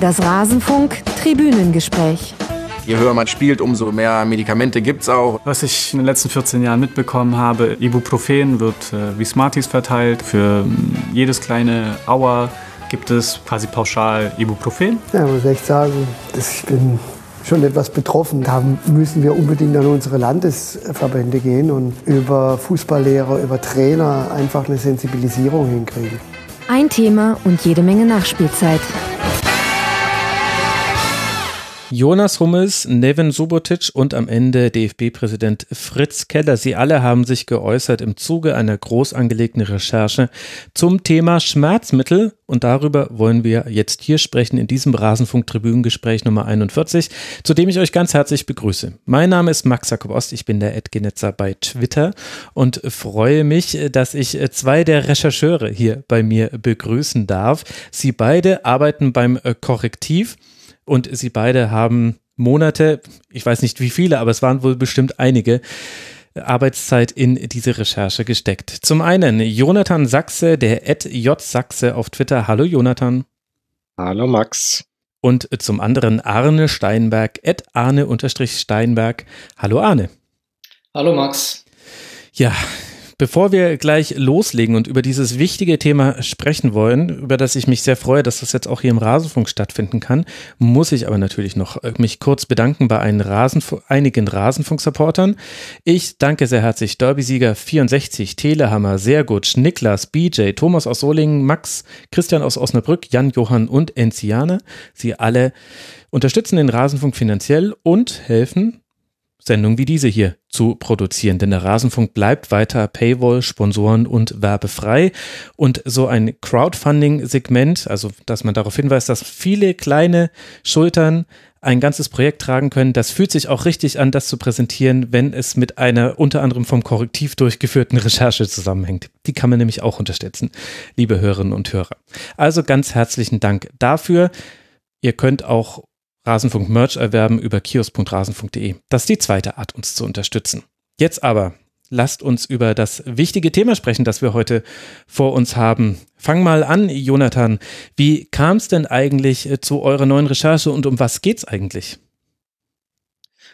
Das Rasenfunk Tribünengespräch. Je höher man spielt, umso mehr Medikamente gibt es auch. Was ich in den letzten 14 Jahren mitbekommen habe, Ibuprofen wird äh, wie Smarties verteilt. Für ähm, jedes kleine Auer gibt es quasi pauschal Ibuprofen. Ja, muss echt sagen, ich bin schon etwas betroffen. Da müssen wir unbedingt an unsere Landesverbände gehen und über Fußballlehrer, über Trainer einfach eine Sensibilisierung hinkriegen. Ein Thema und jede Menge Nachspielzeit. Jonas Hummels, Nevin Subotic und am Ende DFB-Präsident Fritz Keller. Sie alle haben sich geäußert im Zuge einer groß angelegten Recherche zum Thema Schmerzmittel. Und darüber wollen wir jetzt hier sprechen in diesem Rasenfunk-Tribünengespräch Nummer 41, zu dem ich euch ganz herzlich begrüße. Mein Name ist Max Jakob Ost, ich bin der Edgenetzer bei Twitter und freue mich, dass ich zwei der Rechercheure hier bei mir begrüßen darf. Sie beide arbeiten beim Korrektiv und sie beide haben Monate, ich weiß nicht wie viele, aber es waren wohl bestimmt einige, Arbeitszeit in diese Recherche gesteckt. Zum einen Jonathan Sachse, der J Sachse auf Twitter. Hallo Jonathan. Hallo Max. Und zum anderen Arne Steinberg, Arne-Steinberg. Hallo Arne. Hallo Max. Ja, Bevor wir gleich loslegen und über dieses wichtige Thema sprechen wollen, über das ich mich sehr freue, dass das jetzt auch hier im Rasenfunk stattfinden kann, muss ich aber natürlich noch äh, mich kurz bedanken bei Rasenf einigen Rasenfunk-Supportern. Ich danke sehr herzlich Derby-Sieger 64, Telehammer, sehr gut, Niklas, BJ, Thomas aus Solingen, Max, Christian aus Osnabrück, Jan, Johann und Enziane. Sie alle unterstützen den Rasenfunk finanziell und helfen Sendungen wie diese hier zu produzieren. Denn der Rasenfunk bleibt weiter Paywall, Sponsoren und werbefrei. Und so ein Crowdfunding-Segment, also dass man darauf hinweist, dass viele kleine Schultern ein ganzes Projekt tragen können, das fühlt sich auch richtig an, das zu präsentieren, wenn es mit einer unter anderem vom Korrektiv durchgeführten Recherche zusammenhängt. Die kann man nämlich auch unterstützen, liebe Hörerinnen und Hörer. Also ganz herzlichen Dank dafür. Ihr könnt auch Rasenfunk Merch erwerben über kiosk.rasenfunk.de. Das ist die zweite Art, uns zu unterstützen. Jetzt aber lasst uns über das wichtige Thema sprechen, das wir heute vor uns haben. Fang mal an, Jonathan. Wie kam es denn eigentlich äh, zu eurer neuen Recherche und um was geht's eigentlich?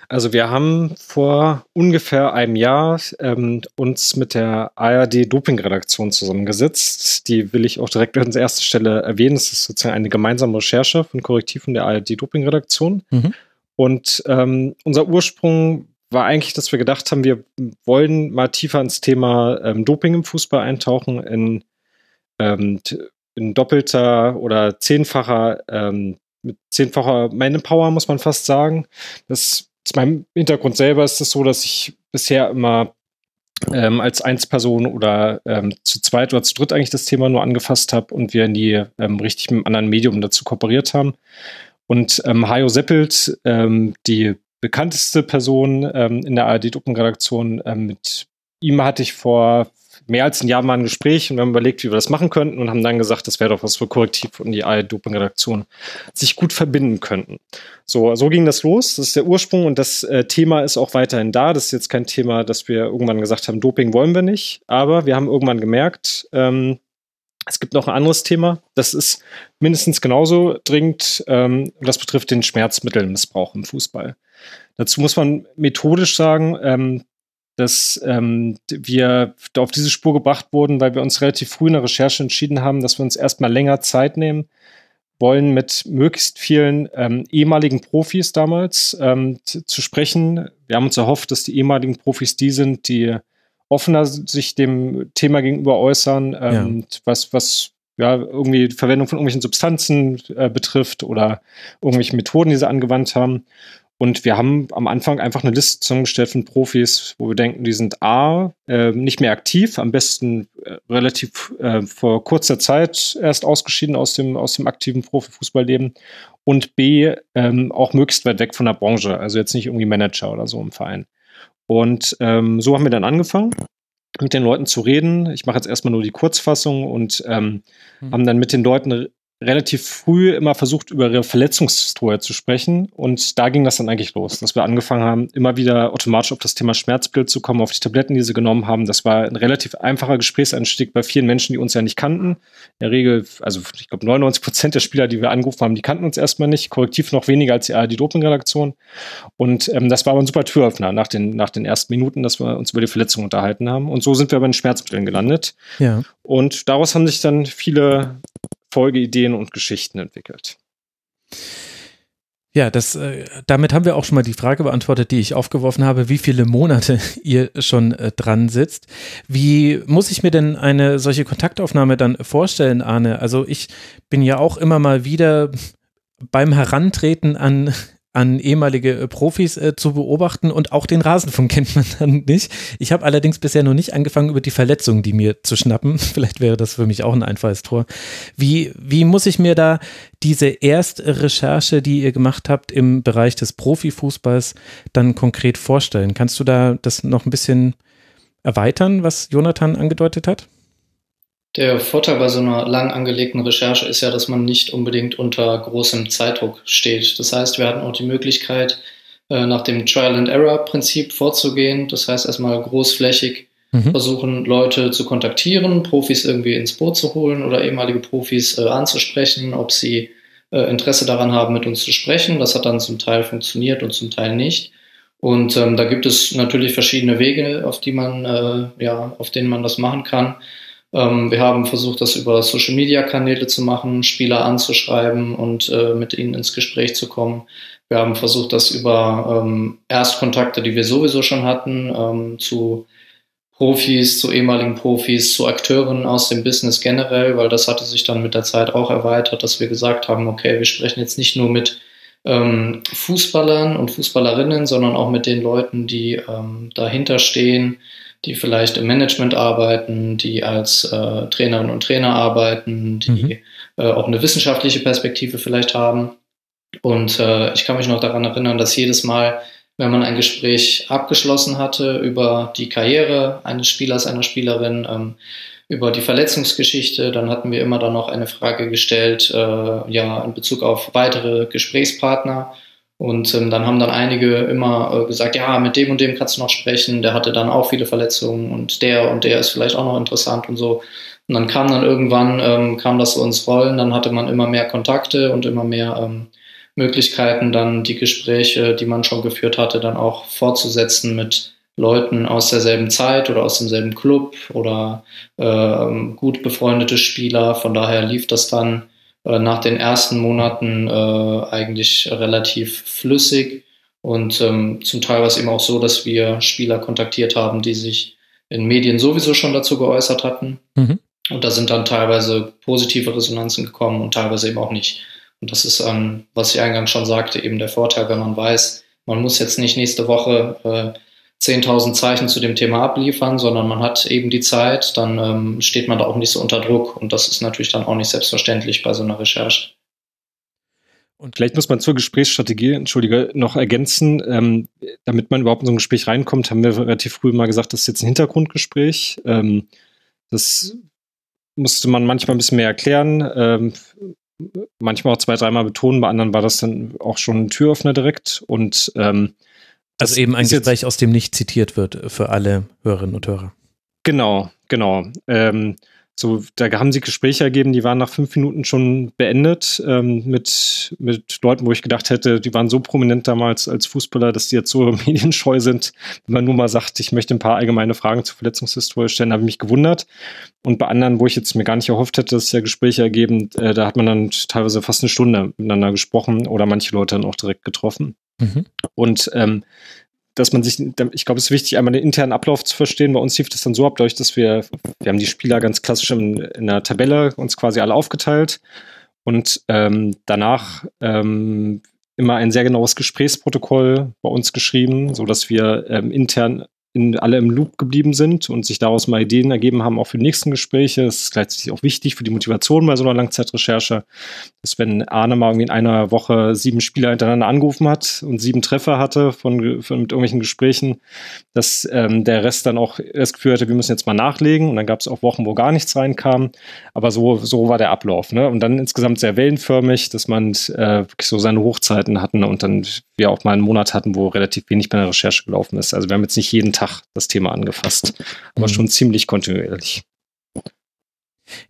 Also wir haben vor ungefähr einem Jahr ähm, uns mit der ARD Doping-Redaktion zusammengesetzt. Die will ich auch direkt an erster Stelle erwähnen. Es ist sozusagen eine gemeinsame Recherche von Korrektiv und der ARD Doping-Redaktion. Mhm. Und ähm, unser Ursprung war eigentlich, dass wir gedacht haben, wir wollen mal tiefer ins Thema ähm, Doping im Fußball eintauchen, in, ähm, in doppelter oder zehnfacher, ähm, mit zehnfacher Manpower, muss man fast sagen. Das zu meinem Hintergrund selber ist es so, dass ich bisher immer ähm, als Einzelperson oder ähm, zu zweit oder zu dritt eigentlich das Thema nur angefasst habe und wir nie ähm, richtig mit einem anderen Medium dazu kooperiert haben. Und ähm, Hajo Seppelt, ähm, die bekannteste Person ähm, in der ARD-Doppelredaktion, ähm, mit ihm hatte ich vor mehr als ein Jahr mal ein Gespräch und wir haben überlegt, wie wir das machen könnten und haben dann gesagt, das wäre doch was für Korrektiv und die ARD-Doping-Redaktion sich gut verbinden könnten. So, so ging das los. Das ist der Ursprung und das äh, Thema ist auch weiterhin da. Das ist jetzt kein Thema, dass wir irgendwann gesagt haben, Doping wollen wir nicht, aber wir haben irgendwann gemerkt, ähm, es gibt noch ein anderes Thema, das ist mindestens genauso dringend. Ähm, das betrifft den Schmerzmittelmissbrauch im Fußball. Dazu muss man methodisch sagen, ähm, dass ähm, wir auf diese Spur gebracht wurden, weil wir uns relativ früh in der Recherche entschieden haben, dass wir uns erstmal länger Zeit nehmen wollen, mit möglichst vielen ähm, ehemaligen Profis damals ähm, zu sprechen. Wir haben uns erhofft, dass die ehemaligen Profis die sind, die offener sich dem Thema gegenüber äußern, ähm, ja. was, was ja, irgendwie die Verwendung von irgendwelchen Substanzen äh, betrifft oder irgendwelche Methoden, die sie angewandt haben. Und wir haben am Anfang einfach eine Liste zusammengestellt von Profis, wo wir denken, die sind A, äh, nicht mehr aktiv, am besten äh, relativ äh, vor kurzer Zeit erst ausgeschieden aus dem, aus dem aktiven Profifußballleben und B, ähm, auch möglichst weit weg von der Branche, also jetzt nicht irgendwie Manager oder so im Verein. Und ähm, so haben wir dann angefangen mit den Leuten zu reden. Ich mache jetzt erstmal nur die Kurzfassung und ähm, mhm. haben dann mit den Leuten relativ früh immer versucht, über ihre Verletzungshistorie zu sprechen. Und da ging das dann eigentlich los, dass wir angefangen haben, immer wieder automatisch auf das Thema Schmerzbild zu kommen, auf die Tabletten, die sie genommen haben. Das war ein relativ einfacher Gesprächseinstieg bei vielen Menschen, die uns ja nicht kannten. In der Regel, also ich glaube 99 Prozent der Spieler, die wir angerufen haben, die kannten uns erstmal nicht. Korrektiv noch weniger als die ARD-Doping-Redaktion. Und ähm, das war aber ein super Türöffner nach den, nach den ersten Minuten, dass wir uns über die Verletzung unterhalten haben. Und so sind wir bei den Schmerzmitteln gelandet. Ja. Und daraus haben sich dann viele Folgeideen und Geschichten entwickelt. Ja, das, äh, damit haben wir auch schon mal die Frage beantwortet, die ich aufgeworfen habe, wie viele Monate ihr schon äh, dran sitzt. Wie muss ich mir denn eine solche Kontaktaufnahme dann vorstellen, Arne? Also ich bin ja auch immer mal wieder beim Herantreten an an ehemalige äh, Profis äh, zu beobachten und auch den Rasenfunk kennt man dann nicht. Ich habe allerdings bisher noch nicht angefangen, über die Verletzungen, die mir zu schnappen. Vielleicht wäre das für mich auch ein einfaches Tor. Wie, wie muss ich mir da diese Erstrecherche, die ihr gemacht habt im Bereich des Profifußballs, dann konkret vorstellen? Kannst du da das noch ein bisschen erweitern, was Jonathan angedeutet hat? Der Vorteil bei so einer lang angelegten Recherche ist ja, dass man nicht unbedingt unter großem Zeitdruck steht. Das heißt, wir hatten auch die Möglichkeit, äh, nach dem Trial-and-Error-Prinzip vorzugehen. Das heißt, erstmal großflächig mhm. versuchen, Leute zu kontaktieren, Profis irgendwie ins Boot zu holen oder ehemalige Profis äh, anzusprechen, ob sie äh, Interesse daran haben, mit uns zu sprechen. Das hat dann zum Teil funktioniert und zum Teil nicht. Und ähm, da gibt es natürlich verschiedene Wege, auf die man, äh, ja, auf denen man das machen kann. Ähm, wir haben versucht, das über Social-Media-Kanäle zu machen, Spieler anzuschreiben und äh, mit ihnen ins Gespräch zu kommen. Wir haben versucht, das über ähm, Erstkontakte, die wir sowieso schon hatten, ähm, zu Profis, zu ehemaligen Profis, zu Akteuren aus dem Business generell, weil das hatte sich dann mit der Zeit auch erweitert, dass wir gesagt haben, okay, wir sprechen jetzt nicht nur mit ähm, Fußballern und Fußballerinnen, sondern auch mit den Leuten, die ähm, dahinter stehen, die vielleicht im Management arbeiten, die als äh, Trainerinnen und Trainer arbeiten, die mhm. äh, auch eine wissenschaftliche Perspektive vielleicht haben. Und äh, ich kann mich noch daran erinnern, dass jedes Mal, wenn man ein Gespräch abgeschlossen hatte über die Karriere eines Spielers, einer Spielerin, ähm, über die Verletzungsgeschichte, dann hatten wir immer dann noch eine Frage gestellt, äh, ja, in Bezug auf weitere Gesprächspartner. Und ähm, dann haben dann einige immer äh, gesagt, ja, mit dem und dem kannst du noch sprechen, der hatte dann auch viele Verletzungen und der und der ist vielleicht auch noch interessant und so. Und dann kam dann irgendwann, ähm, kam das so ins Rollen, dann hatte man immer mehr Kontakte und immer mehr ähm, Möglichkeiten, dann die Gespräche, die man schon geführt hatte, dann auch fortzusetzen mit Leuten aus derselben Zeit oder aus demselben Club oder äh, gut befreundete Spieler. Von daher lief das dann äh, nach den ersten Monaten äh, eigentlich relativ flüssig. Und ähm, zum Teil war es eben auch so, dass wir Spieler kontaktiert haben, die sich in Medien sowieso schon dazu geäußert hatten. Mhm. Und da sind dann teilweise positive Resonanzen gekommen und teilweise eben auch nicht. Und das ist, ähm, was ich eingangs schon sagte, eben der Vorteil, wenn man weiß, man muss jetzt nicht nächste Woche äh, 10.000 Zeichen zu dem Thema abliefern, sondern man hat eben die Zeit, dann ähm, steht man da auch nicht so unter Druck. Und das ist natürlich dann auch nicht selbstverständlich bei so einer Recherche. Und vielleicht muss man zur Gesprächsstrategie, entschuldige, noch ergänzen, ähm, damit man überhaupt in so ein Gespräch reinkommt, haben wir relativ früh mal gesagt, das ist jetzt ein Hintergrundgespräch. Ähm, das musste man manchmal ein bisschen mehr erklären, ähm, manchmal auch zwei, dreimal betonen, bei anderen war das dann auch schon ein Türöffner direkt und ähm, also eben ein Gespräch, aus dem nicht zitiert wird für alle Hörerinnen und Hörer. Genau, genau. Ähm, so, da haben sie Gespräche ergeben, die waren nach fünf Minuten schon beendet ähm, mit, mit Leuten, wo ich gedacht hätte, die waren so prominent damals als Fußballer, dass die jetzt so medienscheu sind. Wenn man nur mal sagt, ich möchte ein paar allgemeine Fragen zur Verletzungshistorie stellen, habe ich mich gewundert. Und bei anderen, wo ich jetzt mir gar nicht erhofft hätte, dass ja Gespräche ergeben, äh, da hat man dann teilweise fast eine Stunde miteinander gesprochen oder manche Leute dann auch direkt getroffen. Mhm. Und ähm, dass man sich, ich glaube, es ist wichtig, einmal den internen Ablauf zu verstehen. Bei uns lief das dann so ab, dadurch, dass wir, wir haben die Spieler ganz klassisch in, in der Tabelle uns quasi alle aufgeteilt und ähm, danach ähm, immer ein sehr genaues Gesprächsprotokoll bei uns geschrieben, so dass wir ähm, intern in, alle im Loop geblieben sind und sich daraus mal Ideen ergeben haben, auch für die nächsten Gespräche. Das ist gleichzeitig auch wichtig für die Motivation bei so einer Langzeitrecherche, dass wenn Arne mal irgendwie in einer Woche sieben Spieler hintereinander angerufen hat und sieben Treffer hatte von, von mit irgendwelchen Gesprächen, dass ähm, der Rest dann auch das Gefühl hatte, wir müssen jetzt mal nachlegen. Und dann gab es auch Wochen, wo gar nichts reinkam. Aber so, so war der Ablauf. Ne? Und dann insgesamt sehr wellenförmig, dass man äh, so seine Hochzeiten hatten und dann wir auch mal einen Monat hatten, wo relativ wenig bei der Recherche gelaufen ist. Also wir haben jetzt nicht jeden Tag das Thema angefasst, aber mhm. schon ziemlich kontinuierlich.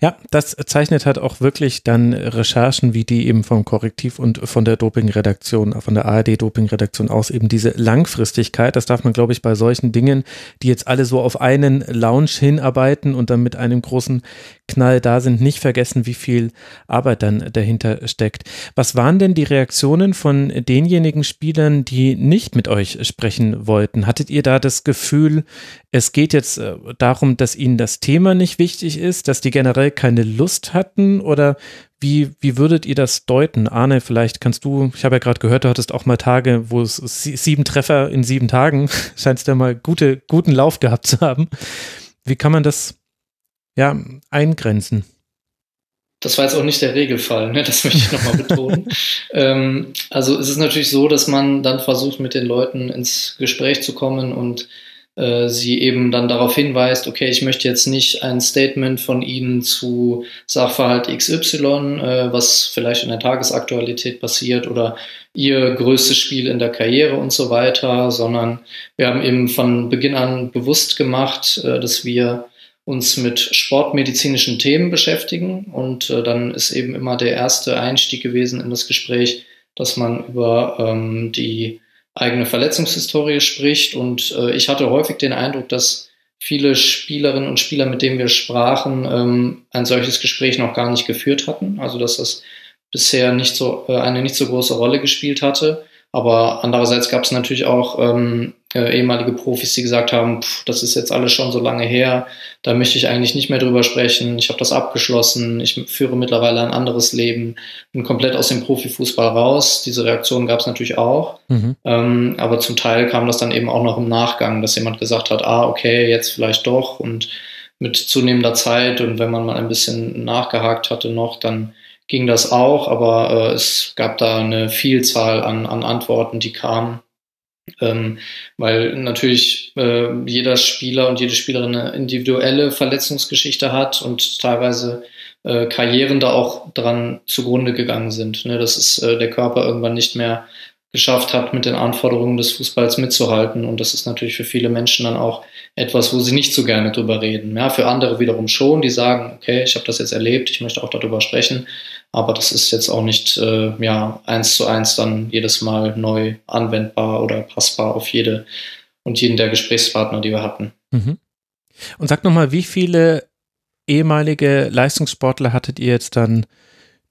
Ja, das zeichnet halt auch wirklich dann Recherchen wie die eben vom Korrektiv und von der Dopingredaktion, von der ARD-Dopingredaktion aus, eben diese Langfristigkeit. Das darf man, glaube ich, bei solchen Dingen, die jetzt alle so auf einen Lounge hinarbeiten und dann mit einem großen Knall da sind, nicht vergessen, wie viel Arbeit dann dahinter steckt. Was waren denn die Reaktionen von denjenigen Spielern, die nicht mit euch sprechen wollten? Hattet ihr da das Gefühl, es geht jetzt äh, darum, dass ihnen das Thema nicht wichtig ist, dass die generell keine Lust hatten oder wie, wie würdet ihr das deuten? Arne, vielleicht kannst du, ich habe ja gerade gehört, du hattest auch mal Tage, wo es sieben Treffer in sieben Tagen, scheinst du ja mal gute, guten Lauf gehabt zu haben. Wie kann man das ja, eingrenzen. Das war jetzt auch nicht der Regelfall, ne? das möchte ich nochmal betonen. ähm, also es ist natürlich so, dass man dann versucht, mit den Leuten ins Gespräch zu kommen und äh, sie eben dann darauf hinweist, okay, ich möchte jetzt nicht ein Statement von Ihnen zu Sachverhalt XY, äh, was vielleicht in der Tagesaktualität passiert oder Ihr größtes Spiel in der Karriere und so weiter, sondern wir haben eben von Beginn an bewusst gemacht, äh, dass wir uns mit sportmedizinischen Themen beschäftigen. Und äh, dann ist eben immer der erste Einstieg gewesen in das Gespräch, dass man über ähm, die eigene Verletzungshistorie spricht. Und äh, ich hatte häufig den Eindruck, dass viele Spielerinnen und Spieler, mit denen wir sprachen, ähm, ein solches Gespräch noch gar nicht geführt hatten. Also dass das bisher nicht so äh, eine nicht so große Rolle gespielt hatte. Aber andererseits gab es natürlich auch ähm, äh, ehemalige Profis, die gesagt haben, pff, das ist jetzt alles schon so lange her, da möchte ich eigentlich nicht mehr drüber sprechen, ich habe das abgeschlossen, ich führe mittlerweile ein anderes Leben, bin komplett aus dem Profifußball raus. Diese Reaktion gab es natürlich auch, mhm. ähm, aber zum Teil kam das dann eben auch noch im Nachgang, dass jemand gesagt hat, ah, okay, jetzt vielleicht doch und mit zunehmender Zeit und wenn man mal ein bisschen nachgehakt hatte noch, dann ging das auch, aber äh, es gab da eine Vielzahl an, an Antworten, die kamen. Ähm, weil natürlich äh, jeder Spieler und jede Spielerin eine individuelle Verletzungsgeschichte hat und teilweise äh, Karrieren da auch dran zugrunde gegangen sind. Ne? Dass es äh, der Körper irgendwann nicht mehr geschafft hat, mit den Anforderungen des Fußballs mitzuhalten. Und das ist natürlich für viele Menschen dann auch etwas, wo sie nicht so gerne drüber reden. Ja, für andere wiederum schon, die sagen, okay, ich habe das jetzt erlebt, ich möchte auch darüber sprechen. Aber das ist jetzt auch nicht äh, ja, eins zu eins dann jedes Mal neu anwendbar oder passbar auf jede und jeden der Gesprächspartner, die wir hatten. Mhm. Und sag nochmal, wie viele ehemalige Leistungssportler hattet ihr jetzt dann,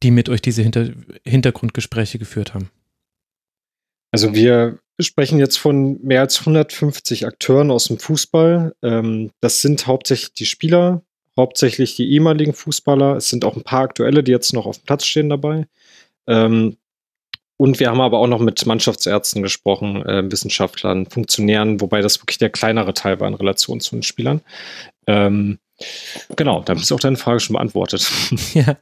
die mit euch diese Hinter Hintergrundgespräche geführt haben? Also wir sprechen jetzt von mehr als 150 Akteuren aus dem Fußball. Ähm, das sind hauptsächlich die Spieler, hauptsächlich die ehemaligen Fußballer. Es sind auch ein paar aktuelle, die jetzt noch auf dem Platz stehen dabei. Ähm, und wir haben aber auch noch mit Mannschaftsärzten gesprochen, äh, Wissenschaftlern, Funktionären, wobei das wirklich der kleinere Teil war in Relation zu den Spielern. Ähm, genau, da ist auch deine Frage schon beantwortet. Ja.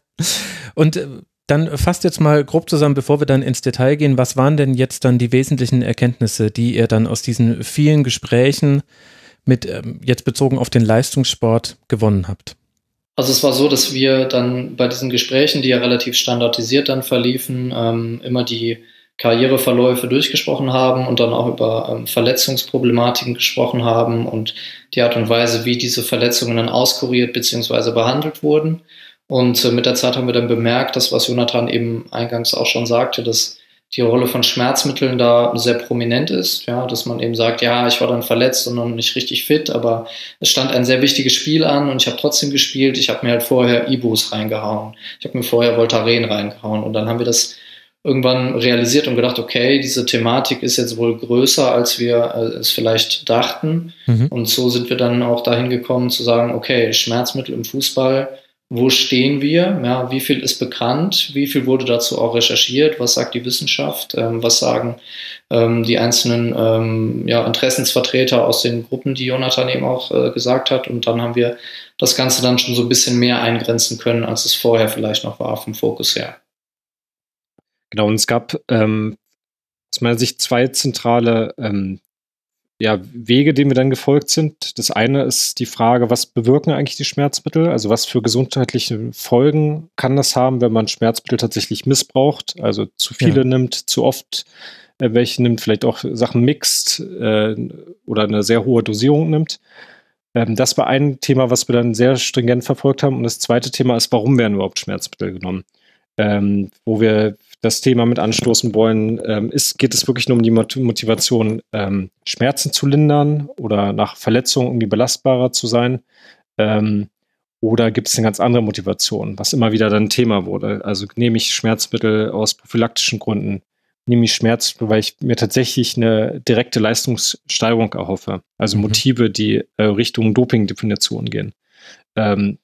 Und äh, dann fasst jetzt mal grob zusammen, bevor wir dann ins Detail gehen, was waren denn jetzt dann die wesentlichen Erkenntnisse, die ihr dann aus diesen vielen Gesprächen mit ähm, jetzt bezogen auf den Leistungssport gewonnen habt? Also es war so, dass wir dann bei diesen Gesprächen, die ja relativ standardisiert dann verliefen, ähm, immer die Karriereverläufe durchgesprochen haben und dann auch über ähm, Verletzungsproblematiken gesprochen haben und die Art und Weise, wie diese Verletzungen dann auskuriert bzw. behandelt wurden. Und äh, mit der Zeit haben wir dann bemerkt, dass was Jonathan eben eingangs auch schon sagte, dass die Rolle von Schmerzmitteln da sehr prominent ist, ja, dass man eben sagt, ja, ich war dann verletzt und noch nicht richtig fit, aber es stand ein sehr wichtiges Spiel an und ich habe trotzdem gespielt. Ich habe mir halt vorher Ibus reingehauen, ich habe mir vorher Voltaren reingehauen und dann haben wir das irgendwann realisiert und gedacht, okay, diese Thematik ist jetzt wohl größer, als wir äh, es vielleicht dachten. Mhm. Und so sind wir dann auch dahin gekommen zu sagen, okay, Schmerzmittel im Fußball wo stehen wir, ja, wie viel ist bekannt, wie viel wurde dazu auch recherchiert, was sagt die Wissenschaft, ähm, was sagen ähm, die einzelnen ähm, ja, Interessensvertreter aus den Gruppen, die Jonathan eben auch äh, gesagt hat. Und dann haben wir das Ganze dann schon so ein bisschen mehr eingrenzen können, als es vorher vielleicht noch war vom Fokus her. Genau, und es gab ähm, aus meiner Sicht zwei zentrale ähm, ja, Wege, denen wir dann gefolgt sind. Das eine ist die Frage, was bewirken eigentlich die Schmerzmittel? Also was für gesundheitliche Folgen kann das haben, wenn man Schmerzmittel tatsächlich missbraucht, also zu viele ja. nimmt, zu oft äh, welche nimmt, vielleicht auch Sachen mixt äh, oder eine sehr hohe Dosierung nimmt. Ähm, das war ein Thema, was wir dann sehr stringent verfolgt haben. Und das zweite Thema ist, warum werden überhaupt Schmerzmittel genommen? Ähm, wo wir das Thema mit anstoßen wollen, ähm, ist, geht es wirklich nur um die Motivation, ähm, Schmerzen zu lindern oder nach Verletzungen irgendwie belastbarer zu sein? Ähm, oder gibt es eine ganz andere Motivation, was immer wieder dann Thema wurde? Also nehme ich Schmerzmittel aus prophylaktischen Gründen? Nehme ich Schmerzmittel, weil ich mir tatsächlich eine direkte Leistungssteigerung erhoffe? Also mhm. Motive, die äh, Richtung Dopingdefinition gehen. Ähm,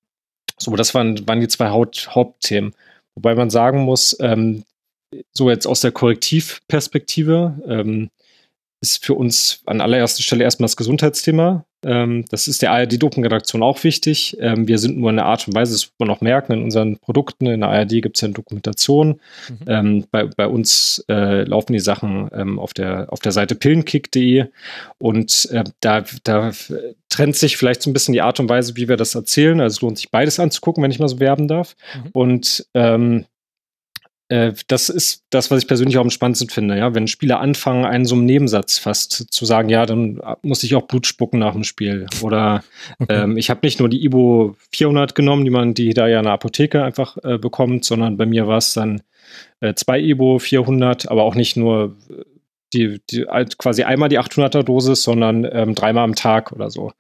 so, das waren, waren die zwei Haupt Hauptthemen. Wobei man sagen muss, ähm, so jetzt aus der Korrektivperspektive ähm, ist für uns an allererster Stelle erstmal das Gesundheitsthema. Ähm, das ist der ARD-Doping-Redaktion auch wichtig. Ähm, wir sind nur in einer Art und Weise, das wird man auch merken, in unseren Produkten. In der ARD gibt es ja eine Dokumentation. Mhm. Ähm, bei, bei, uns äh, laufen die Sachen ähm, auf, der, auf der Seite pillenkick.de und äh, da, da trennt sich vielleicht so ein bisschen die Art und Weise, wie wir das erzählen. Also es lohnt sich beides anzugucken, wenn ich mal so werben darf. Mhm. Und ähm, äh, das ist das, was ich persönlich auch am spannendsten finde, ja. Wenn Spieler anfangen, einen so einen Nebensatz fast zu sagen, ja, dann muss ich auch Blut spucken nach dem Spiel. Oder okay. ähm, ich habe nicht nur die Ibo 400 genommen, die man, die da ja in der Apotheke einfach äh, bekommt, sondern bei mir war es dann äh, zwei Ibo 400, aber auch nicht nur die, die quasi einmal die 800er Dosis, sondern ähm, dreimal am Tag oder so.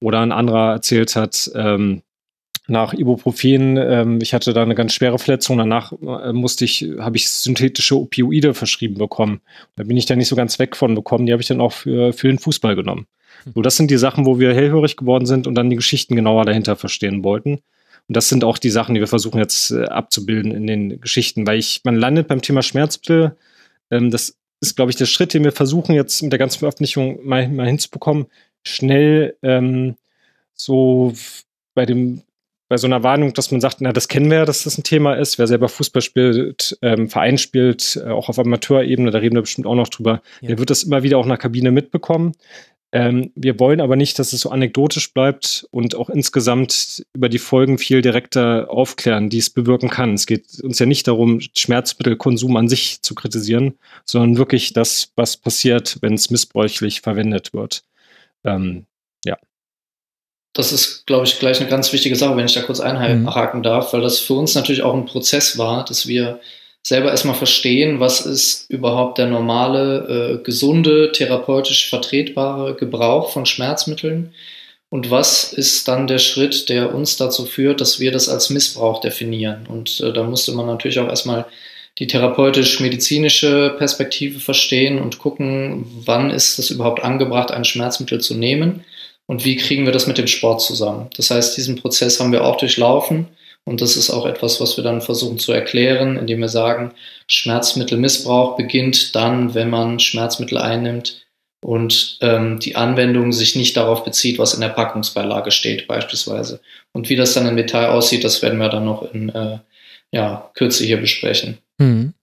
Oder ein anderer erzählt hat, ähm, nach Ibuprofen. Ähm, ich hatte da eine ganz schwere Verletzung. Danach äh, musste ich, habe ich synthetische Opioide verschrieben bekommen. Da bin ich da nicht so ganz weg von bekommen. Die habe ich dann auch für, für den Fußball genommen. Hm. So, das sind die Sachen, wo wir hellhörig geworden sind und dann die Geschichten genauer dahinter verstehen wollten. Und das sind auch die Sachen, die wir versuchen jetzt äh, abzubilden in den Geschichten, weil ich, man landet beim Thema Schmerzmittel. Ähm, das ist, glaube ich, der Schritt, den wir versuchen jetzt mit der ganzen Veröffentlichung mal, mal hinzubekommen, schnell ähm, so bei dem bei so einer Warnung, dass man sagt, na, das kennen wir ja, dass das ein Thema ist. Wer selber Fußball spielt, ähm, Verein spielt, äh, auch auf Amateurebene, da reden wir bestimmt auch noch drüber, ja. der wird das immer wieder auch in der Kabine mitbekommen. Ähm, wir wollen aber nicht, dass es so anekdotisch bleibt und auch insgesamt über die Folgen viel direkter aufklären, die es bewirken kann. Es geht uns ja nicht darum, Schmerzmittelkonsum an sich zu kritisieren, sondern wirklich das, was passiert, wenn es missbräuchlich verwendet wird. Ähm. Das ist, glaube ich, gleich eine ganz wichtige Sache, wenn ich da kurz einhaken mhm. darf, weil das für uns natürlich auch ein Prozess war, dass wir selber erstmal verstehen, was ist überhaupt der normale, äh, gesunde, therapeutisch vertretbare Gebrauch von Schmerzmitteln und was ist dann der Schritt, der uns dazu führt, dass wir das als Missbrauch definieren. Und äh, da musste man natürlich auch erstmal die therapeutisch-medizinische Perspektive verstehen und gucken, wann ist es überhaupt angebracht, ein Schmerzmittel zu nehmen und wie kriegen wir das mit dem Sport zusammen. Das heißt, diesen Prozess haben wir auch durchlaufen und das ist auch etwas, was wir dann versuchen zu erklären, indem wir sagen, Schmerzmittelmissbrauch beginnt dann, wenn man Schmerzmittel einnimmt und ähm, die Anwendung sich nicht darauf bezieht, was in der Packungsbeilage steht beispielsweise. Und wie das dann im Detail aussieht, das werden wir dann noch in äh, ja, Kürze hier besprechen. Mhm.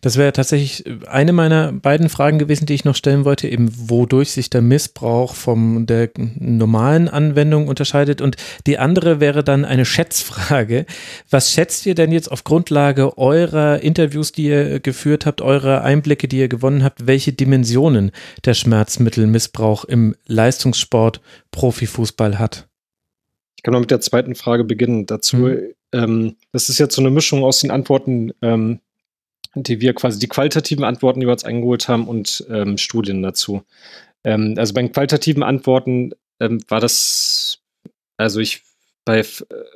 Das wäre tatsächlich eine meiner beiden Fragen gewesen, die ich noch stellen wollte, eben wodurch sich der Missbrauch von der normalen Anwendung unterscheidet. Und die andere wäre dann eine Schätzfrage. Was schätzt ihr denn jetzt auf Grundlage eurer Interviews, die ihr geführt habt, eurer Einblicke, die ihr gewonnen habt, welche Dimensionen der Schmerzmittelmissbrauch im Leistungssport Profifußball hat? Ich kann mal mit der zweiten Frage beginnen. Dazu, mhm. ähm, das ist jetzt so eine Mischung aus den Antworten, ähm, die wir quasi die qualitativen Antworten, die wir uns eingeholt haben und ähm, Studien dazu. Ähm, also bei den qualitativen Antworten ähm, war das, also ich bei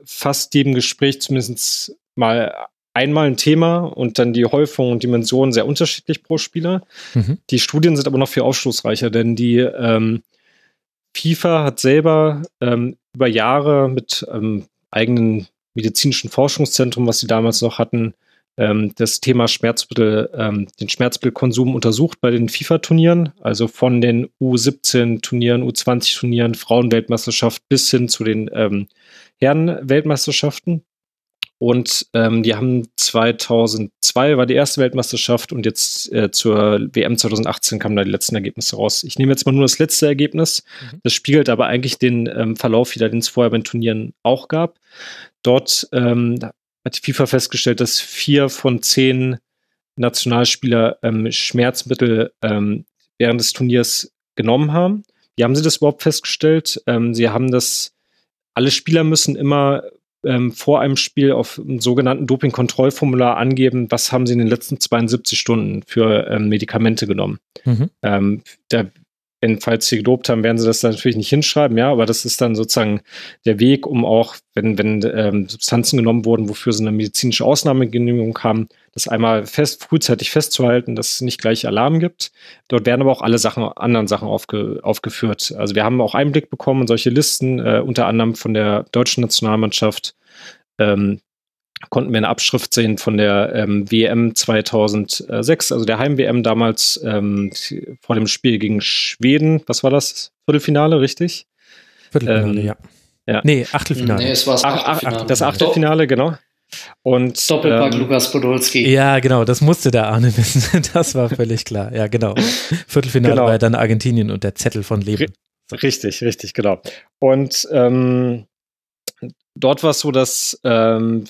fast jedem Gespräch zumindest mal einmal ein Thema und dann die Häufung und Dimension sehr unterschiedlich pro Spieler. Mhm. Die Studien sind aber noch viel aufschlussreicher, denn die ähm, FIFA hat selber ähm, über Jahre mit ähm, eigenen medizinischen Forschungszentrum, was sie damals noch hatten, ähm, das Thema Schmerzmittel, ähm, den Schmerzmittelkonsum untersucht bei den FIFA-Turnieren, also von den U17-Turnieren, U20-Turnieren, Frauenweltmeisterschaft bis hin zu den ähm, Herren-Weltmeisterschaften. Und ähm, die haben 2002 war die erste Weltmeisterschaft und jetzt äh, zur WM 2018 kamen da die letzten Ergebnisse raus. Ich nehme jetzt mal nur das letzte Ergebnis. Mhm. Das spiegelt aber eigentlich den ähm, Verlauf wieder, den es vorher bei den Turnieren auch gab. Dort ähm, hat die FIFA festgestellt, dass vier von zehn Nationalspieler ähm, Schmerzmittel ähm, während des Turniers genommen haben. Wie haben sie das überhaupt festgestellt? Ähm, sie haben das, alle Spieler müssen immer ähm, vor einem Spiel auf einem sogenannten Doping-Kontrollformular angeben, was haben sie in den letzten 72 Stunden für ähm, Medikamente genommen. Mhm. Ähm, da wenn, falls sie gedopt haben, werden sie das natürlich nicht hinschreiben, ja, aber das ist dann sozusagen der Weg, um auch, wenn, wenn ähm, Substanzen genommen wurden, wofür sie eine medizinische Ausnahmegenehmigung haben, das einmal fest, frühzeitig festzuhalten, dass es nicht gleich Alarm gibt. Dort werden aber auch alle Sachen, anderen Sachen aufge, aufgeführt. Also wir haben auch Einblick bekommen in solche Listen, äh, unter anderem von der deutschen Nationalmannschaft, ähm, konnten wir eine Abschrift sehen von der ähm, WM 2006, also der Heim-WM damals ähm, vor dem Spiel gegen Schweden. Was war das? Viertelfinale, richtig? Viertelfinale, ähm, ja. ja. Nee, Achtelfinale. Nee, es war das Achtelfinale. Ach, das Achtelfinale, genau. Und, Doppelpack ähm, Lukas Podolski. Ja, genau, das musste der Arne wissen. Das war völlig klar. Ja, genau. Viertelfinale genau. war ja dann Argentinien und der Zettel von Leben. Richtig, richtig, genau. Und ähm, dort war es so, dass ähm,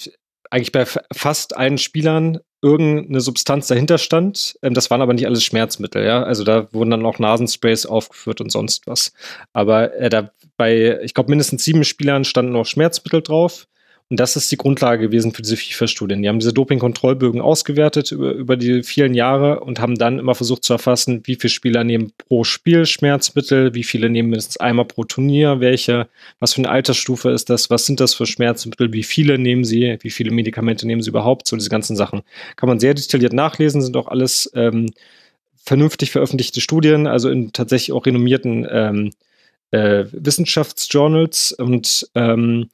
eigentlich bei fast allen Spielern irgendeine Substanz dahinter stand. Ähm, das waren aber nicht alles Schmerzmittel, ja. Also da wurden dann auch Nasensprays aufgeführt und sonst was. Aber äh, da bei, ich glaube, mindestens sieben Spielern standen noch Schmerzmittel drauf. Und das ist die Grundlage gewesen für diese FIFA-Studien. Die haben diese Doping-Kontrollbögen ausgewertet über, über die vielen Jahre und haben dann immer versucht zu erfassen, wie viele Spieler nehmen pro Spiel Schmerzmittel, wie viele nehmen mindestens einmal pro Turnier, welche, was für eine Altersstufe ist das, was sind das für Schmerzmittel, wie viele nehmen sie, wie viele Medikamente nehmen sie überhaupt, so diese ganzen Sachen. Kann man sehr detailliert nachlesen, sind auch alles ähm, vernünftig veröffentlichte Studien, also in tatsächlich auch renommierten ähm, äh, Wissenschaftsjournals und ähm,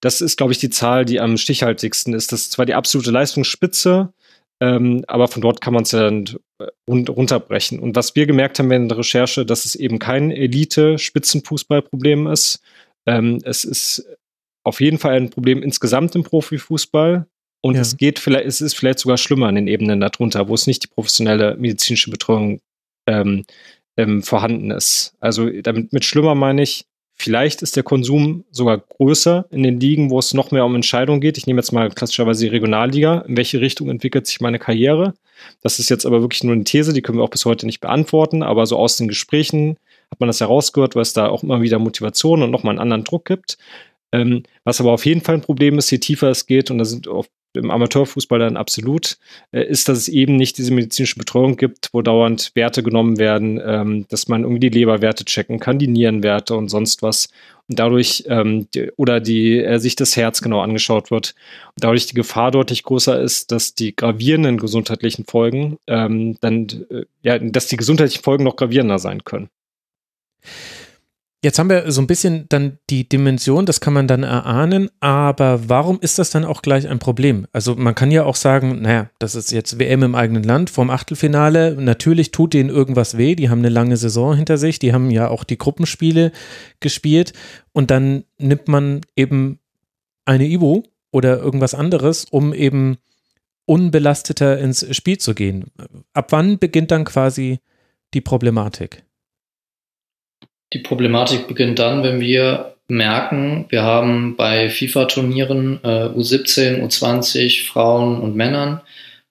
das ist, glaube ich, die Zahl, die am stichhaltigsten ist. Das ist zwar die absolute Leistungsspitze, ähm, aber von dort kann man es ja dann äh, runterbrechen. Und was wir gemerkt haben in der Recherche, dass es eben kein Elite-Spitzenfußballproblem ist. Ähm, es ist auf jeden Fall ein Problem insgesamt im Profifußball. Und ja. es geht vielleicht, es ist vielleicht sogar schlimmer an den Ebenen darunter, wo es nicht die professionelle medizinische Betreuung ähm, ähm, vorhanden ist. Also damit mit schlimmer meine ich, Vielleicht ist der Konsum sogar größer in den Ligen, wo es noch mehr um Entscheidungen geht. Ich nehme jetzt mal klassischerweise die Regionalliga. In welche Richtung entwickelt sich meine Karriere? Das ist jetzt aber wirklich nur eine These, die können wir auch bis heute nicht beantworten. Aber so aus den Gesprächen hat man das herausgehört, weil es da auch immer wieder Motivation und nochmal einen anderen Druck gibt. Ähm, was aber auf jeden Fall ein Problem ist, je tiefer es geht, und da sind auch im Amateurfußball dann absolut, äh, ist, dass es eben nicht diese medizinische Betreuung gibt, wo dauernd Werte genommen werden, ähm, dass man irgendwie die Leberwerte checken kann, die Nierenwerte und sonst was. Und dadurch, ähm, oder die, äh, sich das Herz genau angeschaut wird. Und dadurch die Gefahr deutlich größer ist, dass die gravierenden gesundheitlichen Folgen ähm, dann, äh, ja, dass die gesundheitlichen Folgen noch gravierender sein können. Jetzt haben wir so ein bisschen dann die Dimension, das kann man dann erahnen, aber warum ist das dann auch gleich ein Problem? Also man kann ja auch sagen, naja, das ist jetzt WM im eigenen Land vorm Achtelfinale, natürlich tut denen irgendwas weh, die haben eine lange Saison hinter sich, die haben ja auch die Gruppenspiele gespielt und dann nimmt man eben eine Ibu oder irgendwas anderes, um eben unbelasteter ins Spiel zu gehen. Ab wann beginnt dann quasi die Problematik? Die Problematik beginnt dann, wenn wir merken, wir haben bei FIFA-Turnieren äh, U17, U20, Frauen und Männern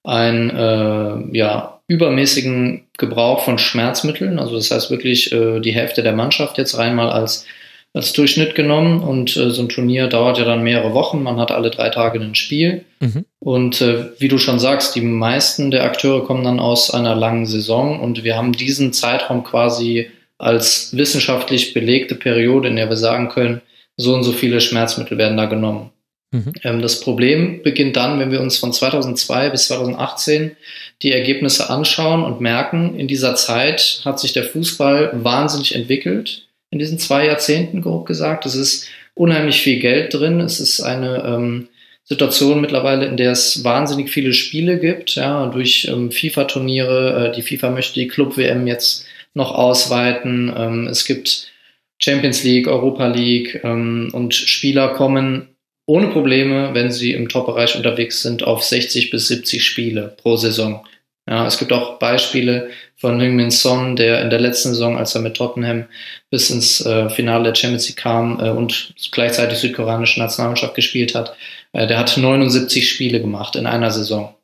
einen äh, ja, übermäßigen Gebrauch von Schmerzmitteln. Also das heißt wirklich äh, die Hälfte der Mannschaft jetzt rein mal als, als Durchschnitt genommen. Und äh, so ein Turnier dauert ja dann mehrere Wochen. Man hat alle drei Tage ein Spiel. Mhm. Und äh, wie du schon sagst, die meisten der Akteure kommen dann aus einer langen Saison und wir haben diesen Zeitraum quasi als wissenschaftlich belegte Periode, in der wir sagen können, so und so viele Schmerzmittel werden da genommen. Mhm. Ähm, das Problem beginnt dann, wenn wir uns von 2002 bis 2018 die Ergebnisse anschauen und merken, in dieser Zeit hat sich der Fußball wahnsinnig entwickelt. In diesen zwei Jahrzehnten, grob gesagt. Es ist unheimlich viel Geld drin. Es ist eine ähm, Situation mittlerweile, in der es wahnsinnig viele Spiele gibt, ja, durch ähm, FIFA-Turniere. Äh, die FIFA möchte die Club-WM jetzt noch ausweiten. Ähm, es gibt Champions League, Europa League ähm, und Spieler kommen ohne Probleme, wenn sie im Top-Bereich unterwegs sind, auf 60 bis 70 Spiele pro Saison. Ja, es gibt auch Beispiele von Heung-Min Son, der in der letzten Saison, als er mit Tottenham bis ins äh, Finale der Champions League kam äh, und gleichzeitig südkoreanische Nationalmannschaft gespielt hat, äh, der hat 79 Spiele gemacht in einer Saison.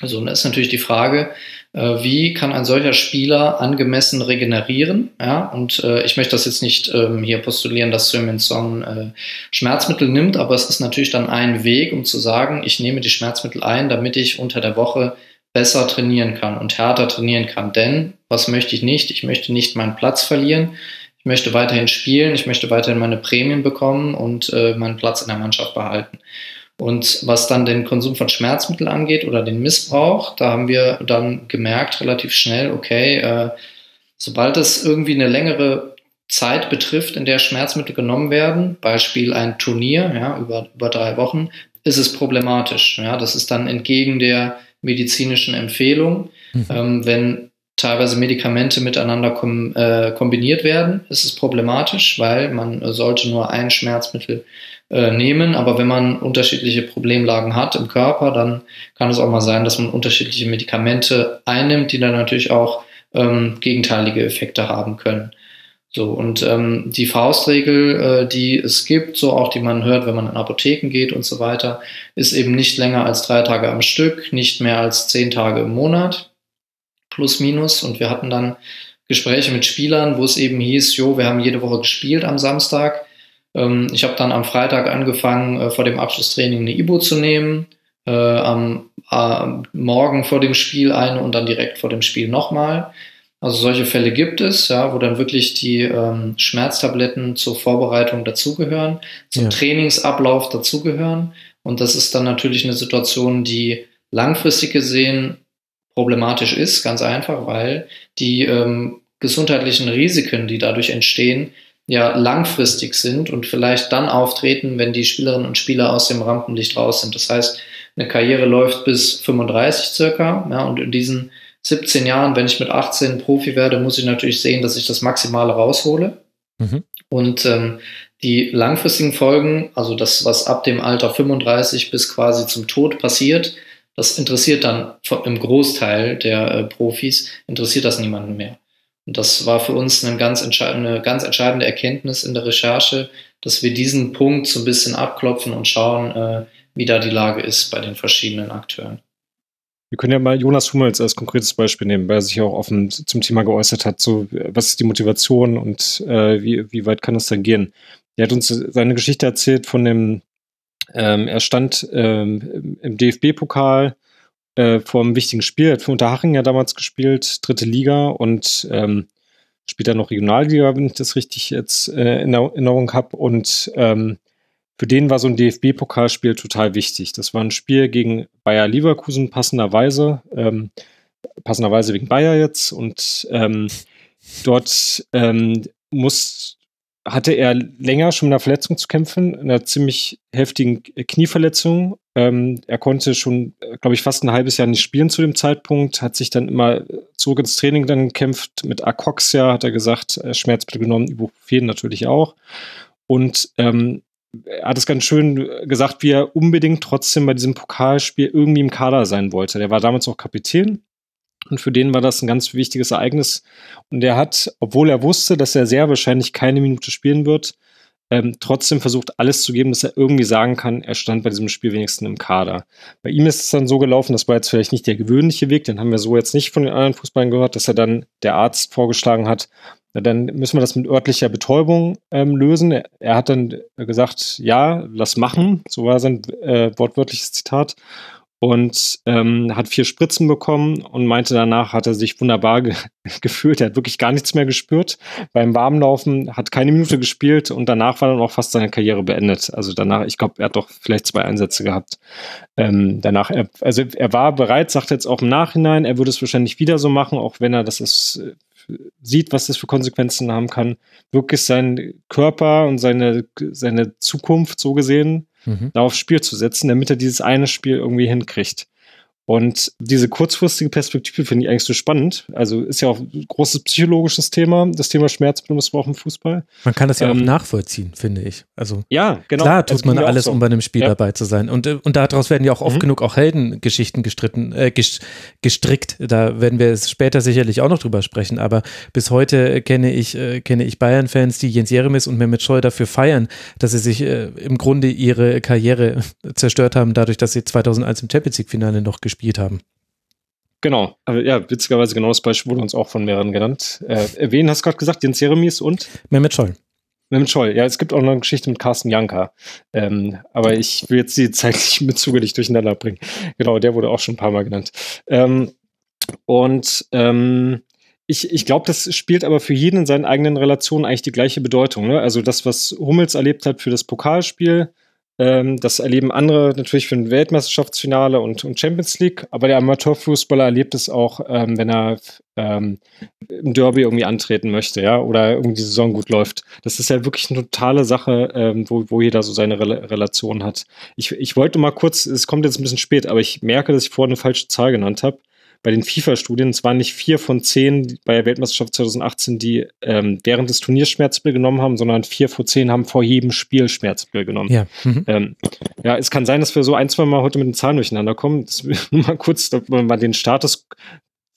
Also, und da ist natürlich die Frage, wie kann ein solcher Spieler angemessen regenerieren? Ja, und äh, ich möchte das jetzt nicht ähm, hier postulieren, dass Son äh, Schmerzmittel nimmt, aber es ist natürlich dann ein Weg, um zu sagen, ich nehme die Schmerzmittel ein, damit ich unter der Woche besser trainieren kann und härter trainieren kann. Denn was möchte ich nicht? Ich möchte nicht meinen Platz verlieren. Ich möchte weiterhin spielen. Ich möchte weiterhin meine Prämien bekommen und äh, meinen Platz in der Mannschaft behalten. Und was dann den Konsum von Schmerzmitteln angeht oder den Missbrauch, da haben wir dann gemerkt relativ schnell, okay, äh, sobald es irgendwie eine längere Zeit betrifft, in der Schmerzmittel genommen werden, Beispiel ein Turnier, ja, über, über drei Wochen, ist es problematisch. Ja, das ist dann entgegen der medizinischen Empfehlung. Mhm. Ähm, wenn teilweise Medikamente miteinander kom äh, kombiniert werden, ist es problematisch, weil man sollte nur ein Schmerzmittel äh, nehmen. Aber wenn man unterschiedliche Problemlagen hat im Körper, dann kann es auch mal sein, dass man unterschiedliche Medikamente einnimmt, die dann natürlich auch ähm, gegenteilige Effekte haben können. So, und ähm, die Faustregel, äh, die es gibt, so auch die man hört, wenn man in Apotheken geht und so weiter, ist eben nicht länger als drei Tage am Stück, nicht mehr als zehn Tage im Monat, plus minus. Und wir hatten dann Gespräche mit Spielern, wo es eben hieß, jo, wir haben jede Woche gespielt am Samstag. Ähm, ich habe dann am Freitag angefangen, äh, vor dem Abschlusstraining eine Ibo zu nehmen, äh, am Morgen vor dem Spiel eine und dann direkt vor dem Spiel nochmal. Also solche Fälle gibt es, ja, wo dann wirklich die ähm, Schmerztabletten zur Vorbereitung dazugehören, zum ja. Trainingsablauf dazugehören. Und das ist dann natürlich eine Situation, die langfristig gesehen problematisch ist, ganz einfach, weil die ähm, gesundheitlichen Risiken, die dadurch entstehen, ja langfristig sind und vielleicht dann auftreten, wenn die Spielerinnen und Spieler aus dem Rampenlicht raus sind. Das heißt, eine Karriere läuft bis 35 circa, ja, und in diesen 17 Jahren, wenn ich mit 18 Profi werde, muss ich natürlich sehen, dass ich das Maximale raushole. Mhm. Und ähm, die langfristigen Folgen, also das, was ab dem Alter 35 bis quasi zum Tod passiert, das interessiert dann im Großteil der äh, Profis, interessiert das niemanden mehr. Und das war für uns eine ganz, eine ganz entscheidende Erkenntnis in der Recherche, dass wir diesen Punkt so ein bisschen abklopfen und schauen, äh, wie da die Lage ist bei den verschiedenen Akteuren. Wir können ja mal Jonas Hummels als konkretes Beispiel nehmen, weil er sich auch offen zum Thema geäußert hat. So, was ist die Motivation und äh, wie, wie weit kann es dann gehen? Er hat uns seine Geschichte erzählt von dem, ähm, er stand ähm, im DFB-Pokal äh, vor einem wichtigen Spiel, er hat für Unterhaching ja damals gespielt, dritte Liga und ähm, dann noch Regionalliga, wenn ich das richtig jetzt äh, in Erinnerung habe. Und ähm, für den war so ein DFB-Pokalspiel total wichtig. Das war ein Spiel gegen Bayer Leverkusen, passenderweise, ähm, passenderweise wegen Bayer jetzt. Und ähm, dort ähm, muss, hatte er länger schon mit einer Verletzung zu kämpfen, einer ziemlich heftigen Knieverletzung. Ähm, er konnte schon, glaube ich, fast ein halbes Jahr nicht spielen zu dem Zeitpunkt, hat sich dann immer zurück ins Training dann gekämpft. Mit Akoxia hat er gesagt, Schmerzmittel genommen, Ibuprofen natürlich auch. Und ähm, er hat es ganz schön gesagt, wie er unbedingt trotzdem bei diesem Pokalspiel irgendwie im Kader sein wollte. Der war damals auch Kapitän und für den war das ein ganz wichtiges Ereignis. Und er hat, obwohl er wusste, dass er sehr wahrscheinlich keine Minute spielen wird, ähm, trotzdem versucht, alles zu geben, dass er irgendwie sagen kann, er stand bei diesem Spiel wenigstens im Kader. Bei ihm ist es dann so gelaufen, das war jetzt vielleicht nicht der gewöhnliche Weg, den haben wir so jetzt nicht von den anderen Fußballern gehört, dass er dann der Arzt vorgeschlagen hat, na, dann müssen wir das mit örtlicher Betäubung ähm, lösen. Er, er, hat dann gesagt, ja, lass machen. So war sein äh, wortwörtliches Zitat. Und ähm, hat vier Spritzen bekommen und meinte danach, hat er sich wunderbar ge gefühlt. Er hat wirklich gar nichts mehr gespürt. Beim Warmlaufen hat keine Minute gespielt und danach war dann auch fast seine Karriere beendet. Also danach, ich glaube, er hat doch vielleicht zwei Einsätze gehabt. Ähm, danach, er, also er war bereit, sagt jetzt auch im Nachhinein, er würde es wahrscheinlich wieder so machen, auch wenn er das ist sieht, was das für Konsequenzen haben kann, wirklich seinen Körper und seine, seine Zukunft so gesehen mhm. da aufs Spiel zu setzen, damit er dieses eine Spiel irgendwie hinkriegt. Und diese kurzfristige Perspektive finde ich eigentlich so spannend. Also ist ja auch ein großes psychologisches Thema, das Thema Schmerzmissbrauch im Fußball. Man kann das ja ähm, auch nachvollziehen, finde ich. Also ja, genau. Klar tut also man alles, so. um bei einem Spiel ja. dabei zu sein. Und, äh, und daraus werden ja auch oft mhm. genug auch Heldengeschichten gestritten, äh, gestrickt. Da werden wir später sicherlich auch noch drüber sprechen. Aber bis heute kenne ich, äh, kenne ich Bayern-Fans, die Jens Jeremis und Mehmet Scholl dafür feiern, dass sie sich äh, im Grunde ihre Karriere zerstört haben, dadurch, dass sie 2001 im Champions League-Finale noch gespielt gespielt haben. Genau, aber ja, witzigerweise genau das Beispiel wurde uns auch von mehreren genannt. Äh, wen hast du gerade gesagt? Jens Jeremies und? Mehmet Scholl. Mehmet Scholl, ja, es gibt auch noch eine Geschichte mit Carsten Janka. Ähm, aber ich will jetzt die zeitlichen Bezüge nicht durcheinander bringen. Genau, der wurde auch schon ein paar Mal genannt. Ähm, und ähm, ich, ich glaube, das spielt aber für jeden in seinen eigenen Relationen eigentlich die gleiche Bedeutung. Ne? Also das, was Hummels erlebt hat für das Pokalspiel, ähm, das erleben andere natürlich für ein Weltmeisterschaftsfinale und, und Champions League, aber der Amateurfußballer erlebt es auch, ähm, wenn er ähm, im Derby irgendwie antreten möchte, ja, oder irgendwie die Saison gut läuft. Das ist ja wirklich eine totale Sache, ähm, wo, wo jeder so seine Re Relation hat. Ich, ich wollte mal kurz, es kommt jetzt ein bisschen spät, aber ich merke, dass ich vorhin eine falsche Zahl genannt habe bei den FIFA-Studien, es waren nicht vier von zehn bei der Weltmeisterschaft 2018, die ähm, während des Turniers Schmerzmittel genommen haben, sondern vier von zehn haben vor jedem Spiel Schmerzmittel genommen. Ja. Mhm. Ähm, ja, es kann sein, dass wir so ein, zwei Mal heute mit den Zahlen durcheinander kommen. Das, nur mal kurz, dass man mal den Status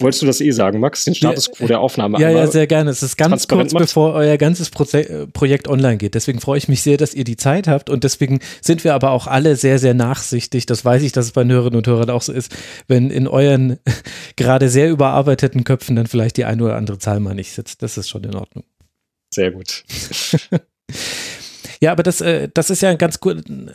Wolltest du das eh sagen, Max? Den Status quo der Aufnahme. Ja, ja, sehr gerne. Es ist ganz kurz, macht. bevor euer ganzes Proze Projekt online geht. Deswegen freue ich mich sehr, dass ihr die Zeit habt und deswegen sind wir aber auch alle sehr, sehr nachsichtig. Das weiß ich, dass es bei den Hörerinnen und Hörern auch so ist, wenn in euren gerade sehr überarbeiteten Köpfen dann vielleicht die eine oder andere Zahl mal nicht sitzt. Das ist schon in Ordnung. Sehr gut. ja, aber das, äh, das ist ja ein ganz,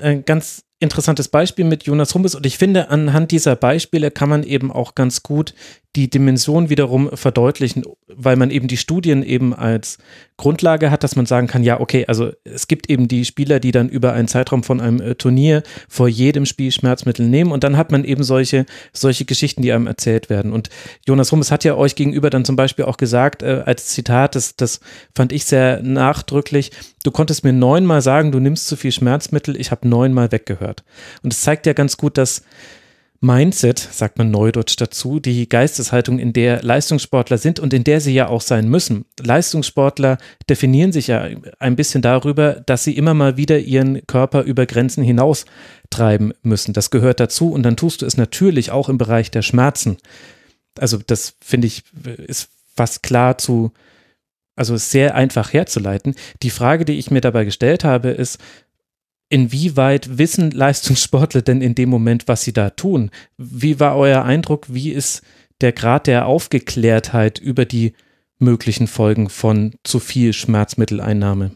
ein ganz interessantes Beispiel mit Jonas Humbes und ich finde, anhand dieser Beispiele kann man eben auch ganz gut die Dimension wiederum verdeutlichen, weil man eben die Studien eben als Grundlage hat, dass man sagen kann, ja, okay, also es gibt eben die Spieler, die dann über einen Zeitraum von einem äh, Turnier vor jedem Spiel Schmerzmittel nehmen und dann hat man eben solche, solche Geschichten, die einem erzählt werden. Und Jonas Hummes hat ja euch gegenüber dann zum Beispiel auch gesagt, äh, als Zitat, das, das fand ich sehr nachdrücklich, du konntest mir neunmal sagen, du nimmst zu viel Schmerzmittel, ich habe neunmal weggehört. Und es zeigt ja ganz gut, dass Mindset, sagt man neudeutsch dazu, die Geisteshaltung, in der Leistungssportler sind und in der sie ja auch sein müssen. Leistungssportler definieren sich ja ein bisschen darüber, dass sie immer mal wieder ihren Körper über Grenzen hinaus treiben müssen. Das gehört dazu und dann tust du es natürlich auch im Bereich der Schmerzen. Also das finde ich ist fast klar zu, also sehr einfach herzuleiten. Die Frage, die ich mir dabei gestellt habe, ist, inwieweit wissen Leistungssportler denn in dem Moment, was sie da tun? Wie war euer Eindruck? Wie ist der Grad der Aufgeklärtheit über die möglichen Folgen von zu viel Schmerzmitteleinnahme?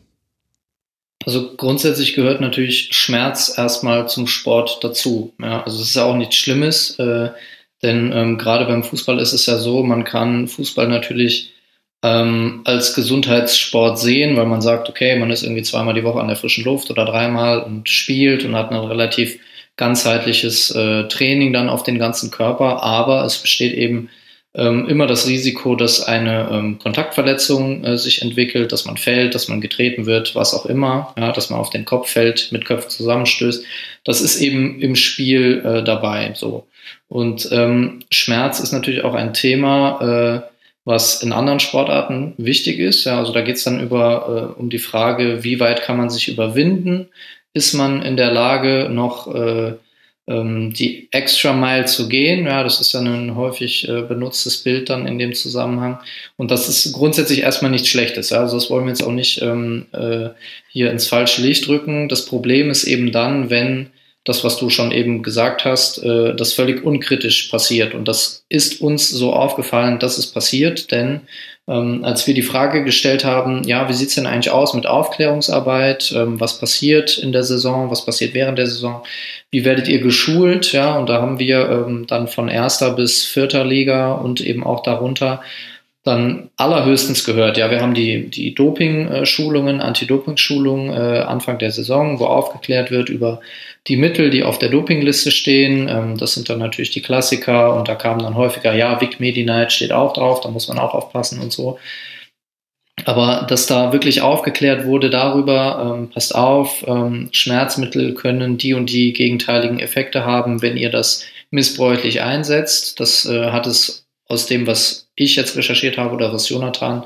Also grundsätzlich gehört natürlich Schmerz erstmal zum Sport dazu. Ja, also es ist ja auch nichts Schlimmes, äh, denn ähm, gerade beim Fußball ist es ja so, man kann Fußball natürlich ähm, als Gesundheitssport sehen, weil man sagt, okay, man ist irgendwie zweimal die Woche an der frischen Luft oder dreimal und spielt und hat ein relativ ganzheitliches äh, Training dann auf den ganzen Körper, aber es besteht eben ähm, immer das Risiko, dass eine ähm, Kontaktverletzung äh, sich entwickelt, dass man fällt, dass man getreten wird, was auch immer, ja, dass man auf den Kopf fällt, mit Köpfen zusammenstößt. Das ist eben im Spiel äh, dabei. So und ähm, Schmerz ist natürlich auch ein Thema. Was in anderen Sportarten wichtig ist. Ja, also da geht es dann über äh, um die Frage, wie weit kann man sich überwinden? Ist man in der Lage, noch äh, ähm, die Extra Mile zu gehen? Ja, das ist ja ein häufig äh, benutztes Bild dann in dem Zusammenhang. Und das ist grundsätzlich erstmal nichts Schlechtes. Ja? Also das wollen wir jetzt auch nicht ähm, äh, hier ins falsche Licht rücken. Das Problem ist eben dann, wenn das, was du schon eben gesagt hast, äh, das völlig unkritisch passiert. Und das ist uns so aufgefallen, dass es passiert, denn ähm, als wir die Frage gestellt haben, ja, wie sieht's denn eigentlich aus mit Aufklärungsarbeit, ähm, was passiert in der Saison, was passiert während der Saison, wie werdet ihr geschult, ja, und da haben wir ähm, dann von erster bis vierter Liga und eben auch darunter dann allerhöchstens gehört. Ja, wir haben die, die Doping-Schulungen, Anti-Doping-Schulungen äh, Anfang der Saison, wo aufgeklärt wird über die Mittel, die auf der Dopingliste stehen. Ähm, das sind dann natürlich die Klassiker und da kamen dann häufiger, ja, Vic Medi-Night steht auch drauf, da muss man auch aufpassen und so. Aber dass da wirklich aufgeklärt wurde darüber, ähm, passt auf, ähm, Schmerzmittel können die und die gegenteiligen Effekte haben, wenn ihr das missbräuchlich einsetzt. Das äh, hat es aus dem, was ich jetzt recherchiert habe oder was Jonathan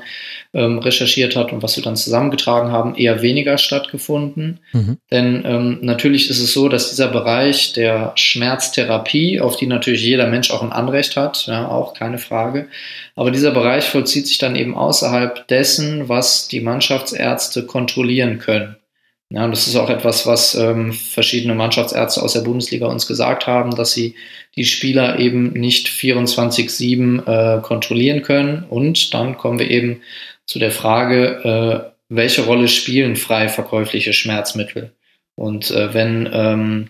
ähm, recherchiert hat und was wir dann zusammengetragen haben, eher weniger stattgefunden. Mhm. Denn ähm, natürlich ist es so, dass dieser Bereich der Schmerztherapie, auf die natürlich jeder Mensch auch ein Anrecht hat, ja, auch keine Frage, aber dieser Bereich vollzieht sich dann eben außerhalb dessen, was die Mannschaftsärzte kontrollieren können. Ja, und das ist auch etwas, was ähm, verschiedene Mannschaftsärzte aus der Bundesliga uns gesagt haben, dass sie die Spieler eben nicht 24-7 äh, kontrollieren können. Und dann kommen wir eben zu der Frage, äh, welche Rolle spielen frei verkäufliche Schmerzmittel? Und äh, wenn ähm,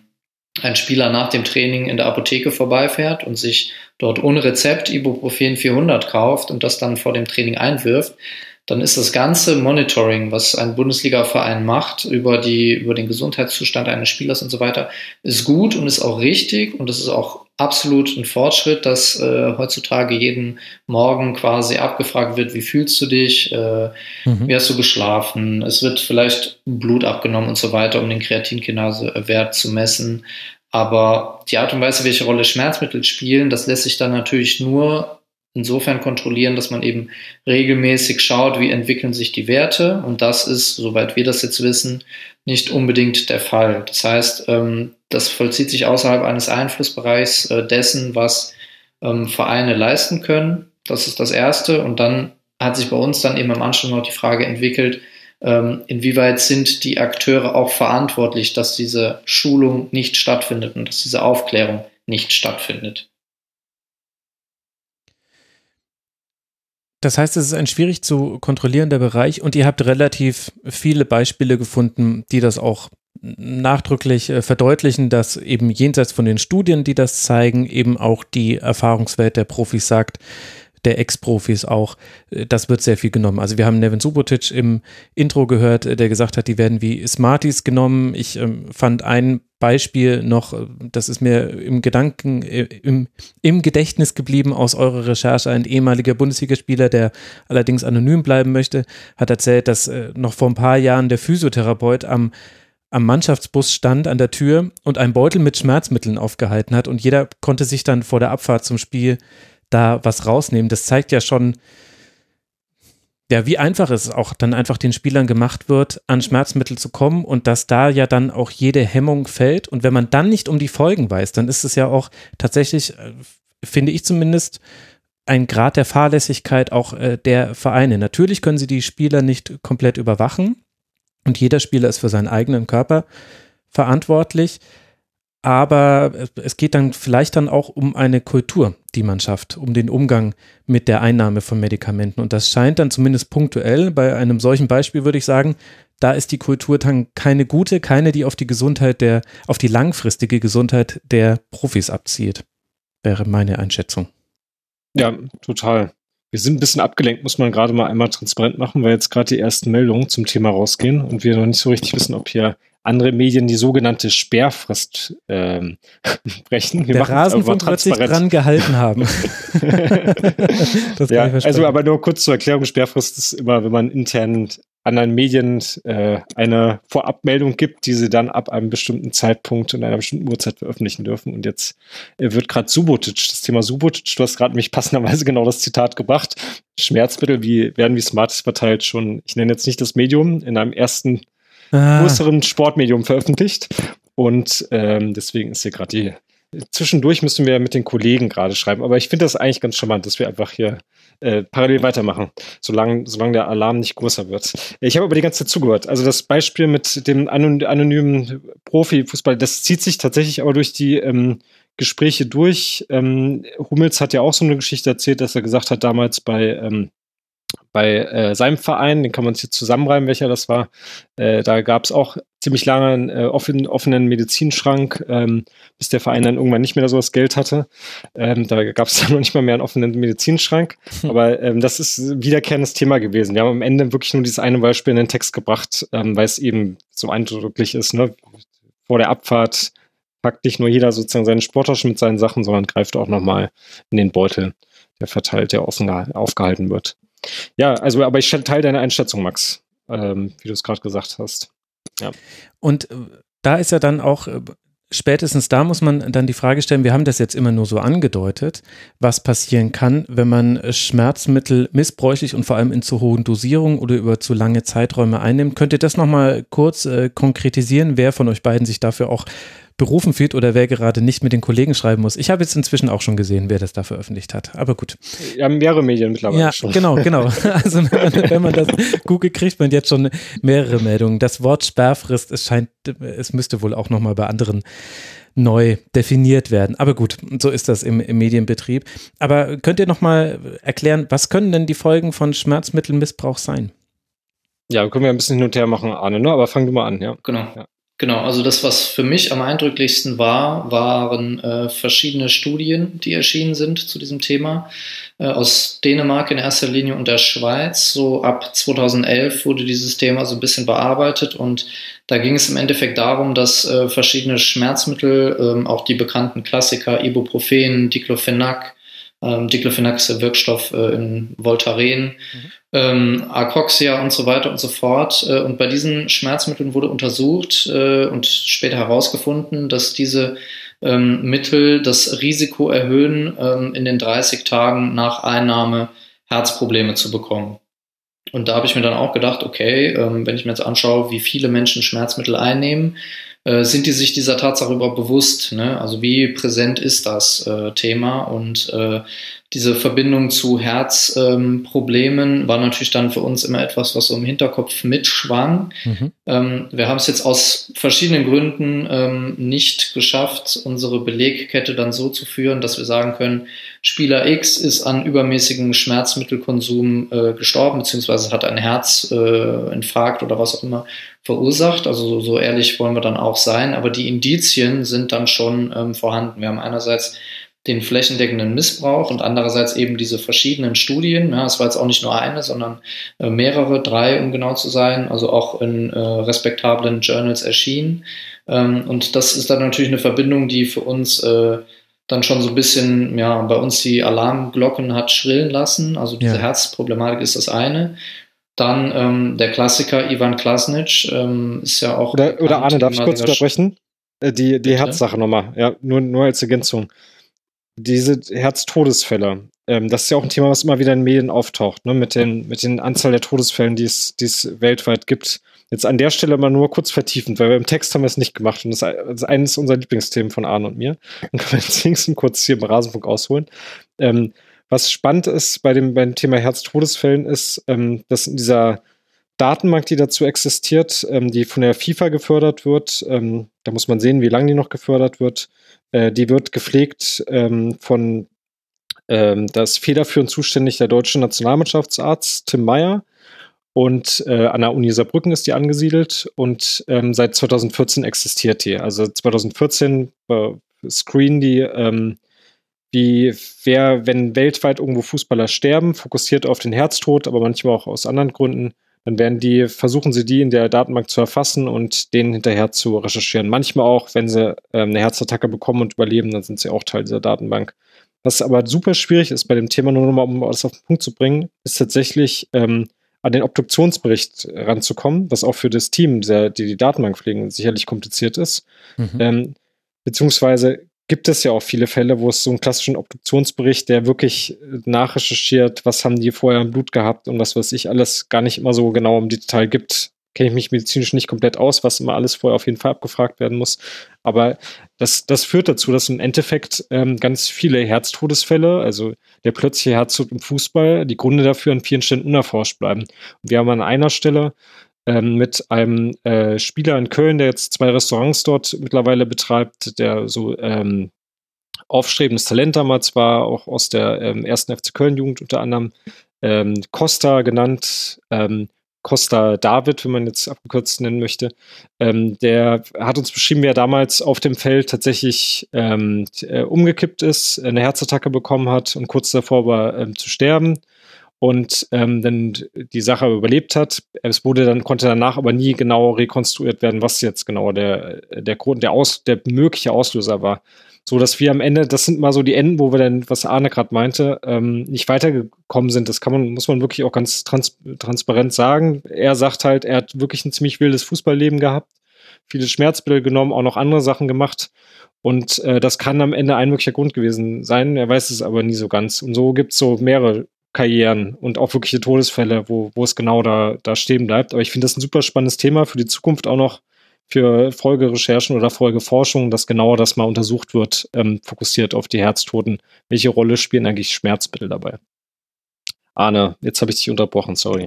ein Spieler nach dem Training in der Apotheke vorbeifährt und sich dort ohne Rezept Ibuprofen 400 kauft und das dann vor dem Training einwirft, dann ist das ganze Monitoring, was ein Bundesliga-Verein macht über die, über den Gesundheitszustand eines Spielers und so weiter, ist gut und ist auch richtig und es ist auch absolut ein Fortschritt, dass äh, heutzutage jeden Morgen quasi abgefragt wird, wie fühlst du dich, äh, mhm. wie hast du geschlafen, es wird vielleicht Blut abgenommen und so weiter, um den Kreatinkinase-Wert zu messen. Aber die Art und Weise, welche Rolle Schmerzmittel spielen, das lässt sich dann natürlich nur insofern kontrollieren, dass man eben regelmäßig schaut, wie entwickeln sich die Werte. Und das ist, soweit wir das jetzt wissen, nicht unbedingt der Fall. Das heißt, ähm, das vollzieht sich außerhalb eines Einflussbereichs äh, dessen, was ähm, Vereine leisten können. Das ist das Erste. Und dann hat sich bei uns dann eben am Anschluss noch die Frage entwickelt, ähm, inwieweit sind die Akteure auch verantwortlich, dass diese Schulung nicht stattfindet und dass diese Aufklärung nicht stattfindet. Das heißt, es ist ein schwierig zu kontrollierender Bereich und ihr habt relativ viele Beispiele gefunden, die das auch nachdrücklich äh, verdeutlichen, dass eben jenseits von den Studien, die das zeigen, eben auch die Erfahrungswelt der Profis sagt, der Ex-Profis auch, äh, das wird sehr viel genommen. Also wir haben Nevin Subotic im Intro gehört, äh, der gesagt hat, die werden wie Smarties genommen. Ich ähm, fand ein Beispiel noch, äh, das ist mir im Gedanken, im, im Gedächtnis geblieben aus eurer Recherche. Ein ehemaliger Bundesligaspieler, der allerdings anonym bleiben möchte, hat erzählt, dass noch vor ein paar Jahren der Physiotherapeut am am Mannschaftsbus stand an der Tür und einen Beutel mit Schmerzmitteln aufgehalten hat und jeder konnte sich dann vor der Abfahrt zum Spiel da was rausnehmen. Das zeigt ja schon, ja, wie einfach es auch dann einfach den Spielern gemacht wird, an Schmerzmittel zu kommen und dass da ja dann auch jede Hemmung fällt. Und wenn man dann nicht um die Folgen weiß, dann ist es ja auch tatsächlich, äh, finde ich zumindest, ein Grad der Fahrlässigkeit auch äh, der Vereine. Natürlich können sie die Spieler nicht komplett überwachen und jeder Spieler ist für seinen eigenen Körper verantwortlich aber es geht dann vielleicht dann auch um eine Kultur, die man schafft, um den Umgang mit der Einnahme von Medikamenten. Und das scheint dann zumindest punktuell, bei einem solchen Beispiel würde ich sagen, da ist die Kultur dann keine gute, keine, die auf die Gesundheit der, auf die langfristige Gesundheit der Profis abzielt, wäre meine Einschätzung. Ja, total. Wir sind ein bisschen abgelenkt, muss man gerade mal einmal transparent machen, weil jetzt gerade die ersten Meldungen zum Thema rausgehen und wir noch nicht so richtig wissen, ob hier andere Medien die sogenannte Sperrfrist ähm, brechen. Wir Der Rasenfunk wird sich dran gehalten haben. ja, also aber nur kurz zur Erklärung, Sperrfrist ist immer, wenn man intern anderen Medien äh, eine Vorabmeldung gibt, die sie dann ab einem bestimmten Zeitpunkt und einer bestimmten Uhrzeit veröffentlichen dürfen. Und jetzt äh, wird gerade Subotic, das Thema Subotic, du hast gerade mich passenderweise genau das Zitat gebracht. Schmerzmittel wie, werden wie Smarties verteilt schon, ich nenne jetzt nicht das Medium, in einem ersten ah. größeren Sportmedium veröffentlicht. Und ähm, deswegen ist hier gerade die. Zwischendurch müssen wir mit den Kollegen gerade schreiben. Aber ich finde das eigentlich ganz charmant, dass wir einfach hier äh, parallel weitermachen, solange, solange der Alarm nicht größer wird. Ich habe aber die ganze Zeit zugehört. Also das Beispiel mit dem anonymen Profifußball, das zieht sich tatsächlich aber durch die ähm, Gespräche durch. Ähm, Hummels hat ja auch so eine Geschichte erzählt, dass er gesagt hat, damals bei ähm, bei äh, seinem Verein, den kann man sich jetzt zusammenreimen, welcher das war, äh, da gab es auch ziemlich lange einen äh, offen, offenen Medizinschrank, ähm, bis der Verein dann irgendwann nicht mehr so das Geld hatte. Ähm, da gab es dann noch nicht mal mehr einen offenen Medizinschrank. Hm. Aber ähm, das ist wiederkehrendes Thema gewesen. Wir haben am Ende wirklich nur dieses eine Beispiel in den Text gebracht, ähm, weil es eben so eindrücklich ist. Ne? Vor der Abfahrt packt nicht nur jeder sozusagen seine Sporttasche mit seinen Sachen, sondern greift auch nochmal in den Beutel, der verteilt, der offen aufgehalten wird. Ja, also, aber ich teile deine Einschätzung, Max, ähm, wie du es gerade gesagt hast. Ja. Und äh, da ist ja dann auch äh, spätestens da muss man dann die Frage stellen, wir haben das jetzt immer nur so angedeutet, was passieren kann, wenn man Schmerzmittel missbräuchlich und vor allem in zu hohen Dosierungen oder über zu lange Zeiträume einnimmt. Könnt ihr das nochmal kurz äh, konkretisieren, wer von euch beiden sich dafür auch berufen fühlt oder wer gerade nicht mit den Kollegen schreiben muss. Ich habe jetzt inzwischen auch schon gesehen, wer das da veröffentlicht hat. Aber gut. Ja, mehrere Medien mittlerweile ja, schon. Genau, genau. Also wenn man, wenn man das googelt, kriegt man jetzt schon mehrere Meldungen. Das Wort Sperrfrist, es scheint, es müsste wohl auch nochmal bei anderen neu definiert werden. Aber gut, so ist das im, im Medienbetrieb. Aber könnt ihr nochmal erklären, was können denn die Folgen von Schmerzmittelmissbrauch sein? Ja, können wir ein bisschen hin und her machen, Arne, ne? aber fang du mal an, ja. Genau. Ja. Genau, also das, was für mich am eindrücklichsten war, waren äh, verschiedene Studien, die erschienen sind zu diesem Thema. Äh, aus Dänemark in erster Linie und der Schweiz. So ab 2011 wurde dieses Thema so ein bisschen bearbeitet und da ging es im Endeffekt darum, dass äh, verschiedene Schmerzmittel, ähm, auch die bekannten Klassiker Ibuprofen, Diclofenac, ähm, Diclofenac ist der Wirkstoff äh, in Voltaren, mhm. Ähm, Arcoxia und so weiter und so fort. Äh, und bei diesen Schmerzmitteln wurde untersucht äh, und später herausgefunden, dass diese ähm, Mittel das Risiko erhöhen, ähm, in den 30 Tagen nach Einnahme Herzprobleme zu bekommen. Und da habe ich mir dann auch gedacht, okay, ähm, wenn ich mir jetzt anschaue, wie viele Menschen Schmerzmittel einnehmen, äh, sind die sich dieser Tatsache überhaupt bewusst? Ne? Also wie präsent ist das äh, Thema? Und äh, diese Verbindung zu Herzproblemen ähm, war natürlich dann für uns immer etwas, was so im Hinterkopf mitschwang. Mhm. Ähm, wir haben es jetzt aus verschiedenen Gründen ähm, nicht geschafft, unsere Belegkette dann so zu führen, dass wir sagen können, Spieler X ist an übermäßigem Schmerzmittelkonsum äh, gestorben, beziehungsweise hat einen Herzinfarkt äh, oder was auch immer verursacht. Also so, so, ehrlich wollen wir dann auch sein. Aber die Indizien sind dann schon ähm, vorhanden. Wir haben einerseits den flächendeckenden Missbrauch und andererseits eben diese verschiedenen Studien. Ja, es war jetzt auch nicht nur eine, sondern äh, mehrere, drei, um genau zu sein, also auch in äh, respektablen Journals erschienen. Ähm, und das ist dann natürlich eine Verbindung, die für uns äh, dann schon so ein bisschen, ja, bei uns die Alarmglocken hat schrillen lassen. Also diese ja. Herzproblematik ist das eine. Dann ähm, der Klassiker Ivan Klasnic ähm, ist ja auch. Oder, oder Arne, darf ich kurz unterbrechen? Äh, die, die Herzsache nochmal, ja, nur, nur als Ergänzung diese Herztodesfälle, ähm, das ist ja auch ein Thema, was immer wieder in Medien auftaucht, ne, mit den, mit den Anzahl der Todesfällen, die es, die es weltweit gibt. Jetzt an der Stelle mal nur kurz vertiefend, weil wir im Text haben wir es nicht gemacht und das ist eines unserer Lieblingsthemen von Arne und mir. Dann können wir jetzt wenigstens kurz hier im Rasenfunk ausholen. Ähm, was spannend ist bei dem, beim Thema Herztodesfällen ist, ähm, dass in dieser Datenbank, die dazu existiert, ähm, die von der FIFA gefördert wird, ähm, da muss man sehen, wie lange die noch gefördert wird, äh, die wird gepflegt ähm, von ähm, das federführend zuständig der deutsche Nationalmannschaftsarzt Tim Meyer. Und äh, an der Uni Saarbrücken ist die angesiedelt und ähm, seit 2014 existiert die. Also 2014 äh, screen die, ähm, wie wer, wenn weltweit irgendwo Fußballer sterben, fokussiert auf den Herztod, aber manchmal auch aus anderen Gründen, dann werden die, versuchen sie die in der Datenbank zu erfassen und denen hinterher zu recherchieren. Manchmal auch, wenn sie ähm, eine Herzattacke bekommen und überleben, dann sind sie auch Teil dieser Datenbank. Was aber super schwierig ist bei dem Thema, nur nochmal, um alles auf den Punkt zu bringen, ist tatsächlich ähm, an den Obduktionsbericht ranzukommen, was auch für das Team, der, die die Datenbank pflegen, sicherlich kompliziert ist. Mhm. Ähm, beziehungsweise gibt es ja auch viele Fälle, wo es so einen klassischen Obduktionsbericht, der wirklich äh, nachrecherchiert, was haben die vorher im Blut gehabt und was weiß ich alles, gar nicht immer so genau im Detail gibt. Kenne ich mich medizinisch nicht komplett aus, was immer alles vorher auf jeden Fall abgefragt werden muss. Aber das, das führt dazu, dass im Endeffekt ähm, ganz viele Herztodesfälle, also der plötzliche Herztod im Fußball, die Gründe dafür an vielen Stellen unerforscht bleiben. Und wir haben an einer Stelle ähm, mit einem äh, Spieler in Köln, der jetzt zwei Restaurants dort mittlerweile betreibt, der so ähm, aufstrebendes Talent damals war, auch aus der ähm, ersten FC Köln-Jugend unter anderem, ähm, Costa genannt, ähm, Costa David, wenn man jetzt abgekürzt nennen möchte, ähm, der hat uns beschrieben, wie er damals auf dem Feld tatsächlich ähm, äh, umgekippt ist, eine Herzattacke bekommen hat und kurz davor war ähm, zu sterben und ähm, dann die Sache überlebt hat. Es wurde dann, konnte danach aber nie genau rekonstruiert werden, was jetzt genau der, der Grund, der, Aus, der mögliche Auslöser war. So dass wir am Ende, das sind mal so die Enden, wo wir dann, was Arne gerade meinte, ähm, nicht weitergekommen sind. Das kann man, muss man wirklich auch ganz trans transparent sagen. Er sagt halt, er hat wirklich ein ziemlich wildes Fußballleben gehabt, viele Schmerzbilder genommen, auch noch andere Sachen gemacht. Und äh, das kann am Ende ein möglicher Grund gewesen sein. Er weiß es aber nie so ganz. Und so gibt es so mehrere Karrieren und auch wirkliche Todesfälle, wo, wo es genau da, da stehen bleibt. Aber ich finde das ein super spannendes Thema für die Zukunft auch noch für Folgerecherchen oder Folgeforschung, dass genauer das mal untersucht wird, ähm, fokussiert auf die Herztoten. Welche Rolle spielen eigentlich Schmerzmittel dabei? Arne, jetzt habe ich dich unterbrochen, sorry.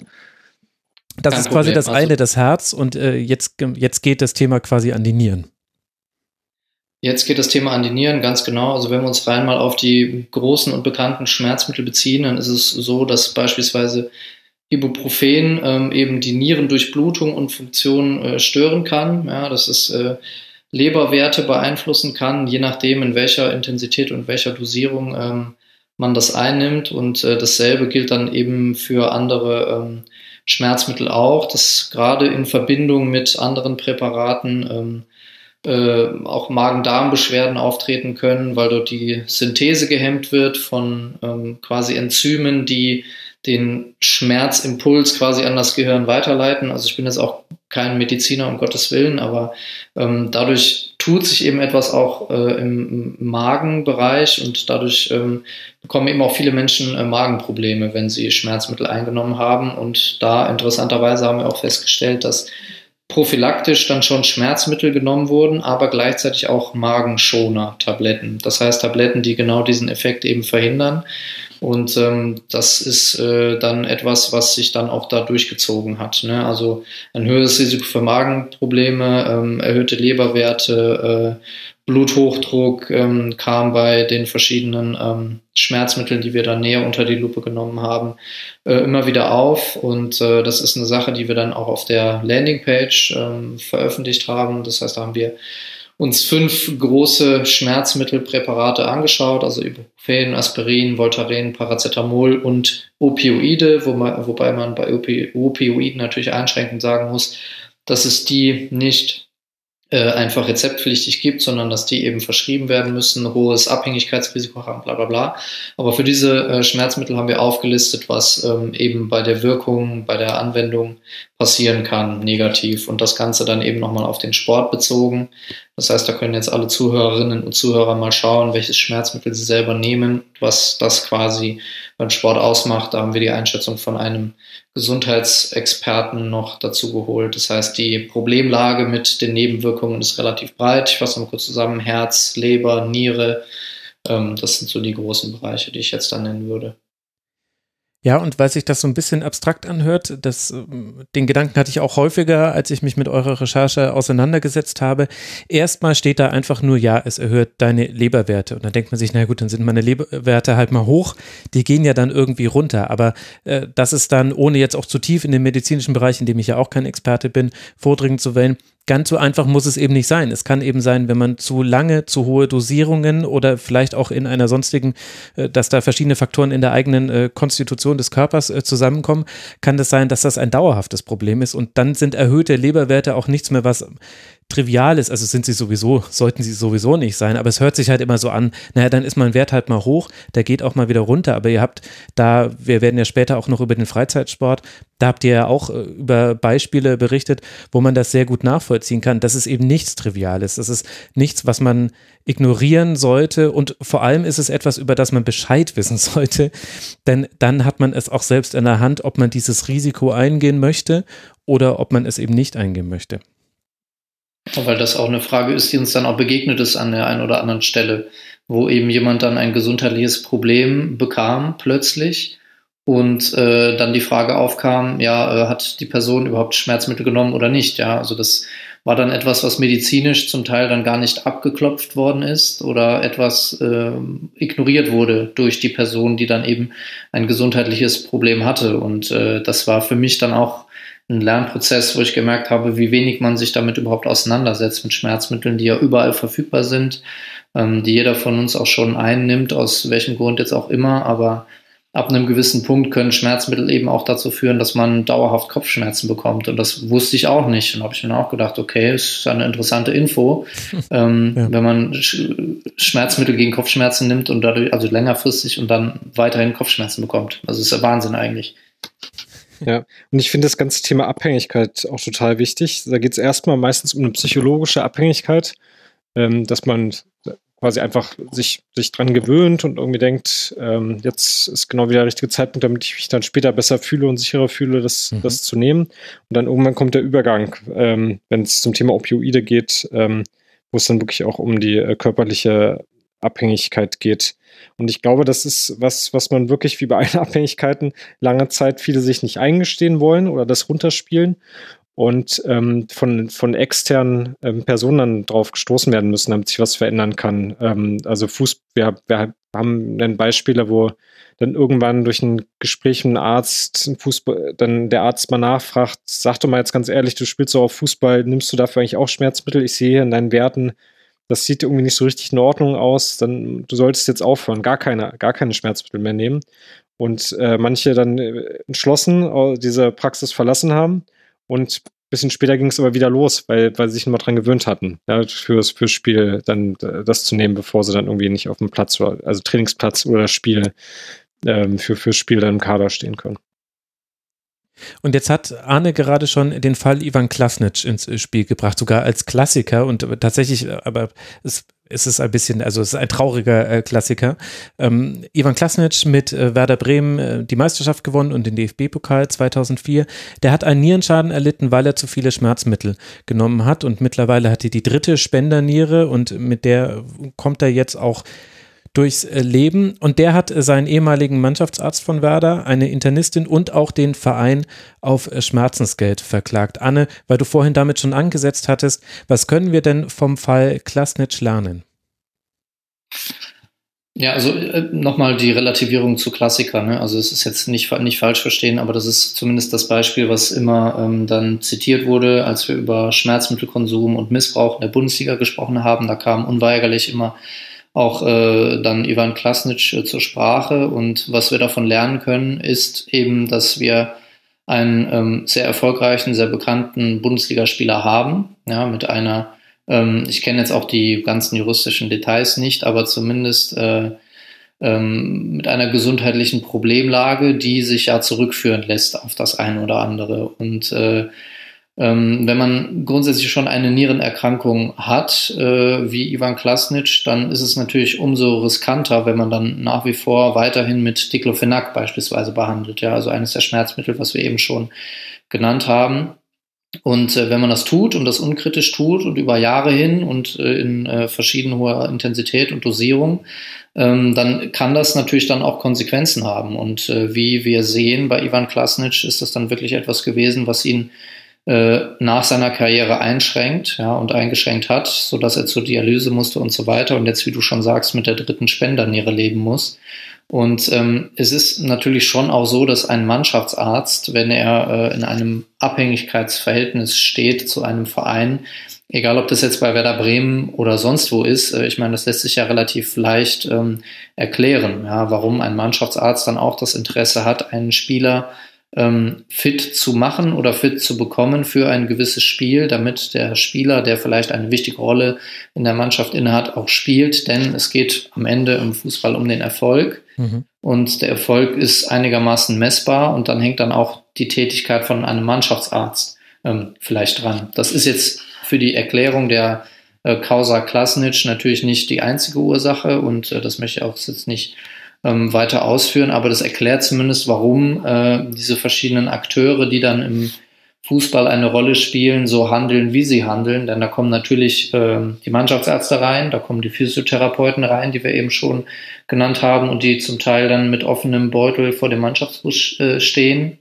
Das Kein ist quasi Problem. das eine, das Herz, und äh, jetzt, jetzt geht das Thema quasi an die Nieren. Jetzt geht das Thema an die Nieren, ganz genau. Also wenn wir uns rein mal auf die großen und bekannten Schmerzmittel beziehen, dann ist es so, dass beispielsweise Ibuprofen ähm, eben die Nierendurchblutung und Funktion äh, stören kann. Ja, dass es äh, Leberwerte beeinflussen kann, je nachdem, in welcher Intensität und welcher Dosierung ähm, man das einnimmt. Und äh, dasselbe gilt dann eben für andere ähm, Schmerzmittel auch, dass gerade in Verbindung mit anderen Präparaten ähm, äh, auch Magen-Darm-Beschwerden auftreten können, weil dort die Synthese gehemmt wird von ähm, quasi Enzymen, die den Schmerzimpuls quasi an das Gehirn weiterleiten. Also ich bin jetzt auch kein Mediziner, um Gottes Willen, aber ähm, dadurch tut sich eben etwas auch äh, im, Magenbereich und dadurch ähm, bekommen eben auch viele Menschen äh, Magenprobleme, wenn sie Schmerzmittel eingenommen haben. Und da interessanterweise haben wir auch festgestellt, dass prophylaktisch dann schon Schmerzmittel genommen wurden, aber gleichzeitig auch Magenschoner-Tabletten. Das heißt Tabletten, die genau diesen Effekt eben verhindern. Und ähm, das ist äh, dann etwas, was sich dann auch da durchgezogen hat. Ne? Also ein höheres Risiko für Magenprobleme, ähm, erhöhte Leberwerte, äh, Bluthochdruck ähm, kam bei den verschiedenen ähm, Schmerzmitteln, die wir dann näher unter die Lupe genommen haben, äh, immer wieder auf. Und äh, das ist eine Sache, die wir dann auch auf der Landingpage ähm, veröffentlicht haben. Das heißt, da haben wir uns fünf große Schmerzmittelpräparate angeschaut, also Ibuprofen, Aspirin, Voltaren, Paracetamol und Opioide, wo man, wobei man bei Opioiden natürlich einschränkend sagen muss, dass es die nicht äh, einfach rezeptpflichtig gibt, sondern dass die eben verschrieben werden müssen, hohes Abhängigkeitsrisiko haben, bla bla bla. Aber für diese äh, Schmerzmittel haben wir aufgelistet, was ähm, eben bei der Wirkung, bei der Anwendung passieren kann, negativ. Und das Ganze dann eben nochmal auf den Sport bezogen. Das heißt, da können jetzt alle Zuhörerinnen und Zuhörer mal schauen, welches Schmerzmittel sie selber nehmen, was das quasi beim Sport ausmacht. Da haben wir die Einschätzung von einem Gesundheitsexperten noch dazu geholt. Das heißt, die Problemlage mit den Nebenwirkungen ist relativ breit. Ich fasse mal kurz zusammen. Herz, Leber, Niere. Ähm, das sind so die großen Bereiche, die ich jetzt da nennen würde. Ja, und weil sich das so ein bisschen abstrakt anhört, das, ähm, den Gedanken hatte ich auch häufiger, als ich mich mit eurer Recherche auseinandergesetzt habe. Erstmal steht da einfach nur, ja, es erhöht deine Leberwerte. Und dann denkt man sich, na gut, dann sind meine Leberwerte halt mal hoch. Die gehen ja dann irgendwie runter. Aber äh, das ist dann, ohne jetzt auch zu tief in den medizinischen Bereich, in dem ich ja auch kein Experte bin, vordringen zu wollen, ganz so einfach muss es eben nicht sein. Es kann eben sein, wenn man zu lange, zu hohe Dosierungen oder vielleicht auch in einer sonstigen, äh, dass da verschiedene Faktoren in der eigenen äh, Konstitution des Körpers äh, zusammenkommen, kann das sein, dass das ein dauerhaftes Problem ist und dann sind erhöhte Leberwerte auch nichts mehr, was trivial ist, also sind sie sowieso, sollten sie sowieso nicht sein, aber es hört sich halt immer so an, naja, dann ist mein Wert halt mal hoch, der geht auch mal wieder runter, aber ihr habt da, wir werden ja später auch noch über den Freizeitsport, da habt ihr ja auch äh, über Beispiele berichtet, wo man das sehr gut nachvollziehen kann, dass es eben nichts Triviales, das ist nichts, was man ignorieren sollte und vor allem ist es etwas, über das man Bescheid wissen sollte, denn dann hat man es auch selbst in der Hand, ob man dieses Risiko eingehen möchte oder ob man es eben nicht eingehen möchte. Weil das auch eine Frage ist, die uns dann auch begegnet ist an der einen oder anderen Stelle, wo eben jemand dann ein gesundheitliches Problem bekam plötzlich und äh, dann die Frage aufkam, ja, äh, hat die Person überhaupt Schmerzmittel genommen oder nicht? Ja, also das war dann etwas, was medizinisch zum Teil dann gar nicht abgeklopft worden ist oder etwas äh, ignoriert wurde durch die Person, die dann eben ein gesundheitliches Problem hatte. Und äh, das war für mich dann auch ein Lernprozess, wo ich gemerkt habe, wie wenig man sich damit überhaupt auseinandersetzt mit Schmerzmitteln, die ja überall verfügbar sind, ähm, die jeder von uns auch schon einnimmt, aus welchem Grund jetzt auch immer, aber ab einem gewissen Punkt können Schmerzmittel eben auch dazu führen, dass man dauerhaft Kopfschmerzen bekommt. Und das wusste ich auch nicht. Und habe ich mir auch gedacht, okay, ist eine interessante Info. ähm, ja. Wenn man Schmerzmittel gegen Kopfschmerzen nimmt und dadurch, also längerfristig und dann weiterhin Kopfschmerzen bekommt. Also ist ja Wahnsinn eigentlich. Ja, und ich finde das ganze Thema Abhängigkeit auch total wichtig. Da geht es erstmal meistens um eine psychologische Abhängigkeit, ähm, dass man quasi einfach sich, sich dran gewöhnt und irgendwie denkt, ähm, jetzt ist genau wieder der richtige Zeitpunkt, damit ich mich dann später besser fühle und sicherer fühle, das, mhm. das zu nehmen. Und dann irgendwann kommt der Übergang, ähm, wenn es zum Thema Opioide geht, ähm, wo es dann wirklich auch um die äh, körperliche Abhängigkeit geht. Und ich glaube, das ist was, was man wirklich wie bei allen Abhängigkeiten lange Zeit viele sich nicht eingestehen wollen oder das runterspielen und ähm, von, von externen ähm, Personen dann drauf gestoßen werden müssen, damit sich was verändern kann. Ähm, also Fuß, wir, wir haben dann Beispiele, wo dann irgendwann durch ein Gespräch mit einem Arzt, ein Fußball, dann der Arzt mal nachfragt, sag doch mal jetzt ganz ehrlich, du spielst so auf Fußball, nimmst du dafür eigentlich auch Schmerzmittel? Ich sehe in deinen Werten, das sieht irgendwie nicht so richtig in Ordnung aus, dann du solltest jetzt aufhören, gar keine, gar keine Schmerzmittel mehr nehmen. Und äh, manche dann äh, entschlossen diese Praxis verlassen haben und ein bisschen später ging es aber wieder los, weil, weil sie sich immer dran gewöhnt hatten, ja, fürs, fürs Spiel dann äh, das zu nehmen, bevor sie dann irgendwie nicht auf dem Platz, also Trainingsplatz oder Spiel ähm, für, fürs Spiel dann im Kader stehen können. Und jetzt hat Arne gerade schon den Fall Ivan Klasnic ins Spiel gebracht, sogar als Klassiker und tatsächlich, aber es ist es ein bisschen, also es ist ein trauriger äh, Klassiker. Ähm, Ivan Klasnic mit äh, Werder Bremen äh, die Meisterschaft gewonnen und den DFB-Pokal 2004. Der hat einen Nierenschaden erlitten, weil er zu viele Schmerzmittel genommen hat und mittlerweile hat er die dritte Spenderniere und mit der kommt er jetzt auch durchs äh, Leben. Und der hat äh, seinen ehemaligen Mannschaftsarzt von Werder, eine Internistin und auch den Verein auf äh, Schmerzensgeld verklagt. Anne, weil du vorhin damit schon angesetzt hattest, was können wir denn vom Fall Klasnitsch lernen? Ja, also nochmal die Relativierung zu Klassiker. Ne? Also es ist jetzt nicht, nicht falsch verstehen, aber das ist zumindest das Beispiel, was immer ähm, dann zitiert wurde, als wir über Schmerzmittelkonsum und Missbrauch in der Bundesliga gesprochen haben. Da kam unweigerlich immer auch äh, dann Ivan Klasnic äh, zur Sprache. Und was wir davon lernen können, ist eben, dass wir einen ähm, sehr erfolgreichen, sehr bekannten Bundesligaspieler haben, ja, mit einer, ähm, ich kenne jetzt auch die ganzen juristischen Details nicht, aber zumindest äh, ähm, mit einer gesundheitlichen Problemlage, die sich ja zurückführen lässt auf das eine oder andere. Und äh, ähm, wenn man grundsätzlich schon eine Nierenerkrankung hat, äh, wie Ivan Klasnic, dann ist es natürlich umso riskanter, wenn man dann nach wie vor weiterhin mit Diclofenac beispielsweise behandelt. Ja, also eines der Schmerzmittel, was wir eben schon genannt haben. Und äh, wenn man das tut und das unkritisch tut und über Jahre hin und äh, in äh, verschieden hoher Intensität und Dosierung, ähm, dann kann das natürlich dann auch Konsequenzen haben. Und äh, wie wir sehen bei Ivan Klasnic ist das dann wirklich etwas gewesen, was ihn äh, nach seiner Karriere einschränkt ja, und eingeschränkt hat, sodass er zur Dialyse musste und so weiter und jetzt, wie du schon sagst, mit der dritten Spenderniere leben muss. Und ähm, es ist natürlich schon auch so, dass ein Mannschaftsarzt, wenn er äh, in einem Abhängigkeitsverhältnis steht zu einem Verein, egal ob das jetzt bei Werder Bremen oder sonst wo ist, äh, ich meine, das lässt sich ja relativ leicht ähm, erklären, ja, warum ein Mannschaftsarzt dann auch das Interesse hat, einen Spieler ähm, fit zu machen oder fit zu bekommen für ein gewisses Spiel, damit der Spieler, der vielleicht eine wichtige Rolle in der Mannschaft innehat, auch spielt. Denn es geht am Ende im Fußball um den Erfolg. Mhm. Und der Erfolg ist einigermaßen messbar und dann hängt dann auch die Tätigkeit von einem Mannschaftsarzt ähm, vielleicht dran. Das ist jetzt für die Erklärung der äh, Causa Klasnic natürlich nicht die einzige Ursache und äh, das möchte ich auch jetzt nicht ähm, weiter ausführen, aber das erklärt zumindest, warum äh, diese verschiedenen Akteure, die dann im Fußball eine Rolle spielen, so handeln, wie sie handeln. Denn da kommen natürlich äh, die Mannschaftsärzte rein, da kommen die Physiotherapeuten rein, die wir eben schon genannt haben und die zum Teil dann mit offenem Beutel vor dem Mannschaftsbus äh, stehen.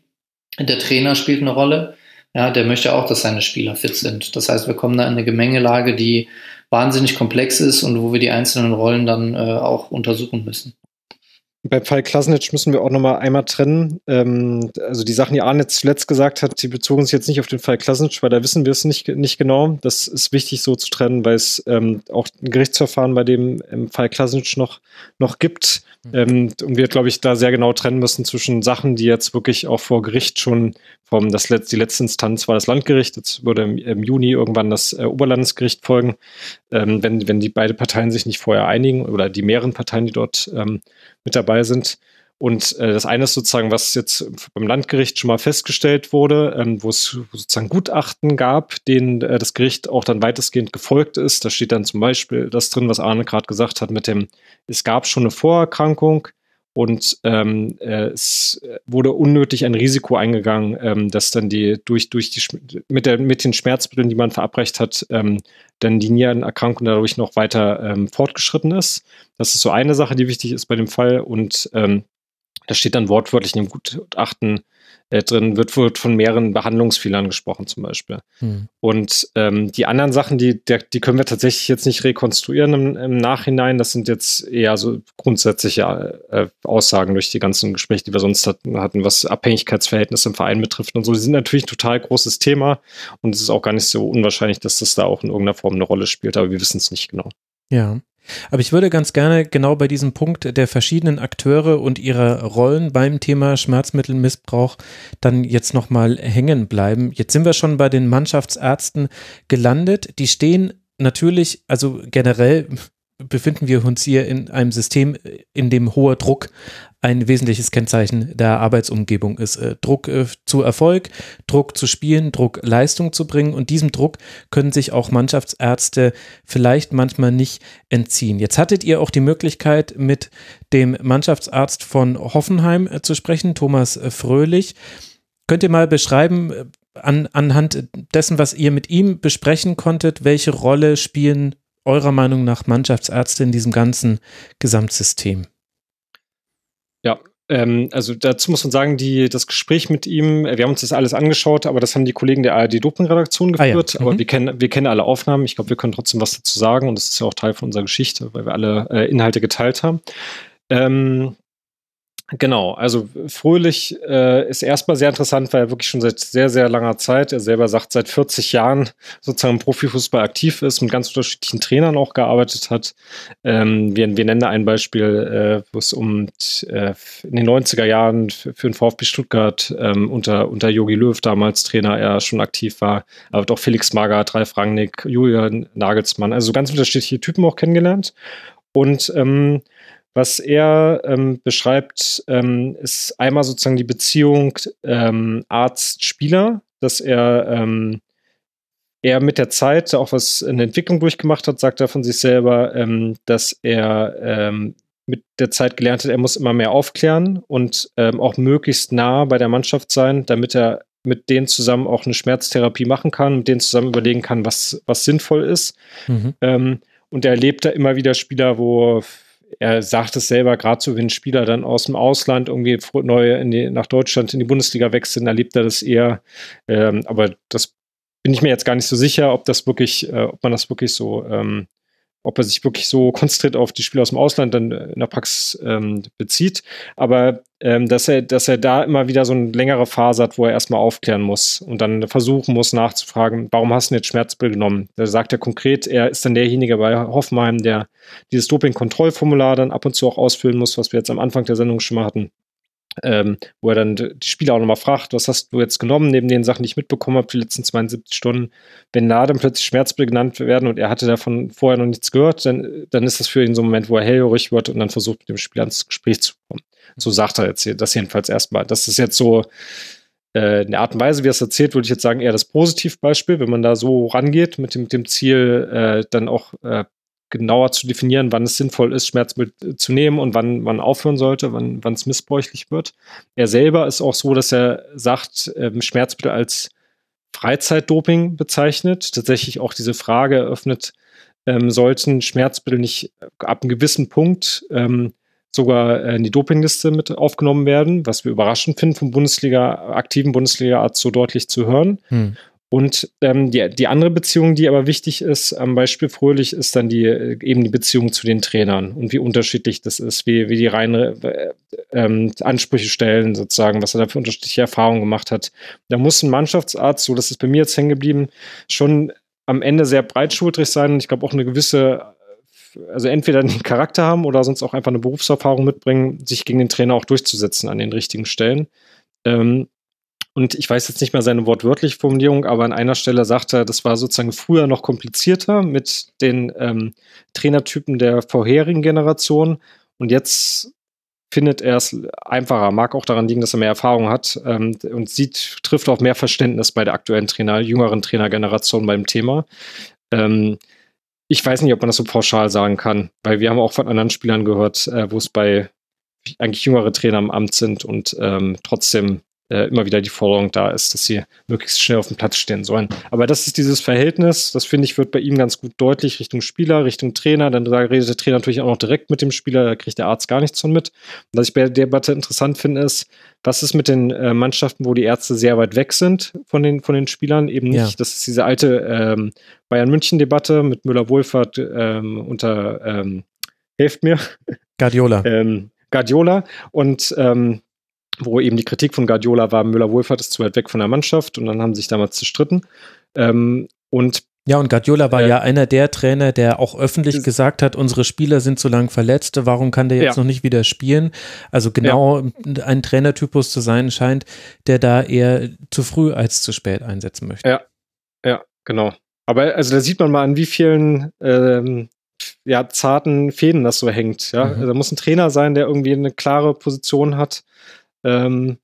Der Trainer spielt eine Rolle. Ja, der möchte auch, dass seine Spieler fit sind. Das heißt, wir kommen da in eine Gemengelage, die wahnsinnig komplex ist und wo wir die einzelnen Rollen dann äh, auch untersuchen müssen. Beim Fall Klasnic müssen wir auch noch mal einmal trennen. Ähm, also die Sachen, die Arne zuletzt gesagt hat, die bezogen sich jetzt nicht auf den Fall Klasnic, weil da wissen wir es nicht, nicht genau. Das ist wichtig so zu trennen, weil es ähm, auch ein Gerichtsverfahren bei dem im Fall Klasnic noch, noch gibt. Mhm. Ähm, und wir, glaube ich, da sehr genau trennen müssen zwischen Sachen, die jetzt wirklich auch vor Gericht schon vom, das Letz-, die letzte Instanz war das Landgericht, jetzt würde im, im Juni irgendwann das äh, Oberlandesgericht folgen, ähm, wenn, wenn die beide Parteien sich nicht vorher einigen oder die mehreren Parteien, die dort ähm, mit dabei sind. Und äh, das eine ist sozusagen, was jetzt beim Landgericht schon mal festgestellt wurde, ähm, wo es sozusagen Gutachten gab, denen äh, das Gericht auch dann weitestgehend gefolgt ist. Da steht dann zum Beispiel das drin, was Arne gerade gesagt hat, mit dem, es gab schon eine Vorerkrankung und ähm, äh, es wurde unnötig ein Risiko eingegangen, ähm, dass dann die durch, durch die mit, der, mit den Schmerzmitteln, die man verabreicht hat, ähm, dann die Nierenerkrankung dadurch noch weiter ähm, fortgeschritten ist. Das ist so eine Sache, die wichtig ist bei dem Fall. Und ähm, da steht dann wortwörtlich in dem Gutachten äh, drin, wird, wird von mehreren Behandlungsfehlern gesprochen zum Beispiel. Hm. Und ähm, die anderen Sachen, die, der, die können wir tatsächlich jetzt nicht rekonstruieren im, im Nachhinein. Das sind jetzt eher so grundsätzliche äh, Aussagen durch die ganzen Gespräche, die wir sonst hatten, hatten, was Abhängigkeitsverhältnisse im Verein betrifft und so. Die sind natürlich ein total großes Thema und es ist auch gar nicht so unwahrscheinlich, dass das da auch in irgendeiner Form eine Rolle spielt, aber wir wissen es nicht genau. Ja. Aber ich würde ganz gerne genau bei diesem Punkt der verschiedenen Akteure und ihrer Rollen beim Thema Schmerzmittelmissbrauch dann jetzt nochmal hängen bleiben. Jetzt sind wir schon bei den Mannschaftsärzten gelandet. Die stehen natürlich, also generell befinden wir uns hier in einem System, in dem hoher Druck ein wesentliches Kennzeichen der Arbeitsumgebung ist. Äh, Druck äh, zu Erfolg, Druck zu spielen, Druck Leistung zu bringen und diesem Druck können sich auch Mannschaftsärzte vielleicht manchmal nicht entziehen. Jetzt hattet ihr auch die Möglichkeit, mit dem Mannschaftsarzt von Hoffenheim äh, zu sprechen, Thomas Fröhlich. Könnt ihr mal beschreiben, an, anhand dessen, was ihr mit ihm besprechen konntet, welche Rolle spielen eurer Meinung nach Mannschaftsärzte in diesem ganzen Gesamtsystem? Ja, ähm, also dazu muss man sagen, die, das Gespräch mit ihm, äh, wir haben uns das alles angeschaut, aber das haben die Kollegen der ARD-Doping-Redaktion geführt. Ah, ja. mhm. Aber wir kennen, wir kennen alle Aufnahmen. Ich glaube, wir können trotzdem was dazu sagen und das ist ja auch Teil von unserer Geschichte, weil wir alle äh, Inhalte geteilt haben. Ähm, Genau, also Fröhlich äh, ist erstmal sehr interessant, weil er wirklich schon seit sehr, sehr langer Zeit, er selber sagt, seit 40 Jahren sozusagen im Profifußball aktiv ist, mit ganz unterschiedlichen Trainern auch gearbeitet hat. Ähm, wir, wir nennen da ein Beispiel, äh, wo es um äh, in den 90er Jahren für den VfB Stuttgart ähm, unter, unter Jogi Löw damals Trainer er schon aktiv war, aber auch Felix Magath, Ralf Rangnick, Julian Nagelsmann, also ganz unterschiedliche Typen auch kennengelernt. Und ähm, was er ähm, beschreibt, ähm, ist einmal sozusagen die Beziehung ähm, Arzt-Spieler, dass er, ähm, er mit der Zeit auch was in der Entwicklung durchgemacht hat, sagt er von sich selber, ähm, dass er ähm, mit der Zeit gelernt hat, er muss immer mehr aufklären und auch möglichst nah bei der Mannschaft sein, damit er mit denen zusammen auch eine Schmerztherapie machen kann, mit denen zusammen überlegen kann, was, was sinnvoll ist. Mhm. und er erlebt da immer wieder Spieler, wo er sagt es selber, gerade so, wenn Spieler dann aus dem Ausland irgendwie neu die, nach Deutschland in die Bundesliga wechseln, erlebt er das eher. Ähm, aber das bin ich mir jetzt gar nicht so sicher, ob das wirklich, äh, ob man das wirklich so ähm, ob er sich wirklich so konzentriert auf die Spiele aus dem Ausland dann äh, in der Praxis ähm, bezieht. Aber ähm, dass er, dass er da immer wieder so eine längere Phase hat, wo er erstmal aufklären muss und dann versuchen muss nachzufragen, warum hast du jetzt Schmerzbild genommen? Da sagt er konkret, er ist dann derjenige bei Hoffenheim, der dieses Doping-Kontrollformular dann ab und zu auch ausfüllen muss, was wir jetzt am Anfang der Sendung schon mal hatten ähm, wo er dann die Spieler auch nochmal fragt, was hast du jetzt genommen, neben den Sachen, die ich mitbekommen habe, die letzten 72 Stunden. Wenn da dann plötzlich Schmerzmittel genannt werden und er hatte davon vorher noch nichts gehört, dann, dann ist das für ihn so ein Moment, wo er hellhörig wird und dann versucht, mit dem Spieler ins Gespräch zu kommen. So sagt er jetzt hier, das jedenfalls erstmal. Das ist jetzt so äh, in der Art und Weise, wie er es erzählt, würde ich jetzt sagen, eher das Positivbeispiel, wenn man da so rangeht mit dem, mit dem Ziel, äh, dann auch äh, genauer zu definieren, wann es sinnvoll ist, Schmerzmittel zu nehmen und wann man aufhören sollte, wann, wann es missbräuchlich wird. Er selber ist auch so, dass er sagt, ähm, Schmerzmittel als Freizeitdoping bezeichnet. Tatsächlich auch diese Frage eröffnet, ähm, sollten Schmerzmittel nicht ab einem gewissen Punkt ähm, sogar in die Dopingliste mit aufgenommen werden, was wir überraschend finden, vom Bundesliga, aktiven Bundesliga-Arzt so deutlich zu hören. Hm. Und ähm, die, die andere Beziehung, die aber wichtig ist, am Beispiel Fröhlich, ist dann die eben die Beziehung zu den Trainern und wie unterschiedlich das ist, wie, wie die reine äh, ähm, Ansprüche stellen, sozusagen, was er da für unterschiedliche Erfahrungen gemacht hat. Da muss ein Mannschaftsarzt, so das ist bei mir jetzt hängen geblieben, schon am Ende sehr breitschultrig sein und ich glaube auch eine gewisse also entweder einen Charakter haben oder sonst auch einfach eine Berufserfahrung mitbringen, sich gegen den Trainer auch durchzusetzen an den richtigen Stellen. Ähm, und ich weiß jetzt nicht mehr seine wortwörtliche Formulierung, aber an einer Stelle sagt er, das war sozusagen früher noch komplizierter mit den ähm, Trainertypen der vorherigen Generation. Und jetzt findet er es einfacher. Mag auch daran liegen, dass er mehr Erfahrung hat ähm, und sieht, trifft auf mehr Verständnis bei der aktuellen Trainer, jüngeren Trainergeneration beim Thema. Ähm, ich weiß nicht, ob man das so pauschal sagen kann, weil wir haben auch von anderen Spielern gehört, äh, wo es bei eigentlich jüngere Trainer am Amt sind und ähm, trotzdem äh, immer wieder die Forderung da ist, dass sie möglichst schnell auf dem Platz stehen sollen. Aber das ist dieses Verhältnis, das finde ich, wird bei ihm ganz gut deutlich Richtung Spieler, Richtung Trainer. Dann da redet der Trainer natürlich auch noch direkt mit dem Spieler, da kriegt der Arzt gar nichts von mit. Und was ich bei der Debatte interessant finde, ist, was ist mit den äh, Mannschaften, wo die Ärzte sehr weit weg sind von den, von den Spielern? Eben nicht. Ja. Das ist diese alte ähm, Bayern-München-Debatte mit Müller-Wohlfahrt ähm, unter, ähm, helft mir. Guardiola. ähm, Guardiola. Und ähm, wo eben die Kritik von Guardiola war, Müller-Wohlfahrt ist zu weit weg von der Mannschaft und dann haben sie sich damals zerstritten. Ähm, und ja, und Guardiola war äh, ja einer der Trainer, der auch öffentlich gesagt hat, unsere Spieler sind zu lang verletzt, warum kann der jetzt ja. noch nicht wieder spielen? Also genau ja. ein Trainertypus zu sein scheint, der da eher zu früh als zu spät einsetzen möchte. Ja, ja, genau. Aber also da sieht man mal, an wie vielen ähm, ja, zarten Fäden das so hängt. Ja? Mhm. Also, da muss ein Trainer sein, der irgendwie eine klare Position hat ähm,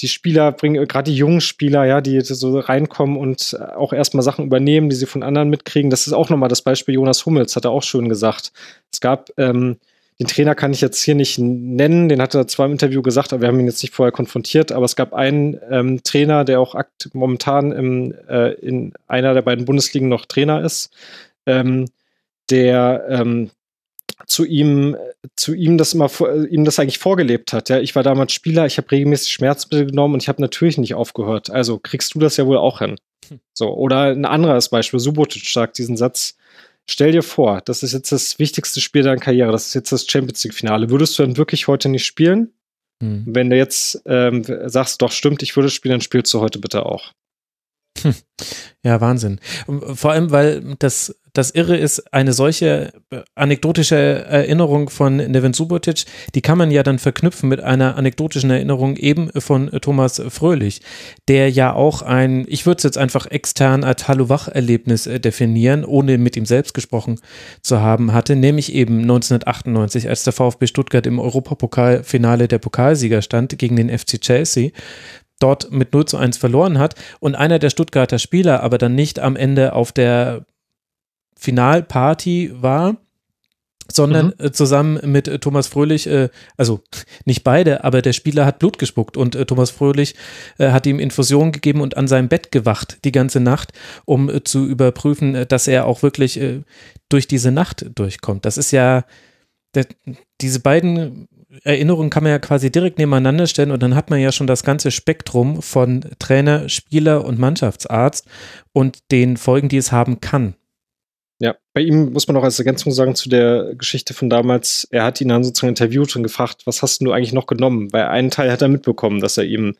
die Spieler bringen, gerade die jungen Spieler, ja, die so reinkommen und auch erstmal Sachen übernehmen, die sie von anderen mitkriegen. Das ist auch nochmal das Beispiel Jonas Hummels, hat er auch schön gesagt. Es gab, ähm, den Trainer kann ich jetzt hier nicht nennen, den hat er zwar im Interview gesagt, aber wir haben ihn jetzt nicht vorher konfrontiert, aber es gab einen ähm, Trainer, der auch momentan im, äh, in einer der beiden Bundesligen noch Trainer ist, ähm, der ähm, zu ihm, zu ihm das immer, ihm das eigentlich vorgelebt hat. Ja, ich war damals Spieler, ich habe regelmäßig Schmerzmittel genommen und ich habe natürlich nicht aufgehört. Also kriegst du das ja wohl auch hin. Hm. So, oder ein anderes Beispiel, Subotic sagt diesen Satz, stell dir vor, das ist jetzt das wichtigste Spiel deiner Karriere, das ist jetzt das Champions League-Finale. Würdest du dann wirklich heute nicht spielen? Hm. Wenn du jetzt ähm, sagst, doch stimmt, ich würde spielen, dann spielst du heute bitte auch. Ja, Wahnsinn. Vor allem, weil das, das Irre ist, eine solche äh, anekdotische Erinnerung von Nevin Subotic, die kann man ja dann verknüpfen mit einer anekdotischen Erinnerung eben von Thomas Fröhlich, der ja auch ein, ich würde es jetzt einfach extern als Hallo-Wach-Erlebnis äh, definieren, ohne mit ihm selbst gesprochen zu haben hatte, nämlich eben 1998, als der VfB Stuttgart im Europapokalfinale der Pokalsieger stand gegen den FC Chelsea dort mit 0 zu 1 verloren hat und einer der Stuttgarter Spieler aber dann nicht am Ende auf der Finalparty war, sondern mhm. Äh, zusammen mit äh, Thomas Fröhlich, äh, also nicht beide, aber der Spieler hat Blut gespuckt und Thomas Fröhlich hat ihm Infusion gegeben und an seinem Bett gewacht die ganze Nacht, um zu überprüfen, dass er auch wirklich durch diese Nacht durchkommt. Das ist ja, diese beiden Erinnerungen kann man ja quasi direkt nebeneinander stellen und dann hat man ja schon das ganze Spektrum von Trainer, Spieler und Mannschaftsarzt und den Folgen, die es haben kann. Ja, bei ihm muss man auch als Ergänzung sagen zu der Geschichte von damals, er hat ihn dann sozusagen interviewt und gefragt, was hast du eigentlich noch genommen? Weil einen Teil hat er mitbekommen, dass er ihm,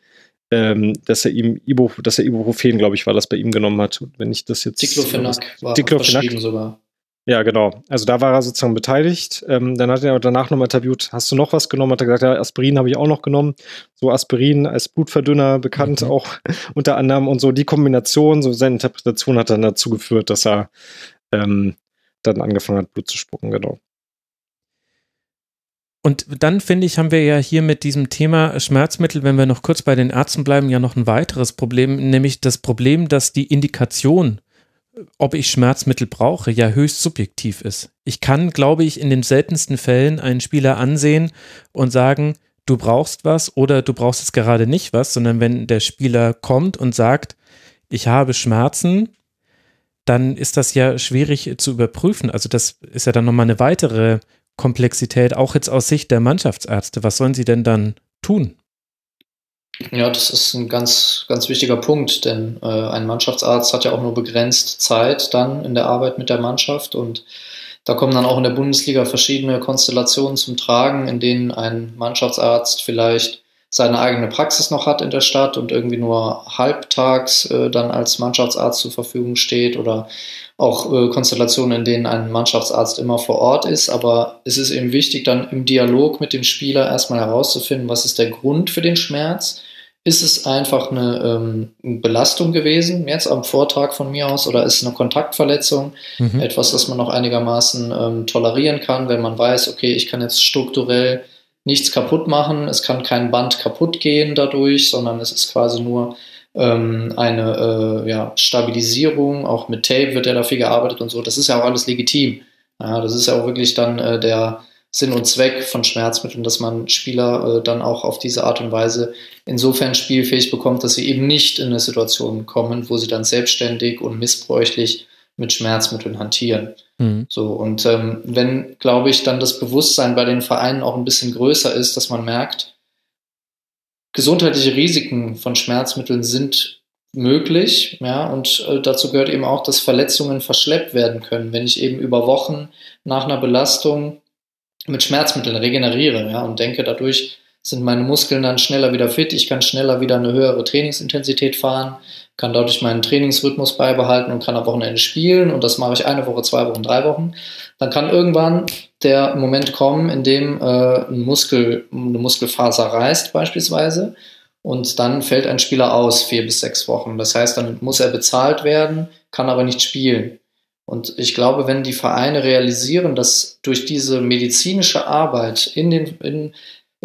ähm, dass er ihm Ibu, dass er Ibuprofen, glaube ich, war, das bei ihm genommen hat. Wenn ich das jetzt. Diclofenac war Diclofenac. sogar. Ja, genau. Also da war er sozusagen beteiligt. Ähm, dann hat er danach nochmal interviewt, hast du noch was genommen? Hat er gesagt, ja, Aspirin habe ich auch noch genommen. So Aspirin als Blutverdünner bekannt mhm. auch unter anderem und so die Kombination, so seine Interpretation hat dann dazu geführt, dass er ähm, dann angefangen hat, Blut zu spucken, genau. Und dann finde ich, haben wir ja hier mit diesem Thema Schmerzmittel, wenn wir noch kurz bei den Ärzten bleiben, ja noch ein weiteres Problem, nämlich das Problem, dass die Indikation ob ich Schmerzmittel brauche, ja höchst subjektiv ist. Ich kann, glaube ich, in den seltensten Fällen einen Spieler ansehen und sagen, du brauchst was oder du brauchst jetzt gerade nicht was, sondern wenn der Spieler kommt und sagt, ich habe Schmerzen, dann ist das ja schwierig zu überprüfen. Also das ist ja dann nochmal eine weitere Komplexität, auch jetzt aus Sicht der Mannschaftsärzte. Was sollen sie denn dann tun? Ja, das ist ein ganz, ganz wichtiger Punkt, denn äh, ein Mannschaftsarzt hat ja auch nur begrenzt Zeit dann in der Arbeit mit der Mannschaft und da kommen dann auch in der Bundesliga verschiedene Konstellationen zum Tragen, in denen ein Mannschaftsarzt vielleicht seine eigene Praxis noch hat in der Stadt und irgendwie nur halbtags äh, dann als Mannschaftsarzt zur Verfügung steht oder auch äh, Konstellationen, in denen ein Mannschaftsarzt immer vor Ort ist. Aber es ist eben wichtig, dann im Dialog mit dem Spieler erstmal herauszufinden, was ist der Grund für den Schmerz. Ist es einfach eine ähm, Belastung gewesen, jetzt am Vortag von mir aus, oder ist es eine Kontaktverletzung? Mhm. Etwas, das man noch einigermaßen ähm, tolerieren kann, wenn man weiß, okay, ich kann jetzt strukturell nichts kaputt machen, es kann kein Band kaputt gehen dadurch, sondern es ist quasi nur ähm, eine äh, ja, Stabilisierung, auch mit Tape wird ja dafür gearbeitet und so. Das ist ja auch alles legitim. Ja, das ist ja auch wirklich dann äh, der Sinn und Zweck von Schmerzmitteln, dass man Spieler äh, dann auch auf diese Art und Weise insofern spielfähig bekommt, dass sie eben nicht in eine Situation kommen, wo sie dann selbstständig und missbräuchlich mit Schmerzmitteln hantieren. Mhm. So, und ähm, wenn, glaube ich, dann das Bewusstsein bei den Vereinen auch ein bisschen größer ist, dass man merkt, gesundheitliche Risiken von Schmerzmitteln sind möglich, ja, und äh, dazu gehört eben auch, dass Verletzungen verschleppt werden können, wenn ich eben über Wochen nach einer Belastung mit Schmerzmitteln regeneriere, ja, und denke, dadurch sind meine Muskeln dann schneller wieder fit, ich kann schneller wieder eine höhere Trainingsintensität fahren, kann dadurch meinen Trainingsrhythmus beibehalten und kann am Wochenende spielen und das mache ich eine Woche, zwei Wochen, drei Wochen. Dann kann irgendwann der Moment kommen, in dem äh, ein Muskel, eine Muskelfaser reißt beispielsweise und dann fällt ein Spieler aus, vier bis sechs Wochen. Das heißt, dann muss er bezahlt werden, kann aber nicht spielen. Und ich glaube, wenn die Vereine realisieren, dass durch diese medizinische Arbeit in den, in,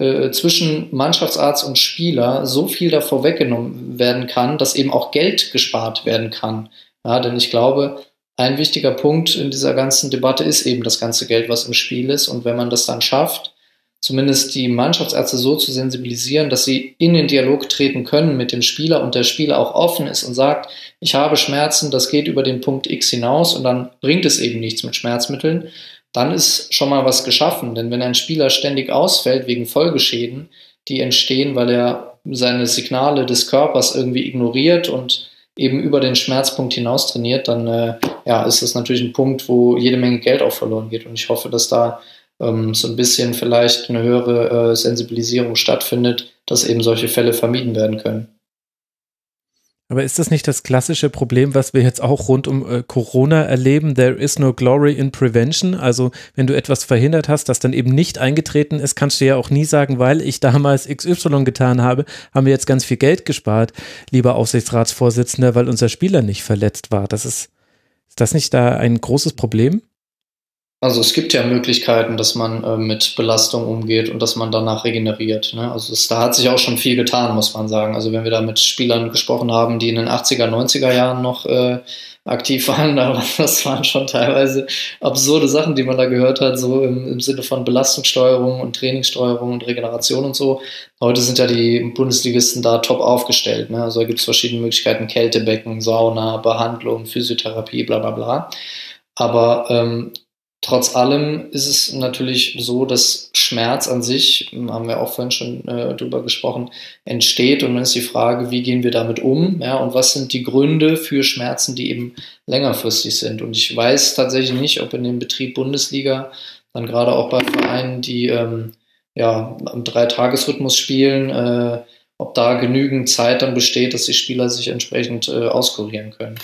äh, zwischen Mannschaftsarzt und Spieler so viel davor weggenommen werden kann, dass eben auch Geld gespart werden kann. Ja, denn ich glaube, ein wichtiger Punkt in dieser ganzen Debatte ist eben das ganze Geld, was im Spiel ist. Und wenn man das dann schafft, zumindest die Mannschaftsärzte so zu sensibilisieren, dass sie in den Dialog treten können mit dem Spieler und der Spieler auch offen ist und sagt, ich habe Schmerzen, das geht über den Punkt X hinaus und dann bringt es eben nichts mit Schmerzmitteln, dann ist schon mal was geschaffen. Denn wenn ein Spieler ständig ausfällt wegen Folgeschäden, die entstehen, weil er seine Signale des Körpers irgendwie ignoriert und eben über den Schmerzpunkt hinaus trainiert, dann äh, ja, ist das natürlich ein Punkt, wo jede Menge Geld auch verloren geht. Und ich hoffe, dass da ähm, so ein bisschen vielleicht eine höhere äh, Sensibilisierung stattfindet, dass eben solche Fälle vermieden werden können. Aber ist das nicht das klassische Problem, was wir jetzt auch rund um äh, Corona erleben? There is no glory in prevention. Also wenn du etwas verhindert hast, das dann eben nicht eingetreten ist, kannst du ja auch nie sagen, weil ich damals XY getan habe, haben wir jetzt ganz viel Geld gespart, lieber Aufsichtsratsvorsitzender, weil unser Spieler nicht verletzt war. Das ist, ist das nicht da ein großes Problem? Also es gibt ja Möglichkeiten, dass man äh, mit Belastung umgeht und dass man danach regeneriert. Ne? Also es, da hat sich auch schon viel getan, muss man sagen. Also wenn wir da mit Spielern gesprochen haben, die in den 80er, 90er Jahren noch äh, aktiv waren, da, das waren schon teilweise absurde Sachen, die man da gehört hat, so im, im Sinne von Belastungssteuerung und Trainingssteuerung und Regeneration und so. Heute sind ja die Bundesligisten da top aufgestellt. Ne? Also da gibt es verschiedene Möglichkeiten, Kältebecken, Sauna, Behandlung, Physiotherapie, bla bla bla. Aber ähm, Trotz allem ist es natürlich so, dass Schmerz an sich, haben wir auch vorhin schon äh, drüber gesprochen, entsteht. Und dann ist die Frage, wie gehen wir damit um? Ja, und was sind die Gründe für Schmerzen, die eben längerfristig sind? Und ich weiß tatsächlich nicht, ob in dem Betrieb Bundesliga, dann gerade auch bei Vereinen, die ähm, ja, am Dreitagesrhythmus spielen, äh, ob da genügend Zeit dann besteht, dass die Spieler sich entsprechend äh, auskurieren können.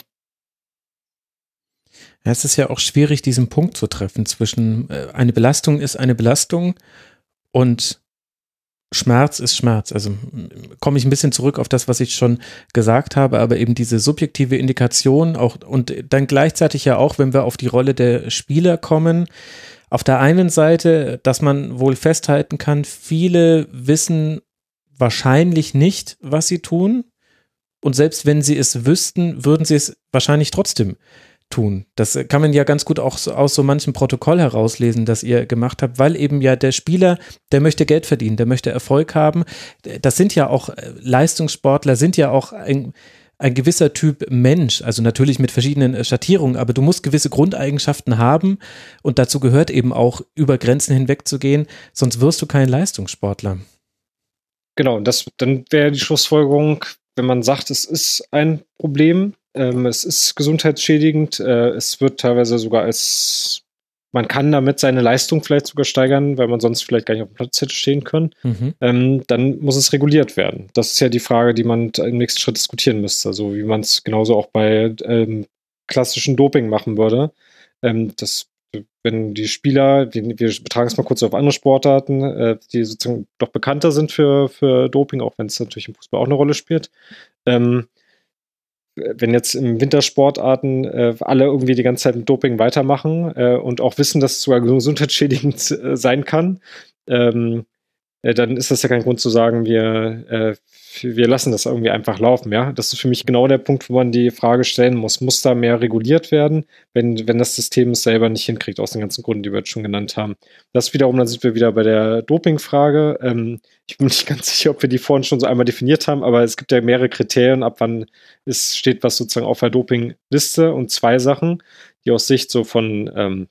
Ja, es ist ja auch schwierig, diesen Punkt zu treffen zwischen äh, eine Belastung ist eine Belastung und Schmerz ist Schmerz. Also komme ich ein bisschen zurück auf das, was ich schon gesagt habe, aber eben diese subjektive Indikation auch und dann gleichzeitig ja auch, wenn wir auf die Rolle der Spieler kommen, auf der einen Seite, dass man wohl festhalten kann, viele wissen wahrscheinlich nicht, was sie tun. Und selbst wenn sie es wüssten, würden sie es wahrscheinlich trotzdem tun. Das kann man ja ganz gut auch aus so manchem Protokoll herauslesen, das ihr gemacht habt, weil eben ja der Spieler, der möchte Geld verdienen, der möchte Erfolg haben. Das sind ja auch äh, Leistungssportler, sind ja auch ein, ein gewisser Typ Mensch, also natürlich mit verschiedenen äh, Schattierungen, aber du musst gewisse Grundeigenschaften haben und dazu gehört eben auch über Grenzen hinweg zu gehen, sonst wirst du kein Leistungssportler. genau, das, dann wäre die Schlussfolgerung, wenn man sagt, es ist ein Problem, ähm, es ist gesundheitsschädigend, äh, es wird teilweise sogar als man kann damit seine Leistung vielleicht sogar steigern, weil man sonst vielleicht gar nicht auf dem Platz hätte stehen können. Mhm. Ähm, dann muss es reguliert werden. Das ist ja die Frage, die man im nächsten Schritt diskutieren müsste. So wie man es genauso auch bei ähm, klassischen Doping machen würde. Ähm, das, wenn die Spieler, wir, wir betragen es mal kurz auf andere Sportarten, äh, die sozusagen doch bekannter sind für, für Doping, auch wenn es natürlich im Fußball auch eine Rolle spielt. Ähm, wenn jetzt im Wintersportarten äh, alle irgendwie die ganze Zeit mit Doping weitermachen äh, und auch wissen, dass es sogar gesundheitsschädigend äh, sein kann, ähm, äh, dann ist das ja kein Grund zu sagen, wir, äh, wir lassen das irgendwie einfach laufen. Ja, das ist für mich genau der Punkt, wo man die Frage stellen muss: Muss da mehr reguliert werden, wenn, wenn das System es selber nicht hinkriegt, aus den ganzen Gründen, die wir jetzt schon genannt haben? Das wiederum, dann sind wir wieder bei der Doping-Frage. Ähm, ich bin nicht ganz sicher, ob wir die vorhin schon so einmal definiert haben, aber es gibt ja mehrere Kriterien, ab wann es steht was sozusagen auf der Doping-Liste und zwei Sachen, die aus Sicht so von ähm,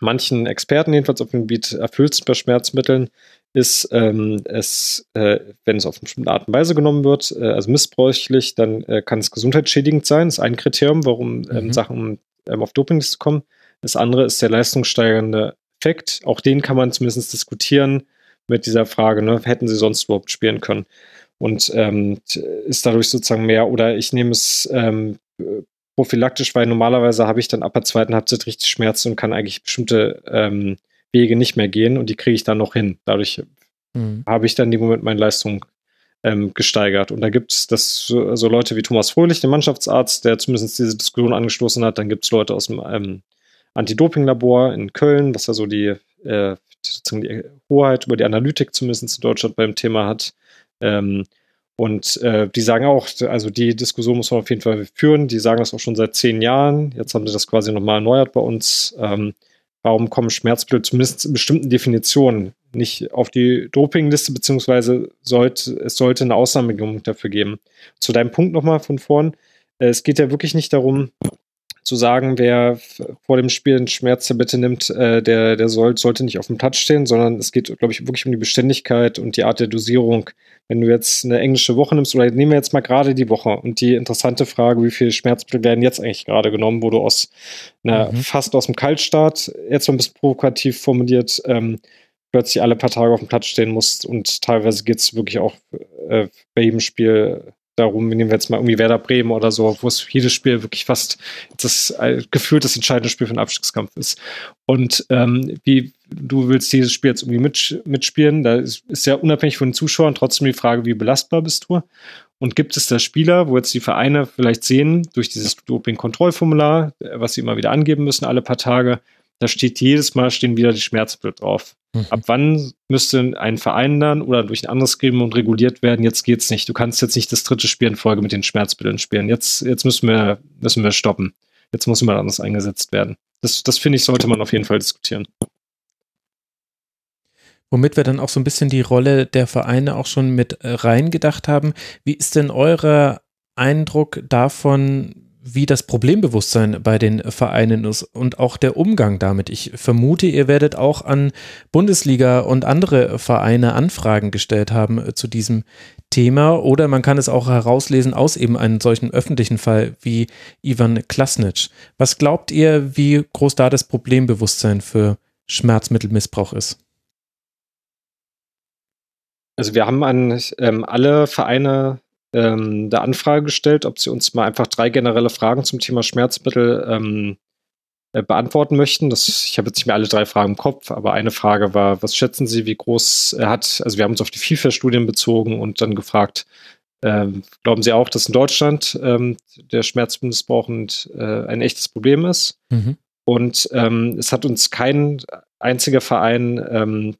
manchen Experten jedenfalls auf dem Gebiet erfüllt sind bei Schmerzmitteln, ist, ähm, es, äh, wenn es auf eine bestimmte Art und Weise genommen wird, äh, also missbräuchlich, dann äh, kann es gesundheitsschädigend sein. Das ist ein Kriterium, warum ähm, mhm. Sachen ähm, auf Dopingliste kommen. Das andere ist der leistungssteigernde Effekt. Auch den kann man zumindest diskutieren mit dieser Frage, ne, hätten sie sonst überhaupt spielen können? Und ähm, ist dadurch sozusagen mehr, oder ich nehme es ähm, prophylaktisch, weil normalerweise habe ich dann ab der zweiten Halbzeit richtig Schmerzen und kann eigentlich bestimmte ähm, Wege nicht mehr gehen und die kriege ich dann noch hin. Dadurch mhm. habe ich dann dem Moment meine Leistung ähm, gesteigert. Und da gibt es das so, so, Leute wie Thomas Fröhlich, der Mannschaftsarzt, der zumindest diese Diskussion angestoßen hat. Dann gibt es Leute aus dem ähm, Anti-Doping-Labor in Köln, was ja so die, äh, sozusagen die Hoheit über die Analytik zumindest in Deutschland beim Thema hat. Ähm, und äh, die sagen auch, also die Diskussion muss man auf jeden Fall führen. Die sagen das auch schon seit zehn Jahren. Jetzt haben sie das quasi nochmal erneuert bei uns. Ähm, warum kommen Schmerzmittel zumindest in bestimmten Definitionen nicht auf die Dopingliste, beziehungsweise sollte, es sollte eine Ausnahmegenehmigung dafür geben. Zu deinem Punkt nochmal von vorn. Äh, es geht ja wirklich nicht darum, zu sagen, wer vor dem Spiel eine Schmerztablette nimmt, äh, der, der soll, sollte nicht auf dem Touch stehen, sondern es geht, glaube ich, wirklich um die Beständigkeit und die Art der Dosierung. Wenn du jetzt eine englische Woche nimmst, oder nehmen wir jetzt mal gerade die Woche und die interessante Frage, wie viele Schmerzmittel werden jetzt eigentlich gerade genommen, wo du aus einer, mhm. fast aus dem Kaltstart, jetzt mal ein bisschen provokativ formuliert, ähm, plötzlich alle paar Tage auf dem Platz stehen musst und teilweise geht es wirklich auch äh, bei jedem Spiel darum, nehmen wir jetzt mal irgendwie Werder Bremen oder so, wo es jedes Spiel wirklich fast das äh, gefühlt das entscheidende Spiel für den Abstiegskampf ist. Und ähm, wie du willst dieses Spiel jetzt irgendwie mit, mitspielen, da ist, ist ja unabhängig von den Zuschauern trotzdem die Frage, wie belastbar bist du? Und gibt es da Spieler, wo jetzt die Vereine vielleicht sehen, durch dieses Doping-Kontrollformular, was sie immer wieder angeben müssen, alle paar Tage, da steht jedes Mal stehen wieder die Schmerzmittel drauf. Mhm. Ab wann müsste ein Verein dann oder durch ein anderes Gremium reguliert werden? Jetzt geht's nicht. Du kannst jetzt nicht das dritte Spiel in Folge mit den Schmerzmitteln spielen. Jetzt, jetzt müssen wir, müssen wir stoppen. Jetzt muss jemand anders eingesetzt werden. Das, das finde ich, sollte man auf jeden Fall diskutieren. Womit wir dann auch so ein bisschen die Rolle der Vereine auch schon mit reingedacht haben. Wie ist denn euer Eindruck davon, wie das Problembewusstsein bei den Vereinen ist und auch der Umgang damit. Ich vermute, ihr werdet auch an Bundesliga und andere Vereine Anfragen gestellt haben äh, zu diesem Thema oder man kann es auch herauslesen aus eben einem solchen öffentlichen Fall wie Ivan Klasnic. Was glaubt ihr, wie groß da das Problembewusstsein für Schmerzmittelmissbrauch ist? Also wir haben an ähm, alle Vereine ähm, der Anfrage gestellt, ob sie uns mal einfach drei generelle Fragen zum Thema Schmerzmittel ähm, äh, beantworten möchten. Das, ich habe jetzt nicht mehr alle drei Fragen im Kopf, aber eine Frage war, was schätzen Sie, wie groß er hat? Also wir haben uns auf die FIFA-Studien bezogen und dann gefragt, ähm, glauben Sie auch, dass in Deutschland ähm, der Schmerzmissbrauch ein, äh, ein echtes Problem ist? Mhm. Und ähm, es hat uns kein einziger Verein ähm,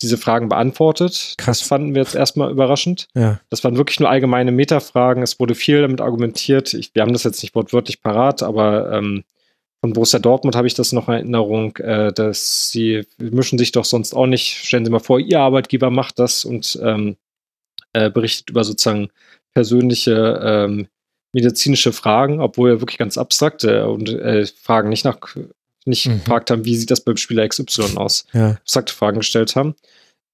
diese Fragen beantwortet. Krass. Das fanden wir jetzt erstmal überraschend. Ja. Das waren wirklich nur allgemeine Metafragen. Es wurde viel damit argumentiert. Ich, wir haben das jetzt nicht wortwörtlich parat, aber ähm, von Borussia Dortmund habe ich das noch in Erinnerung, äh, dass sie mischen sich doch sonst auch nicht. Stellen Sie mal vor, Ihr Arbeitgeber macht das und ähm, äh, berichtet über sozusagen persönliche ähm, medizinische Fragen, obwohl er wirklich ganz abstrakte und äh, Fragen nicht nach nicht mhm. gefragt haben, wie sieht das beim Spieler XY aus. Ja. Abstrakte Fragen gestellt haben.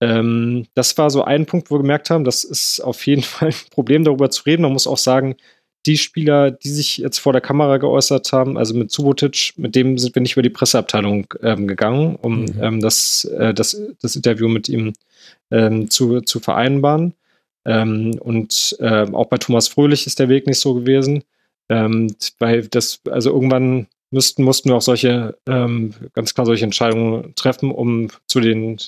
Ähm, das war so ein Punkt, wo wir gemerkt haben, das ist auf jeden Fall ein Problem, darüber zu reden. Man muss auch sagen, die Spieler, die sich jetzt vor der Kamera geäußert haben, also mit Subotic, mit dem sind wir nicht über die Presseabteilung ähm, gegangen, um mhm. ähm, das, äh, das, das Interview mit ihm ähm, zu, zu vereinbaren. Ähm, und äh, auch bei Thomas Fröhlich ist der Weg nicht so gewesen, ähm, weil das, also irgendwann müssten, mussten wir auch solche, ähm, ganz klar solche Entscheidungen treffen, um zu den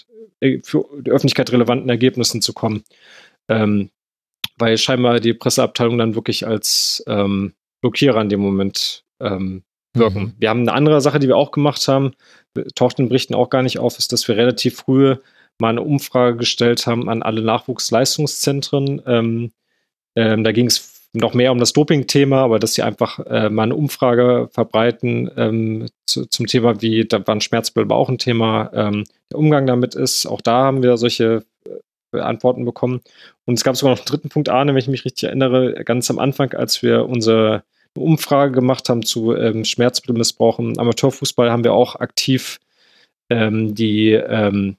äh, für die Öffentlichkeit relevanten Ergebnissen zu kommen. Ähm, weil scheinbar die Presseabteilung dann wirklich als ähm, Blockierer in dem Moment ähm, wirken. Mhm. Wir haben eine andere Sache, die wir auch gemacht haben, taucht in Berichten auch gar nicht auf, ist, dass wir relativ früh mal eine Umfrage gestellt haben an alle Nachwuchsleistungszentren. Ähm, ähm, da ging es noch mehr um das Doping-Thema, aber dass sie einfach äh, mal eine Umfrage verbreiten ähm, zu, zum Thema, wie da waren Schmerzbilder auch ein Thema, ähm, der Umgang damit ist. Auch da haben wir solche äh, Antworten bekommen. Und es gab sogar noch einen dritten Punkt, Arne, wenn ich mich richtig erinnere, ganz am Anfang, als wir unsere Umfrage gemacht haben zu ähm, Schmerzmittelmissbrauch im Amateurfußball, haben wir auch aktiv ähm, die ähm,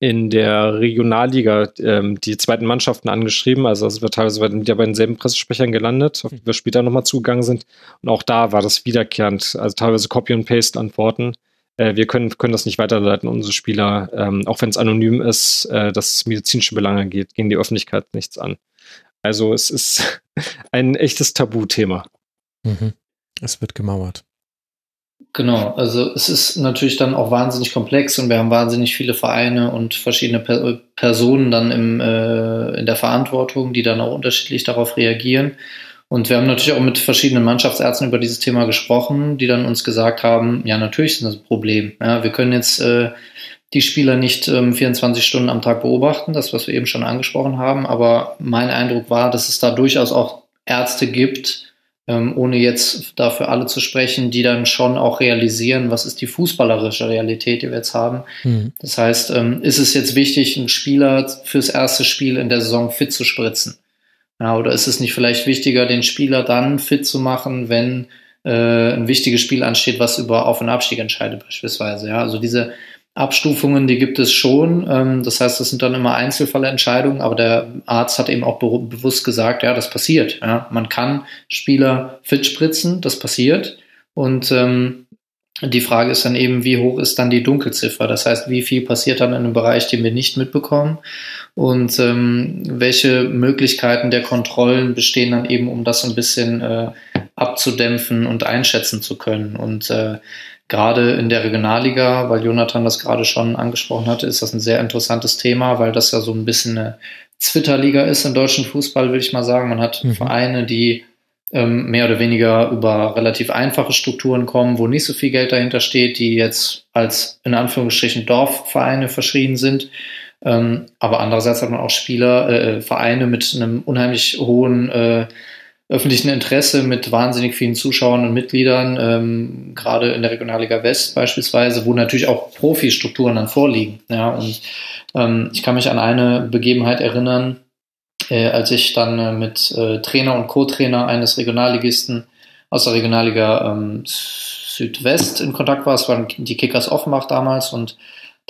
in der Regionalliga ähm, die zweiten Mannschaften angeschrieben. Also das wird teilweise wieder bei denselben Pressesprechern gelandet, auf die wir später nochmal zugegangen sind. Und auch da war das wiederkehrend, also teilweise Copy- und Paste-Antworten. Äh, wir können, können das nicht weiterleiten, unsere Spieler, ähm, auch wenn es anonym ist, äh, dass es medizinische Belange geht, gegen die Öffentlichkeit nichts an. Also es ist ein echtes Tabuthema. Mhm. Es wird gemauert. Genau, also es ist natürlich dann auch wahnsinnig komplex und wir haben wahnsinnig viele Vereine und verschiedene per Personen dann im, äh, in der Verantwortung, die dann auch unterschiedlich darauf reagieren. Und wir haben natürlich auch mit verschiedenen Mannschaftsärzten über dieses Thema gesprochen, die dann uns gesagt haben, ja, natürlich ist das ein Problem. Ja, wir können jetzt äh, die Spieler nicht ähm, 24 Stunden am Tag beobachten, das, was wir eben schon angesprochen haben. Aber mein Eindruck war, dass es da durchaus auch Ärzte gibt, ähm, ohne jetzt dafür alle zu sprechen, die dann schon auch realisieren, was ist die fußballerische Realität, die wir jetzt haben. Mhm. Das heißt, ähm, ist es jetzt wichtig, einen Spieler fürs erste Spiel in der Saison fit zu spritzen? Ja, oder ist es nicht vielleicht wichtiger, den Spieler dann fit zu machen, wenn äh, ein wichtiges Spiel ansteht, was über Auf- und Abstieg entscheidet beispielsweise? Ja, also diese Abstufungen, die gibt es schon. Ähm, das heißt, das sind dann immer Einzelfallentscheidungen, aber der Arzt hat eben auch be bewusst gesagt, ja, das passiert. Ja. Man kann Spieler fit spritzen, das passiert. Und ähm, die Frage ist dann eben, wie hoch ist dann die Dunkelziffer? Das heißt, wie viel passiert dann in einem Bereich, den wir nicht mitbekommen? Und ähm, welche Möglichkeiten der Kontrollen bestehen dann eben, um das ein bisschen äh, abzudämpfen und einschätzen zu können? Und äh, gerade in der Regionalliga, weil Jonathan das gerade schon angesprochen hatte, ist das ein sehr interessantes Thema, weil das ja so ein bisschen eine Zwitterliga ist im deutschen Fußball, würde ich mal sagen. Man hat mhm. Vereine, die ähm, mehr oder weniger über relativ einfache Strukturen kommen, wo nicht so viel Geld dahinter steht, die jetzt als in Anführungsstrichen Dorfvereine verschrien sind. Ähm, aber andererseits hat man auch Spieler, äh, Vereine mit einem unheimlich hohen äh, öffentlichen Interesse mit wahnsinnig vielen Zuschauern und Mitgliedern, ähm, gerade in der Regionalliga West beispielsweise, wo natürlich auch Profi-Strukturen dann vorliegen. Ja, und ähm, ich kann mich an eine Begebenheit erinnern, äh, als ich dann äh, mit äh, Trainer und Co-Trainer eines Regionalligisten aus der Regionalliga ähm, Südwest in Kontakt war. Es waren die Kickers Offenbach damals und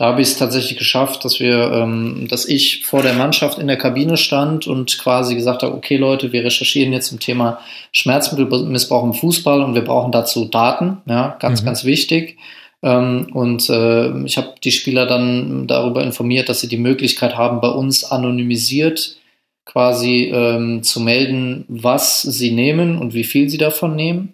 da habe ich es tatsächlich geschafft, dass wir, ähm, dass ich vor der Mannschaft in der Kabine stand und quasi gesagt habe, okay Leute, wir recherchieren jetzt zum Thema Schmerzmittelmissbrauch im Fußball und wir brauchen dazu Daten, ja, ganz, mhm. ganz wichtig. Ähm, und äh, ich habe die Spieler dann darüber informiert, dass sie die Möglichkeit haben, bei uns anonymisiert quasi ähm, zu melden, was sie nehmen und wie viel sie davon nehmen.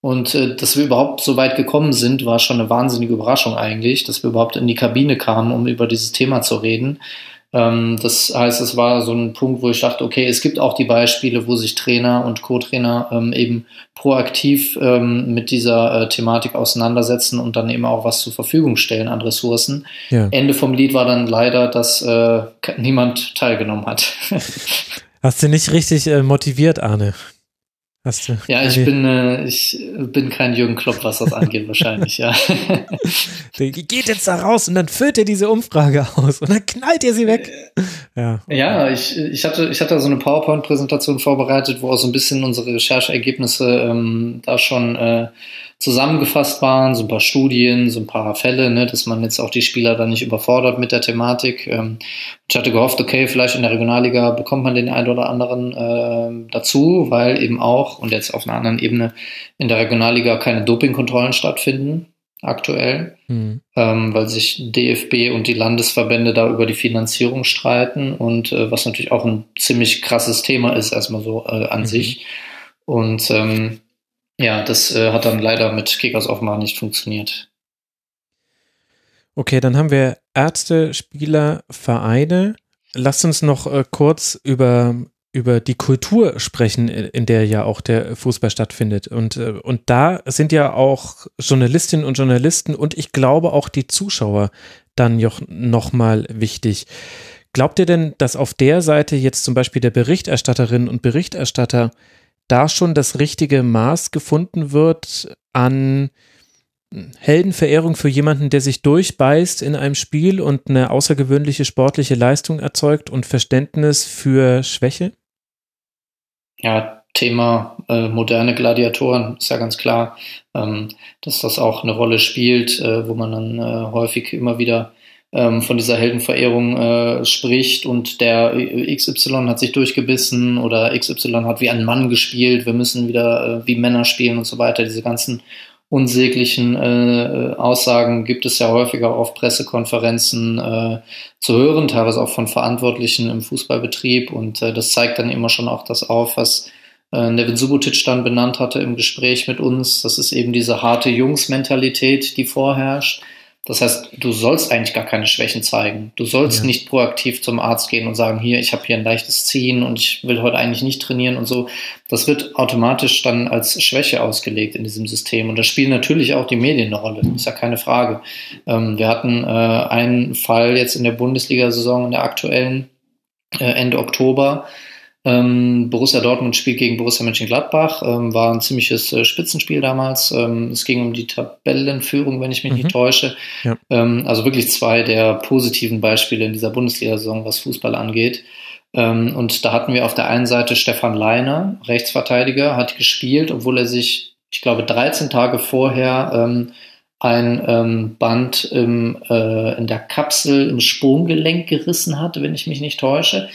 Und äh, dass wir überhaupt so weit gekommen sind, war schon eine wahnsinnige Überraschung eigentlich, dass wir überhaupt in die Kabine kamen, um über dieses Thema zu reden. Ähm, das heißt, es war so ein Punkt, wo ich dachte, okay, es gibt auch die Beispiele, wo sich Trainer und Co-Trainer ähm, eben proaktiv ähm, mit dieser äh, Thematik auseinandersetzen und dann eben auch was zur Verfügung stellen an Ressourcen. Ja. Ende vom Lied war dann leider, dass äh, niemand teilgenommen hat. Hast du nicht richtig äh, motiviert, Arne? Hast du? Ja, ich bin, äh, ich bin kein Jürgen Klopp, was das angeht, wahrscheinlich, ja. Der geht jetzt da raus und dann füllt er diese Umfrage aus und dann knallt er sie weg. Ja, ja ich, ich, hatte, ich hatte so eine PowerPoint-Präsentation vorbereitet, wo auch so ein bisschen unsere Rechercheergebnisse ähm, da schon äh, zusammengefasst waren, so ein paar Studien, so ein paar Fälle, ne, dass man jetzt auch die Spieler dann nicht überfordert mit der Thematik. Ähm, ich hatte gehofft, okay, vielleicht in der Regionalliga bekommt man den einen oder anderen äh, dazu, weil eben auch, und jetzt auf einer anderen Ebene, in der Regionalliga keine Dopingkontrollen stattfinden aktuell, mhm. ähm, weil sich DFB und die Landesverbände da über die Finanzierung streiten und äh, was natürlich auch ein ziemlich krasses Thema ist, erstmal so äh, an mhm. sich. Und ähm, ja, das äh, hat dann leider mit Kickers offenbar nicht funktioniert. Okay, dann haben wir Ärzte, Spieler, Vereine. Lasst uns noch äh, kurz über, über die Kultur sprechen, in der ja auch der Fußball stattfindet. Und, äh, und da sind ja auch Journalistinnen und Journalisten und ich glaube auch die Zuschauer dann noch, noch mal wichtig. Glaubt ihr denn, dass auf der Seite jetzt zum Beispiel der Berichterstatterinnen und Berichterstatter da schon das richtige Maß gefunden wird an Heldenverehrung für jemanden, der sich durchbeißt in einem Spiel und eine außergewöhnliche sportliche Leistung erzeugt und Verständnis für Schwäche? Ja, Thema äh, moderne Gladiatoren ist ja ganz klar, ähm, dass das auch eine Rolle spielt, äh, wo man dann äh, häufig immer wieder ähm, von dieser Heldenverehrung äh, spricht und der XY hat sich durchgebissen oder XY hat wie ein Mann gespielt, wir müssen wieder äh, wie Männer spielen und so weiter. Diese ganzen unsäglichen äh, Aussagen gibt es ja häufiger auf Pressekonferenzen äh, zu hören, teilweise auch von Verantwortlichen im Fußballbetrieb und äh, das zeigt dann immer schon auch das auf, was äh, Nevin Subotic dann benannt hatte im Gespräch mit uns. Das ist eben diese harte Jungs-Mentalität, die vorherrscht das heißt, du sollst eigentlich gar keine Schwächen zeigen. Du sollst ja. nicht proaktiv zum Arzt gehen und sagen, hier, ich habe hier ein leichtes Ziehen und ich will heute eigentlich nicht trainieren und so. Das wird automatisch dann als Schwäche ausgelegt in diesem System. Und da spielen natürlich auch die Medien eine Rolle, ist ja keine Frage. Ähm, wir hatten äh, einen Fall jetzt in der Bundesliga-Saison, in der aktuellen, äh, Ende Oktober, ähm, Borussia Dortmund spielt gegen Borussia Mönchengladbach. Ähm, war ein ziemliches äh, Spitzenspiel damals. Ähm, es ging um die Tabellenführung, wenn ich mich mhm. nicht täusche. Ja. Ähm, also wirklich zwei der positiven Beispiele in dieser Bundesliga-Saison, was Fußball angeht. Ähm, und da hatten wir auf der einen Seite Stefan Leiner, Rechtsverteidiger, hat gespielt, obwohl er sich, ich glaube, 13 Tage vorher ähm, ein Band im, äh, in der Kapsel im Sprunggelenk gerissen hat, wenn ich mich nicht täusche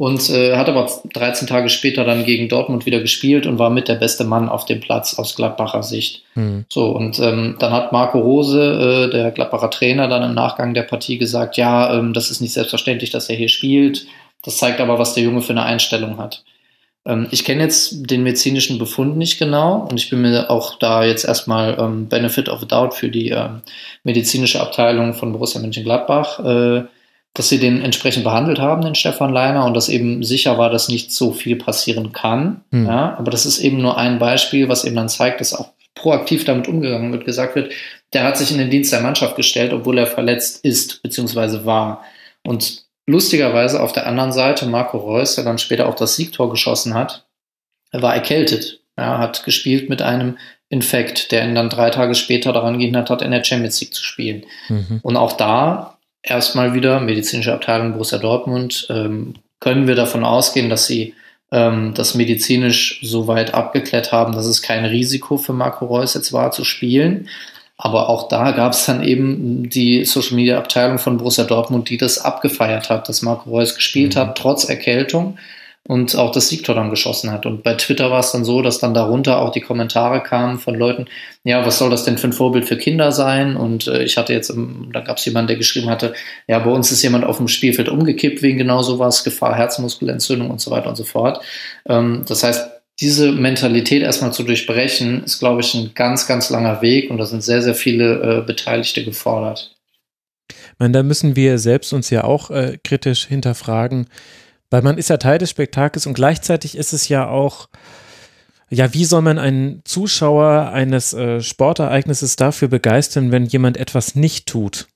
und äh, hat aber 13 Tage später dann gegen Dortmund wieder gespielt und war mit der beste Mann auf dem Platz aus Gladbacher Sicht. Mhm. So, und ähm, dann hat Marco Rose, äh, der Gladbacher Trainer, dann im Nachgang der Partie gesagt, ja, ähm, das ist nicht selbstverständlich, dass er hier spielt. Das zeigt aber, was der Junge für eine Einstellung hat. Ähm, ich kenne jetzt den medizinischen Befund nicht genau und ich bin mir auch da jetzt erstmal ähm, Benefit of the Doubt für die ähm, medizinische Abteilung von Borussia Mönchengladbach äh, dass sie den entsprechend behandelt haben, den Stefan Leiner, und dass eben sicher war, dass nicht so viel passieren kann. Mhm. Ja, aber das ist eben nur ein Beispiel, was eben dann zeigt, dass auch proaktiv damit umgegangen wird, gesagt wird, der hat sich in den Dienst der Mannschaft gestellt, obwohl er verletzt ist, beziehungsweise war. Und lustigerweise auf der anderen Seite Marco Reus, der dann später auch das Siegtor geschossen hat, war erkältet. Er hat gespielt mit einem Infekt, der ihn dann drei Tage später daran gehindert hat, in der Champions League zu spielen. Mhm. Und auch da erstmal wieder, medizinische Abteilung Borussia Dortmund, ähm, können wir davon ausgehen, dass sie ähm, das medizinisch so weit abgeklärt haben, dass es kein Risiko für Marco Reus jetzt war zu spielen. Aber auch da gab es dann eben die Social Media Abteilung von Borussia Dortmund, die das abgefeiert hat, dass Marco Reus gespielt mhm. hat, trotz Erkältung und auch das Siegtor dann geschossen hat. Und bei Twitter war es dann so, dass dann darunter auch die Kommentare kamen von Leuten, ja, was soll das denn für ein Vorbild für Kinder sein? Und äh, ich hatte jetzt, da gab es jemanden, der geschrieben hatte, ja, bei uns ist jemand auf dem Spielfeld umgekippt wegen genau sowas, Gefahr Herzmuskelentzündung und so weiter und so fort. Ähm, das heißt, diese Mentalität erstmal zu durchbrechen, ist, glaube ich, ein ganz, ganz langer Weg und da sind sehr, sehr viele äh, Beteiligte gefordert. Ich meine, da müssen wir selbst uns ja auch äh, kritisch hinterfragen, weil man ist ja Teil des Spektakels und gleichzeitig ist es ja auch, ja, wie soll man einen Zuschauer eines äh, Sportereignisses dafür begeistern, wenn jemand etwas nicht tut?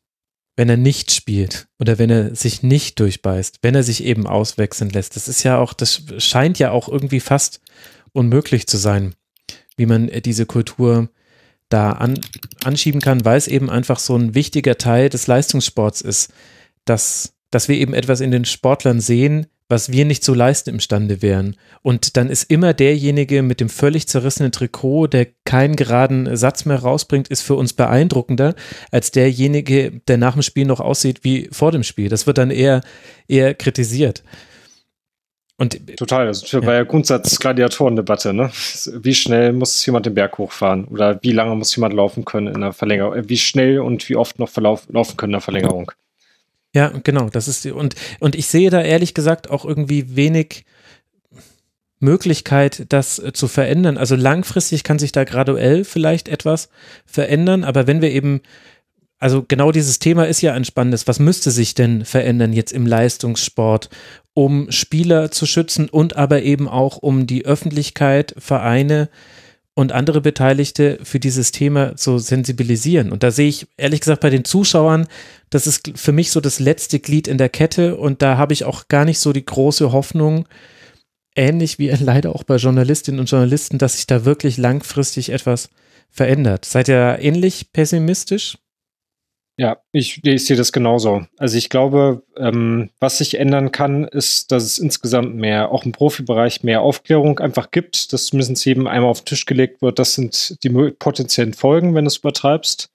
Wenn er nicht spielt oder wenn er sich nicht durchbeißt, wenn er sich eben auswechseln lässt. Das ist ja auch, das scheint ja auch irgendwie fast unmöglich zu sein, wie man äh, diese Kultur da an, anschieben kann, weil es eben einfach so ein wichtiger Teil des Leistungssports ist, dass dass wir eben etwas in den Sportlern sehen, was wir nicht zu leisten imstande wären. Und dann ist immer derjenige mit dem völlig zerrissenen Trikot, der keinen geraden Satz mehr rausbringt, ist für uns beeindruckender als derjenige, der nach dem Spiel noch aussieht wie vor dem Spiel. Das wird dann eher, eher kritisiert. Und, Total, das ja. war ja Grundsatz-Gladiatorendebatte, ne? Wie schnell muss jemand den Berg hochfahren? Oder wie lange muss jemand laufen können in der Verlängerung? Wie schnell und wie oft noch laufen können in der Verlängerung? Ja, genau, das ist und, und ich sehe da ehrlich gesagt auch irgendwie wenig Möglichkeit, das äh, zu verändern. Also langfristig kann sich da graduell vielleicht etwas verändern, aber wenn wir eben also genau dieses Thema ist ja ein spannendes. Was müsste sich denn verändern jetzt im Leistungssport, um Spieler zu schützen und aber eben auch um die Öffentlichkeit, Vereine und andere Beteiligte für dieses Thema zu sensibilisieren. Und da sehe ich ehrlich gesagt bei den Zuschauern, das ist für mich so das letzte Glied in der Kette und da habe ich auch gar nicht so die große Hoffnung, ähnlich wie leider auch bei Journalistinnen und Journalisten, dass sich da wirklich langfristig etwas verändert. Seid ihr ähnlich pessimistisch? Ja, ich, ich sehe das genauso. Also ich glaube, ähm, was sich ändern kann, ist, dass es insgesamt mehr, auch im Profibereich, mehr Aufklärung einfach gibt, dass zumindest jedem einmal auf den Tisch gelegt wird, das sind die potenziellen Folgen, wenn du es übertreibst.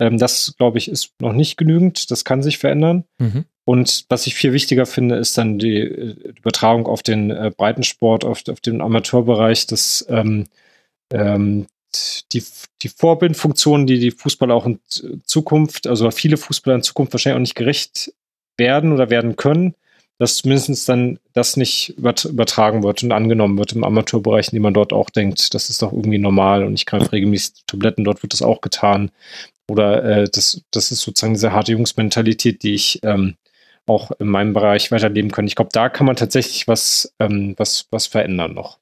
Ähm, das, glaube ich, ist noch nicht genügend. Das kann sich verändern. Mhm. Und was ich viel wichtiger finde, ist dann die äh, Übertragung auf den äh, Breitensport, auf, auf den Amateurbereich, dass ähm, ähm, die, die Vorbildfunktionen, die die Fußballer auch in Zukunft, also viele Fußballer in Zukunft wahrscheinlich auch nicht gerecht werden oder werden können, dass zumindest dann das nicht übertragen wird und angenommen wird im Amateurbereich, indem man dort auch denkt, das ist doch irgendwie normal und ich greife regelmäßig Tabletten, dort wird das auch getan. Oder äh, das, das ist sozusagen diese harte Jungsmentalität, die ich ähm, auch in meinem Bereich weiterleben kann. Ich glaube, da kann man tatsächlich was, ähm, was, was verändern noch.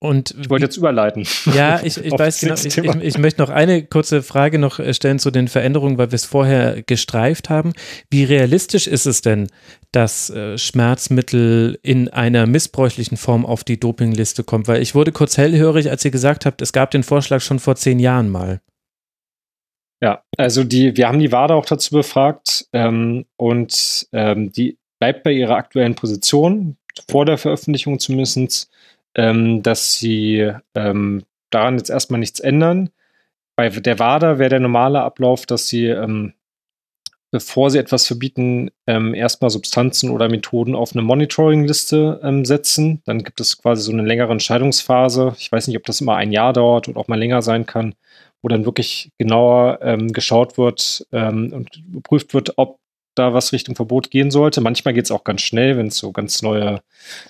Und ich wollte jetzt überleiten. Ja, ich, ich weiß genau. Ich, ich, ich, möchte noch eine kurze Frage noch äh, stellen zu den Veränderungen, weil wir es vorher gestreift haben. Wie realistisch ist es denn, dass äh, Schmerzmittel in einer missbräuchlichen Form auf die Dopingliste kommt? Weil ich wurde kurz hellhörig, als ihr gesagt habt, es gab den Vorschlag schon vor zehn Jahren mal. Ja, also die, wir haben die WADA auch dazu befragt ähm, und ähm, die bleibt bei ihrer aktuellen Position, vor der Veröffentlichung zumindest ähm, dass sie ähm, daran jetzt erstmal nichts ändern. Bei der WADA wäre der normale Ablauf, dass sie, ähm, bevor sie etwas verbieten, ähm, erstmal Substanzen oder Methoden auf eine Monitoring-Liste ähm, setzen. Dann gibt es quasi so eine längere Entscheidungsphase. Ich weiß nicht, ob das immer ein Jahr dauert oder auch mal länger sein kann, wo dann wirklich genauer ähm, geschaut wird und geprüft wird, ob da was Richtung Verbot gehen sollte. Manchmal geht es auch ganz schnell, wenn es so ganz neue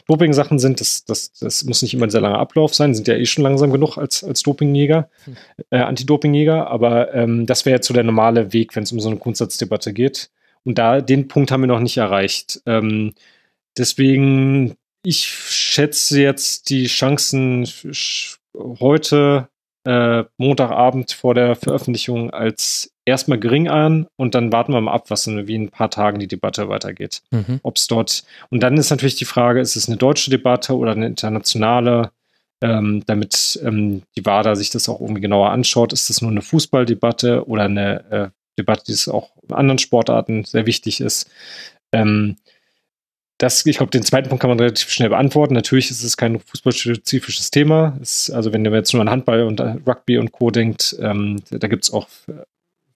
Doping-Sachen sind. Das, das, das muss nicht immer ein sehr langer Ablauf sein. Sind ja eh schon langsam genug als, als Dopingjäger, hm. äh, Anti-Dopingjäger. Aber ähm, das wäre jetzt so der normale Weg, wenn es um so eine Grundsatzdebatte geht. Und da den Punkt haben wir noch nicht erreicht. Ähm, deswegen, ich schätze jetzt die Chancen heute äh, Montagabend vor der Veröffentlichung als erstmal gering an und dann warten wir mal ab, was in, wie in ein paar Tagen die Debatte weitergeht. Mhm. Ob es dort, und dann ist natürlich die Frage, ist es eine deutsche Debatte oder eine internationale, ähm, damit ähm, die WADA sich das auch irgendwie genauer anschaut. Ist das nur eine Fußballdebatte oder eine äh, Debatte, die es auch in anderen Sportarten sehr wichtig ist? Ähm, das, ich glaube, den zweiten Punkt kann man relativ schnell beantworten. Natürlich ist es kein fußballspezifisches Thema. Es, also wenn ihr jetzt nur an Handball und Rugby und Co. denkt, ähm, da gibt es auch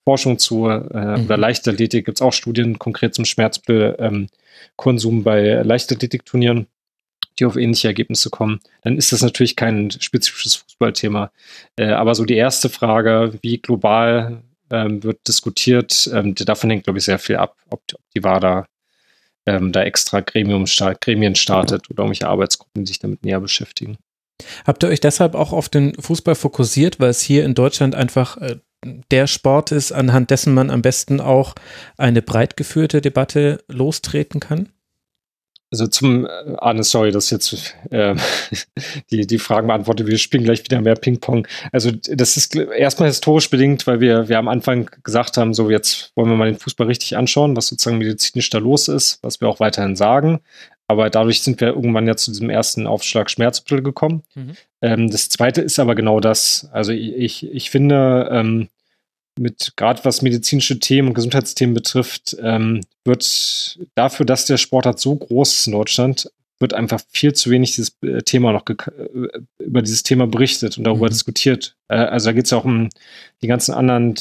Forschung zu äh, mhm. oder Leichtathletik gibt es auch Studien konkret zum Schmerzmittelkonsum ähm, bei Leichtathletikturnieren, die auf ähnliche Ergebnisse kommen. Dann ist das natürlich kein spezifisches Fußballthema. Äh, aber so die erste Frage, wie global ähm, wird diskutiert, ähm, davon hängt, glaube ich, sehr viel ab, ob, ob die WADA ähm, da extra Gremium start, Gremien startet oder irgendwelche Arbeitsgruppen, die sich damit näher beschäftigen. Habt ihr euch deshalb auch auf den Fußball fokussiert, weil es hier in Deutschland einfach äh, der Sport ist, anhand dessen man am besten auch eine breit geführte Debatte lostreten kann? Also zum, äh, Arne, sorry, dass jetzt äh, die, die Fragen beantwortet. Wir spielen gleich wieder mehr Ping-Pong. Also das ist erstmal historisch bedingt, weil wir, wir am Anfang gesagt haben, so jetzt wollen wir mal den Fußball richtig anschauen, was sozusagen medizinisch da los ist, was wir auch weiterhin sagen. Aber dadurch sind wir irgendwann ja zu diesem ersten Aufschlag Schmerzmittel gekommen. Mhm. Ähm, das zweite ist aber genau das. Also ich, ich finde, ähm, mit gerade was medizinische Themen und Gesundheitsthemen betrifft, ähm, wird dafür, dass der Sportart so groß ist in Deutschland, wird einfach viel zu wenig dieses äh, Thema noch äh, über dieses Thema berichtet und darüber mhm. diskutiert. Äh, also da geht es ja auch um die ganzen anderen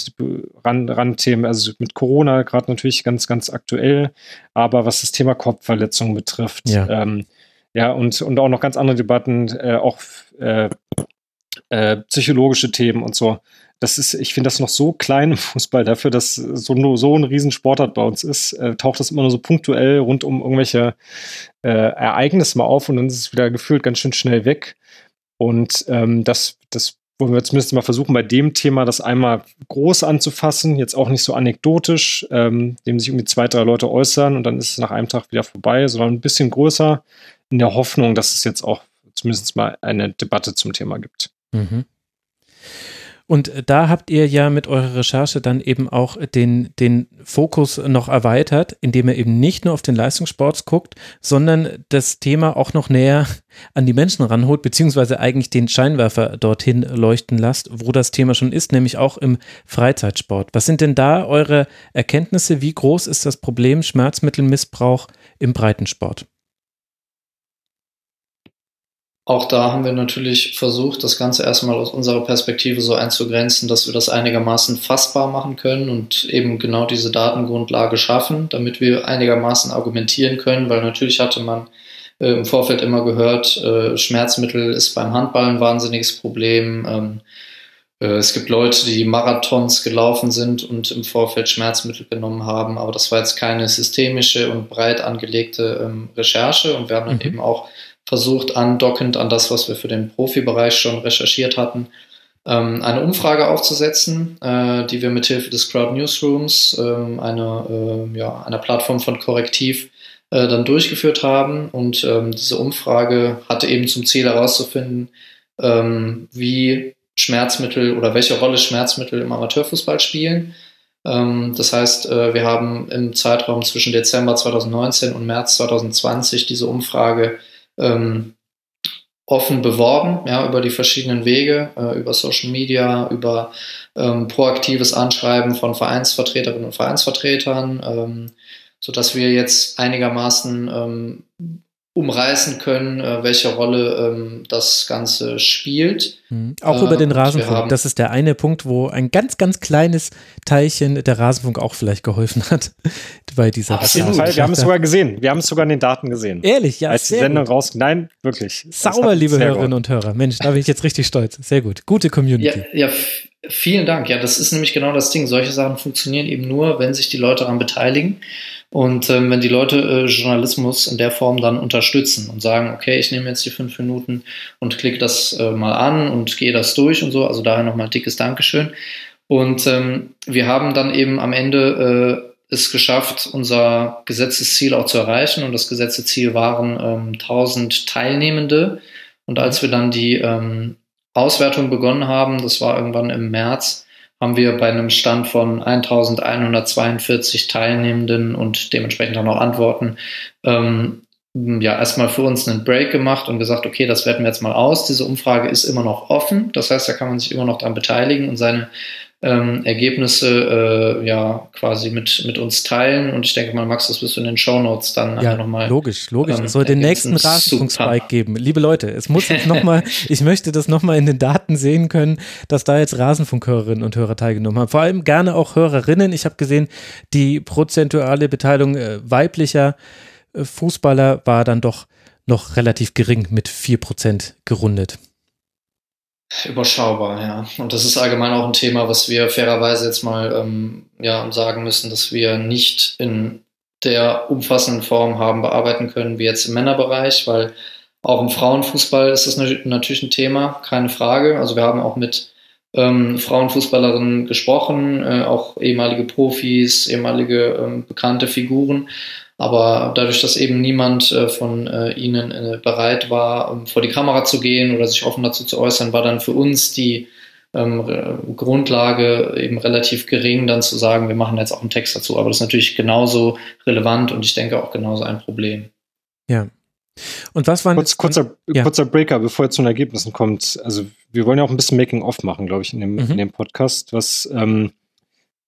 Rand Randthemen, also mit Corona gerade natürlich ganz, ganz aktuell, aber was das Thema Kopfverletzungen betrifft, ja, ähm, ja und, und auch noch ganz andere Debatten, äh, auch äh, äh, psychologische Themen und so das ist, ich finde das noch so klein im Fußball dafür, dass so, so ein Riesensportart bei uns ist, äh, taucht das immer nur so punktuell rund um irgendwelche äh, Ereignisse mal auf und dann ist es wieder gefühlt ganz schön schnell weg. Und ähm, das, das wollen wir zumindest mal versuchen, bei dem Thema das einmal groß anzufassen, jetzt auch nicht so anekdotisch, ähm, dem sich irgendwie zwei, drei Leute äußern und dann ist es nach einem Tag wieder vorbei, sondern ein bisschen größer, in der Hoffnung, dass es jetzt auch zumindest mal eine Debatte zum Thema gibt. Mhm. Und da habt ihr ja mit eurer Recherche dann eben auch den, den Fokus noch erweitert, indem ihr eben nicht nur auf den Leistungssport guckt, sondern das Thema auch noch näher an die Menschen ranholt, beziehungsweise eigentlich den Scheinwerfer dorthin leuchten lasst, wo das Thema schon ist, nämlich auch im Freizeitsport. Was sind denn da eure Erkenntnisse? Wie groß ist das Problem Schmerzmittelmissbrauch im Breitensport? Auch da haben wir natürlich versucht, das Ganze erstmal aus unserer Perspektive so einzugrenzen, dass wir das einigermaßen fassbar machen können und eben genau diese Datengrundlage schaffen, damit wir einigermaßen argumentieren können, weil natürlich hatte man äh, im Vorfeld immer gehört, äh, Schmerzmittel ist beim Handball ein wahnsinniges Problem. Ähm, äh, es gibt Leute, die Marathons gelaufen sind und im Vorfeld Schmerzmittel genommen haben, aber das war jetzt keine systemische und breit angelegte ähm, Recherche und wir haben dann mhm. eben auch versucht, andockend an das, was wir für den Profibereich schon recherchiert hatten, ähm, eine Umfrage aufzusetzen, äh, die wir mithilfe des Crowd Newsrooms, ähm, einer, äh, ja, einer Plattform von Korrektiv, äh, dann durchgeführt haben. Und ähm, diese Umfrage hatte eben zum Ziel herauszufinden, wie Schmerzmittel oder welche Rolle Schmerzmittel im Amateurfußball spielen. Das heißt, wir haben im Zeitraum zwischen Dezember 2019 und März 2020 diese Umfrage ähm, offen beworben, ja, über die verschiedenen Wege, äh, über Social Media, über ähm, proaktives Anschreiben von Vereinsvertreterinnen und Vereinsvertretern, ähm, so dass wir jetzt einigermaßen ähm, umreißen können, äh, welche Rolle ähm, das Ganze spielt. Mhm. Auch äh, über den Rasenfunk. Das ist der eine Punkt, wo ein ganz, ganz kleines Teilchen der Rasenfunk auch vielleicht geholfen hat bei dieser Auf jeden Fall, wir haben es sogar gesehen. Wir haben es sogar in den Daten gesehen. Ehrlich, ja. Als die Sendung gut. raus. Nein, wirklich. Sauber, liebe Hörerinnen gut. und Hörer. Mensch, da bin ich jetzt richtig stolz. Sehr gut. Gute Community. Ja, ja vielen Dank. Ja, das ist nämlich genau das Ding. Solche Sachen funktionieren eben nur, wenn sich die Leute daran beteiligen. Und ähm, wenn die Leute äh, Journalismus in der Form dann unterstützen und sagen, okay, ich nehme jetzt die fünf Minuten und klicke das äh, mal an und gehe das durch und so, also daher nochmal ein dickes Dankeschön. Und ähm, wir haben dann eben am Ende äh, es geschafft, unser Gesetzesziel auch zu erreichen. Und das Gesetzesziel waren ähm, 1000 Teilnehmende. Und als wir dann die ähm, Auswertung begonnen haben, das war irgendwann im März, haben wir bei einem Stand von 1142 Teilnehmenden und dementsprechend auch noch Antworten ähm, ja erstmal für uns einen Break gemacht und gesagt, okay, das werten wir jetzt mal aus. Diese Umfrage ist immer noch offen. Das heißt, da kann man sich immer noch daran beteiligen und seine ähm, Ergebnisse äh, ja quasi mit, mit uns teilen. Und ich denke mal, Max, das wirst du in den Show Notes dann ja, nochmal. Logisch, logisch. Ähm, es soll den nächsten Rasenfunkspike geben. Liebe Leute, es muss jetzt nochmal, ich möchte das nochmal in den Daten sehen können, dass da jetzt Rasenfunkhörerinnen und Hörer teilgenommen haben. Vor allem gerne auch Hörerinnen. Ich habe gesehen, die prozentuale Beteiligung äh, weiblicher äh, Fußballer war dann doch noch relativ gering mit 4% gerundet. Überschaubar, ja. Und das ist allgemein auch ein Thema, was wir fairerweise jetzt mal ähm, ja, sagen müssen, dass wir nicht in der umfassenden Form haben bearbeiten können wie jetzt im Männerbereich, weil auch im Frauenfußball ist das natürlich ein Thema, keine Frage. Also wir haben auch mit ähm, Frauenfußballerinnen gesprochen, äh, auch ehemalige Profis, ehemalige ähm, bekannte Figuren. Aber dadurch, dass eben niemand äh, von äh, ihnen äh, bereit war, um vor die Kamera zu gehen oder sich offen dazu zu äußern, war dann für uns die ähm, Grundlage eben relativ gering, dann zu sagen, wir machen jetzt auch einen Text dazu. Aber das ist natürlich genauso relevant und ich denke auch genauso ein Problem. Ja. Und was waren Kurz, kurzer, ja. kurzer Breaker, bevor er zu den Ergebnissen kommt. Also wir wollen ja auch ein bisschen Making-of machen, glaube ich, in dem, mhm. in dem Podcast, was ähm,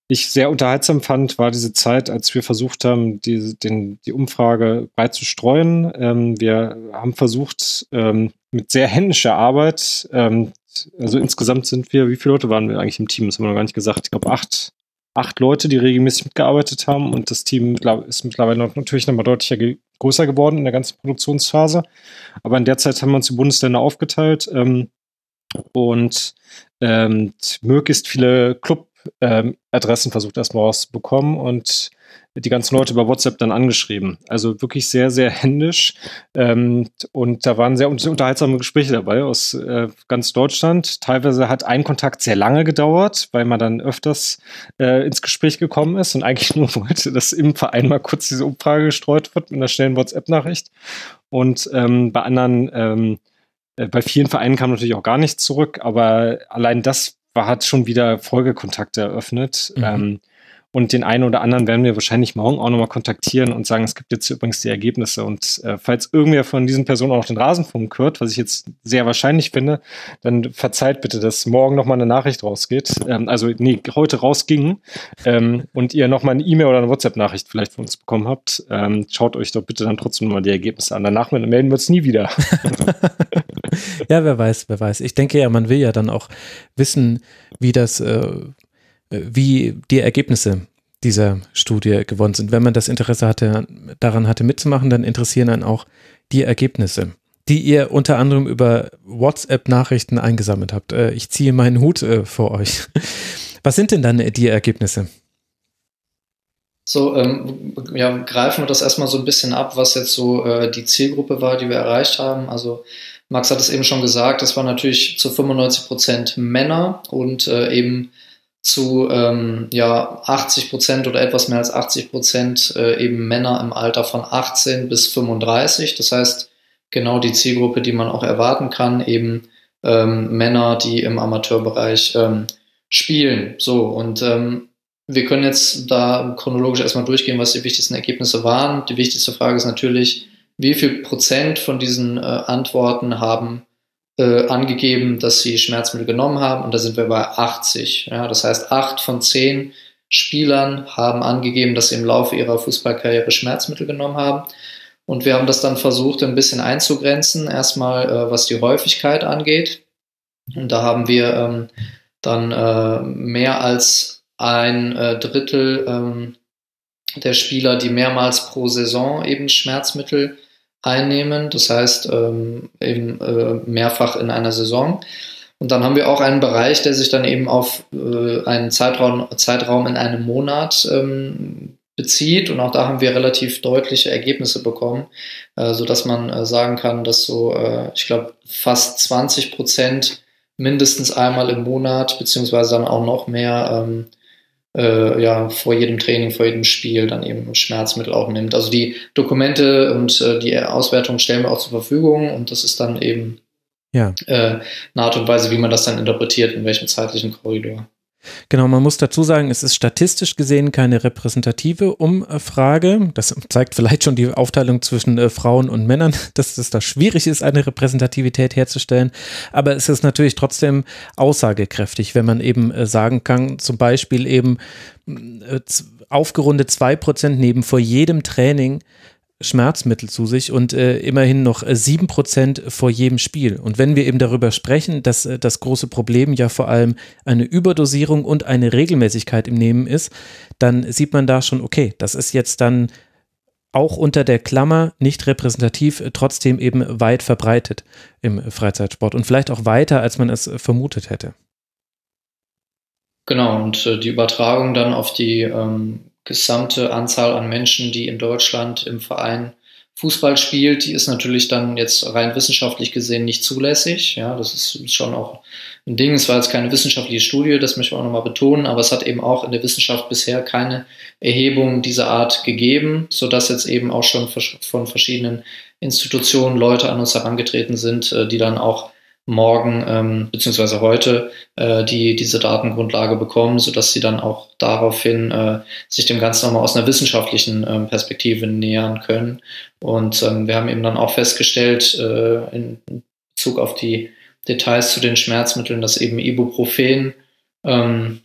ich sehr unterhaltsam fand, war diese Zeit, als wir versucht haben, die, den, die Umfrage breit zu streuen. Ähm, wir haben versucht, ähm, mit sehr händischer Arbeit, ähm, also insgesamt sind wir, wie viele Leute waren wir eigentlich im Team? Das haben wir noch gar nicht gesagt. Ich glaube, acht, acht Leute, die regelmäßig mitgearbeitet haben. Und das Team ist mittlerweile natürlich nochmal deutlich ge größer geworden in der ganzen Produktionsphase. Aber in der Zeit haben wir uns die Bundesländer aufgeteilt ähm, und ähm, möglichst viele Club ähm, Adressen versucht erstmal rauszubekommen und die ganzen Leute über WhatsApp dann angeschrieben. Also wirklich sehr, sehr händisch. Ähm, und da waren sehr unterhaltsame Gespräche dabei aus äh, ganz Deutschland. Teilweise hat ein Kontakt sehr lange gedauert, weil man dann öfters äh, ins Gespräch gekommen ist und eigentlich nur wollte, dass im Verein mal kurz diese Umfrage gestreut wird mit einer schnellen WhatsApp-Nachricht. Und ähm, bei anderen, ähm, äh, bei vielen Vereinen kam natürlich auch gar nichts zurück, aber allein das war, hat schon wieder Folgekontakte eröffnet. Mhm. Ähm, und den einen oder anderen werden wir wahrscheinlich morgen auch nochmal kontaktieren und sagen, es gibt jetzt übrigens die Ergebnisse. Und äh, falls irgendwer von diesen Personen auch noch den Rasenfunk hört, was ich jetzt sehr wahrscheinlich finde, dann verzeiht bitte, dass morgen nochmal eine Nachricht rausgeht. Ähm, also, nee, heute rausging ähm, und ihr nochmal eine E-Mail oder eine WhatsApp-Nachricht vielleicht von uns bekommen habt. Ähm, schaut euch doch bitte dann trotzdem mal die Ergebnisse an. Danach melden wir uns nie wieder. ja, wer weiß, wer weiß. Ich denke ja, man will ja dann auch wissen, wie das äh, wie die Ergebnisse dieser Studie gewonnen sind. Wenn man das Interesse hatte, daran hatte mitzumachen, dann interessieren einen auch die Ergebnisse, die ihr unter anderem über WhatsApp-Nachrichten eingesammelt habt. Äh, ich ziehe meinen Hut äh, vor euch. Was sind denn dann die Ergebnisse? So, ähm, ja, greifen wir das erstmal so ein bisschen ab, was jetzt so äh, die Zielgruppe war, die wir erreicht haben. Also Max hat es eben schon gesagt, das waren natürlich zu 95 Prozent Männer und äh, eben zu ähm, ja, 80 Prozent oder etwas mehr als 80 Prozent äh, eben Männer im Alter von 18 bis 35. Das heißt, genau die Zielgruppe, die man auch erwarten kann, eben ähm, Männer, die im Amateurbereich ähm, spielen. So, und ähm, wir können jetzt da chronologisch erstmal durchgehen, was die wichtigsten Ergebnisse waren. Die wichtigste Frage ist natürlich, wie viel Prozent von diesen äh, Antworten haben äh, angegeben, dass sie Schmerzmittel genommen haben und da sind wir bei 80. Ja, das heißt, acht von zehn Spielern haben angegeben, dass sie im Laufe ihrer Fußballkarriere Schmerzmittel genommen haben. Und wir haben das dann versucht, ein bisschen einzugrenzen. Erstmal, äh, was die Häufigkeit angeht. Und da haben wir ähm, dann äh, mehr als ein äh, Drittel ähm, der Spieler, die mehrmals pro Saison eben Schmerzmittel einnehmen, das heißt ähm, eben äh, mehrfach in einer Saison. Und dann haben wir auch einen Bereich, der sich dann eben auf äh, einen Zeitraum, Zeitraum in einem Monat ähm, bezieht. Und auch da haben wir relativ deutliche Ergebnisse bekommen, äh, sodass man äh, sagen kann, dass so, äh, ich glaube, fast 20 Prozent mindestens einmal im Monat, beziehungsweise dann auch noch mehr ähm, äh, ja vor jedem Training, vor jedem Spiel dann eben Schmerzmittel auch nimmt. Also die Dokumente und äh, die Auswertung stellen wir auch zur Verfügung und das ist dann eben ja. äh, eine Art und Weise, wie man das dann interpretiert, in welchem zeitlichen Korridor. Genau, man muss dazu sagen, es ist statistisch gesehen keine repräsentative Umfrage. Das zeigt vielleicht schon die Aufteilung zwischen äh, Frauen und Männern, dass es da schwierig ist, eine Repräsentativität herzustellen. Aber es ist natürlich trotzdem aussagekräftig, wenn man eben äh, sagen kann, zum Beispiel eben äh, aufgerundet zwei Prozent nehmen vor jedem Training Schmerzmittel zu sich und äh, immerhin noch äh, sieben Prozent vor jedem Spiel. Und wenn wir eben darüber sprechen, dass äh, das große Problem ja vor allem eine Überdosierung und eine Regelmäßigkeit im Nehmen ist, dann sieht man da schon, okay, das ist jetzt dann auch unter der Klammer nicht repräsentativ, äh, trotzdem eben weit verbreitet im Freizeitsport und vielleicht auch weiter, als man es vermutet hätte. Genau, und äh, die Übertragung dann auf die ähm, gesamte Anzahl an Menschen, die in Deutschland im Verein Fußball spielt, die ist natürlich dann jetzt rein wissenschaftlich gesehen nicht zulässig. Ja, das ist schon auch ein Ding. Es war jetzt keine wissenschaftliche Studie, das möchte ich auch nochmal betonen, aber es hat eben auch in der Wissenschaft bisher keine Erhebung dieser Art gegeben, sodass jetzt eben auch schon von verschiedenen Institutionen Leute an uns herangetreten sind, äh, die dann auch morgen ähm, beziehungsweise heute äh, die diese Datengrundlage bekommen, sodass sie dann auch daraufhin äh, sich dem Ganzen nochmal aus einer wissenschaftlichen ähm, Perspektive nähern können. Und ähm, wir haben eben dann auch festgestellt äh, in Bezug auf die Details zu den Schmerzmitteln, dass eben Ibuprofen ähm,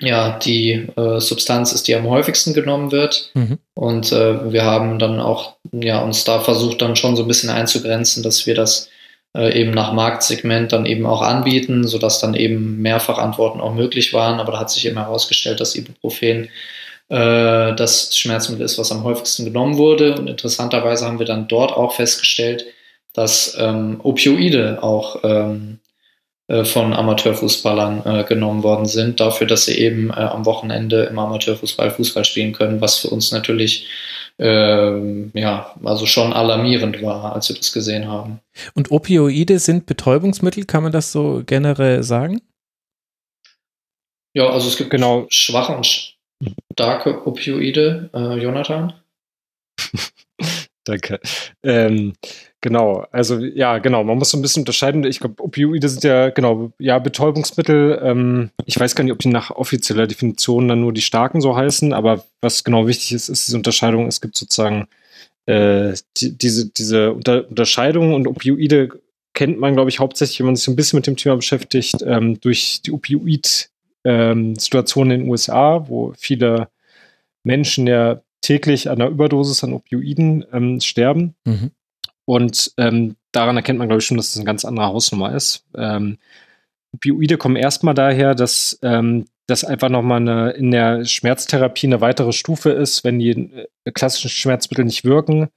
ja die äh, Substanz ist, die am häufigsten genommen wird. Mhm. Und äh, wir haben dann auch ja, uns da versucht, dann schon so ein bisschen einzugrenzen, dass wir das äh, eben nach Marktsegment dann eben auch anbieten, sodass dann eben mehrfach Antworten auch möglich waren. Aber da hat sich eben herausgestellt, dass Ibuprofen äh, das Schmerzmittel ist, was am häufigsten genommen wurde. Und interessanterweise haben wir dann dort auch festgestellt, dass ähm, Opioide auch ähm, äh, von Amateurfußballern äh, genommen worden sind, dafür, dass sie eben äh, am Wochenende im Amateurfußball Fußball spielen können, was für uns natürlich ähm, ja, also schon alarmierend war, als wir das gesehen haben. Und Opioide sind Betäubungsmittel, kann man das so generell sagen? Ja, also es gibt genau schwache und starke Opioide, äh, Jonathan. Danke. Ähm, genau, also ja, genau, man muss so ein bisschen unterscheiden. Ich glaube, Opioide sind ja, genau, ja, Betäubungsmittel. Ähm, ich weiß gar nicht, ob die nach offizieller Definition dann nur die starken so heißen, aber was genau wichtig ist, ist diese Unterscheidung. Es gibt sozusagen äh, die, diese, diese Unter Unterscheidung und Opioide kennt man, glaube ich, hauptsächlich, wenn man sich so ein bisschen mit dem Thema beschäftigt, ähm, durch die Opioid-Situation ähm, in den USA, wo viele Menschen ja täglich an einer Überdosis an Opioiden ähm, sterben. Mhm. Und ähm, daran erkennt man, glaube ich, schon, dass es das eine ganz andere Hausnummer ist. Ähm, Opioide kommen erstmal daher, dass ähm, das einfach nochmal eine, in der Schmerztherapie eine weitere Stufe ist, wenn die äh, klassischen Schmerzmittel nicht wirken.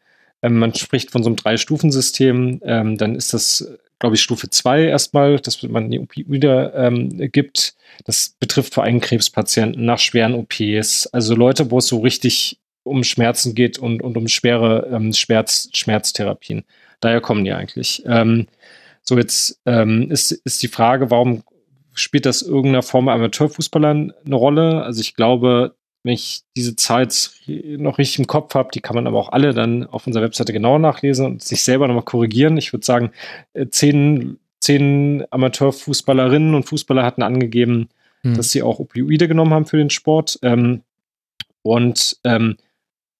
Ähm, man spricht von so einem Drei-Stufen-System, ähm, dann ist das, glaube ich, Stufe 2 erstmal, dass man die Opioide ähm, gibt. Das betrifft vor allem Krebspatienten nach schweren OPs, also Leute, wo es so richtig um Schmerzen geht und, und um schwere ähm, Schmerz, Schmerztherapien. Daher kommen die eigentlich. Ähm, so, jetzt ähm, ist, ist die Frage, warum spielt das irgendeiner Form Amateurfußballern eine Rolle? Also ich glaube, wenn ich diese Zeit noch richtig im Kopf habe, die kann man aber auch alle dann auf unserer Webseite genau nachlesen und sich selber nochmal korrigieren. Ich würde sagen, äh, zehn, zehn Amateurfußballerinnen und Fußballer hatten angegeben, hm. dass sie auch Opioide genommen haben für den Sport. Ähm, und ähm,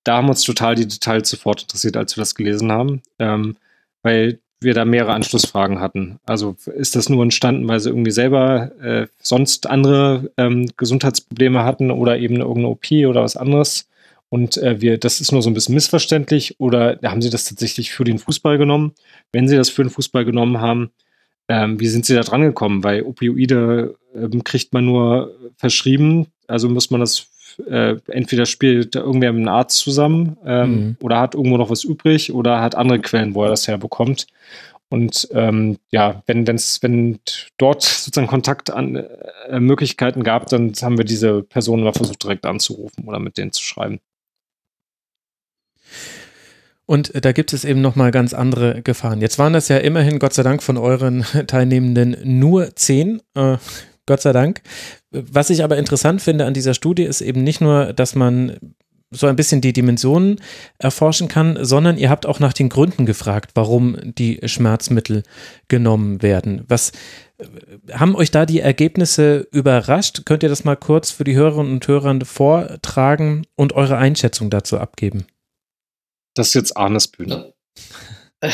da haben uns total die Details sofort interessiert, als wir das gelesen haben, ähm, weil wir da mehrere Anschlussfragen hatten. Also ist das nur entstanden, weil sie irgendwie selber äh, sonst andere ähm, Gesundheitsprobleme hatten oder eben irgendeine OP oder was anderes? Und äh, wir, das ist nur so ein bisschen missverständlich oder haben sie das tatsächlich für den Fußball genommen? Wenn sie das für den Fußball genommen haben, ähm, wie sind sie da dran gekommen? Weil Opioide ähm, kriegt man nur verschrieben, also muss man das äh, entweder spielt da irgendwer mit einem Arzt zusammen ähm, mhm. oder hat irgendwo noch was übrig oder hat andere Quellen, wo er das herbekommt. Und ähm, ja, wenn es wenn dort sozusagen Kontakt an äh, Möglichkeiten gab, dann haben wir diese Personen mal versucht direkt anzurufen oder mit denen zu schreiben. Und äh, da gibt es eben nochmal ganz andere Gefahren. Jetzt waren das ja immerhin, Gott sei Dank, von euren Teilnehmenden nur zehn. Äh, Gott sei Dank. Was ich aber interessant finde an dieser Studie ist eben nicht nur, dass man so ein bisschen die Dimensionen erforschen kann, sondern ihr habt auch nach den Gründen gefragt, warum die Schmerzmittel genommen werden. Was haben euch da die Ergebnisse überrascht? Könnt ihr das mal kurz für die Hörerinnen und Hörer vortragen und eure Einschätzung dazu abgeben? Das ist jetzt Arnes Bühne.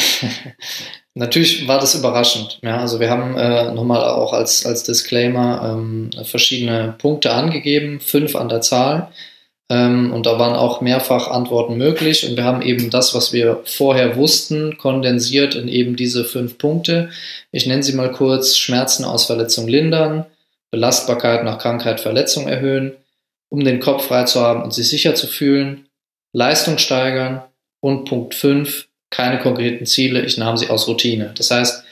Natürlich war das überraschend. Ja, also wir haben äh, nochmal auch als, als Disclaimer ähm, verschiedene Punkte angegeben, fünf an der Zahl. Ähm, und da waren auch mehrfach Antworten möglich. Und wir haben eben das, was wir vorher wussten, kondensiert in eben diese fünf Punkte. Ich nenne sie mal kurz Schmerzen aus Verletzung lindern, Belastbarkeit nach Krankheit, Verletzung erhöhen, um den Kopf frei zu haben und sich sicher zu fühlen, Leistung steigern und Punkt fünf keine konkreten Ziele, ich nahm sie aus Routine. Das heißt,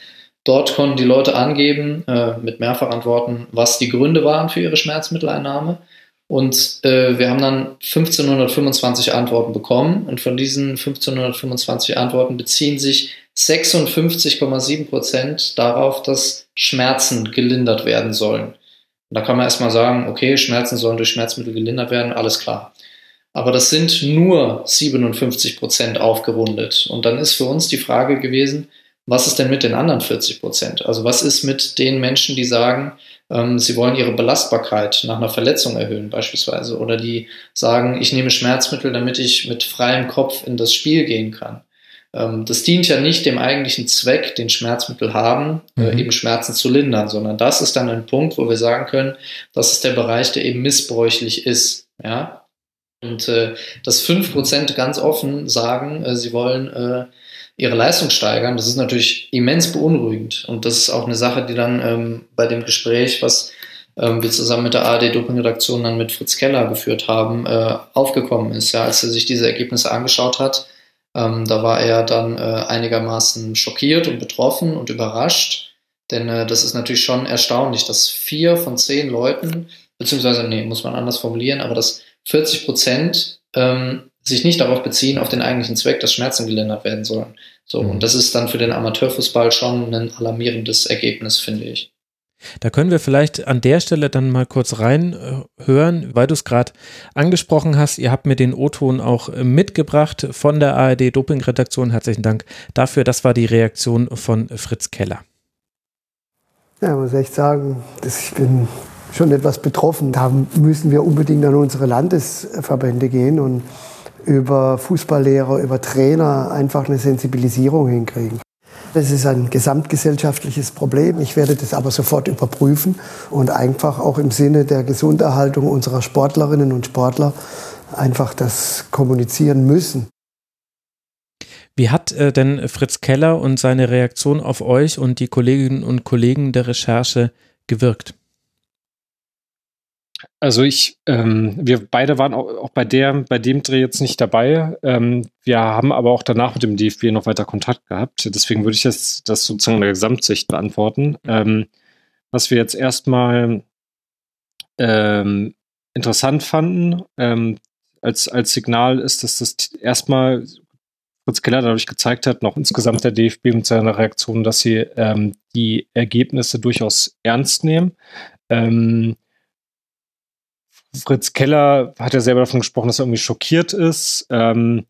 dort konnten die Leute angeben, äh, mit Mehrfachantworten, was die Gründe waren für ihre Schmerzmitteleinnahme. Und äh, wir haben dann 1525 Antworten bekommen. Und von diesen 1525 Antworten beziehen sich 56,7 Prozent darauf, dass Schmerzen gelindert werden sollen. Und da kann man erstmal sagen, okay, Schmerzen sollen durch Schmerzmittel gelindert werden, alles klar. Aber das sind nur 57 Prozent aufgerundet. Und dann ist für uns die Frage gewesen, was ist denn mit den anderen 40 Prozent? Also was ist mit den Menschen, die sagen, ähm, sie wollen ihre Belastbarkeit nach einer Verletzung erhöhen beispielsweise oder die sagen, ich nehme Schmerzmittel, damit ich mit freiem Kopf in das Spiel gehen kann. ähm, das dient ja nicht dem eigentlichen Zweck, den Schmerzmittel haben, äh, mhm. eben Schmerzen zu lindern, sondern das ist dann ein Punkt, wo wir sagen können, das ist der Bereich, der eben missbräuchlich ist. Ja? Und äh, dass fünf Prozent ganz offen sagen, äh, sie wollen äh, ihre Leistung steigern, das ist natürlich immens beunruhigend. Und das ist auch eine Sache, die dann ähm, bei dem Gespräch, was ähm, wir zusammen mit der ARD-Doping-Redaktion dann mit Fritz Keller geführt haben, äh, aufgekommen ist. Ja, als er sich diese Ergebnisse angeschaut hat, ähm, da war er dann äh, einigermaßen schockiert und betroffen und überrascht. Denn äh, das ist natürlich schon erstaunlich, dass vier von zehn Leuten, beziehungsweise, nee, muss man anders formulieren, aber dass 40 Prozent ähm, sich nicht darauf beziehen, auf den eigentlichen Zweck, dass Schmerzen gelindert werden sollen. So, mhm. und das ist dann für den Amateurfußball schon ein alarmierendes Ergebnis, finde ich. Da können wir vielleicht an der Stelle dann mal kurz reinhören, weil du es gerade angesprochen hast. Ihr habt mir den O-Ton auch mitgebracht von der ARD Doping-Redaktion. Herzlichen Dank dafür. Das war die Reaktion von Fritz Keller. Ja, muss echt sagen, dass ich bin schon etwas betroffen. Da müssen wir unbedingt an unsere Landesverbände gehen und über Fußballlehrer, über Trainer einfach eine Sensibilisierung hinkriegen. Das ist ein gesamtgesellschaftliches Problem. Ich werde das aber sofort überprüfen und einfach auch im Sinne der Gesunderhaltung unserer Sportlerinnen und Sportler einfach das kommunizieren müssen. Wie hat äh, denn Fritz Keller und seine Reaktion auf euch und die Kolleginnen und Kollegen der Recherche gewirkt? Also ich, ähm, wir beide waren auch, auch, bei der, bei dem Dreh jetzt nicht dabei. Ähm, wir haben aber auch danach mit dem DFB noch weiter Kontakt gehabt. Deswegen würde ich jetzt das sozusagen in der Gesamtsicht beantworten. Ähm, was wir jetzt erstmal ähm, interessant fanden ähm, als, als Signal ist, dass das erstmal Fritz Keller dadurch gezeigt hat, noch insgesamt der DFB mit seiner Reaktion, dass sie ähm, die Ergebnisse durchaus ernst nehmen. Ähm, Fritz Keller hat ja selber davon gesprochen, dass er irgendwie schockiert ist. Ähm,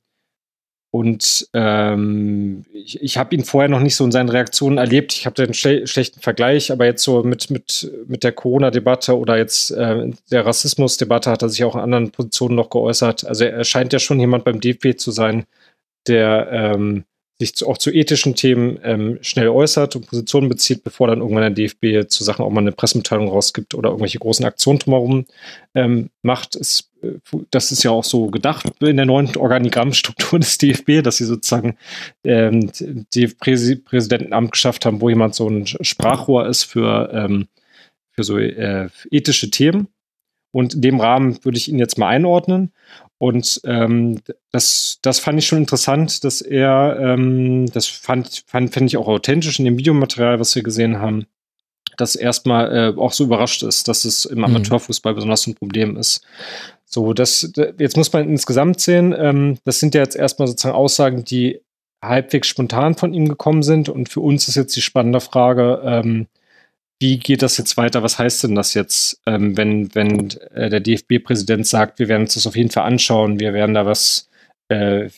und ähm, ich, ich habe ihn vorher noch nicht so in seinen Reaktionen erlebt. Ich habe den schle schlechten Vergleich, aber jetzt so mit, mit, mit der Corona-Debatte oder jetzt äh, der Rassismus-Debatte hat er sich auch in anderen Positionen noch geäußert. Also er scheint ja schon jemand beim DFB zu sein, der ähm, sich zu, auch zu ethischen Themen ähm, schnell äußert und Positionen bezieht, bevor dann irgendwann der DFB zu Sachen auch mal eine Pressemitteilung rausgibt oder irgendwelche großen Aktionen drumherum ähm, macht. Es, äh, das ist ja auch so gedacht in der neuen Organigrammstruktur des DFB, dass sie sozusagen ähm, die Präsidentenamt geschafft haben, wo jemand so ein Sprachrohr ist für, ähm, für so äh, ethische Themen. Und in dem Rahmen würde ich ihn jetzt mal einordnen. Und ähm, das, das fand ich schon interessant, dass er, ähm, das fand, fand, fand ich auch authentisch in dem Videomaterial, was wir gesehen haben, dass erstmal äh, auch so überrascht ist, dass es im mhm. Amateurfußball besonders ein Problem ist. So, das, jetzt muss man insgesamt sehen, ähm, das sind ja jetzt erstmal sozusagen Aussagen, die halbwegs spontan von ihm gekommen sind. Und für uns ist jetzt die spannende Frage, ähm, wie geht das jetzt weiter? Was heißt denn das jetzt, ähm, wenn, wenn äh, der DFB-Präsident sagt, wir werden uns das auf jeden Fall anschauen, wir werden da was äh,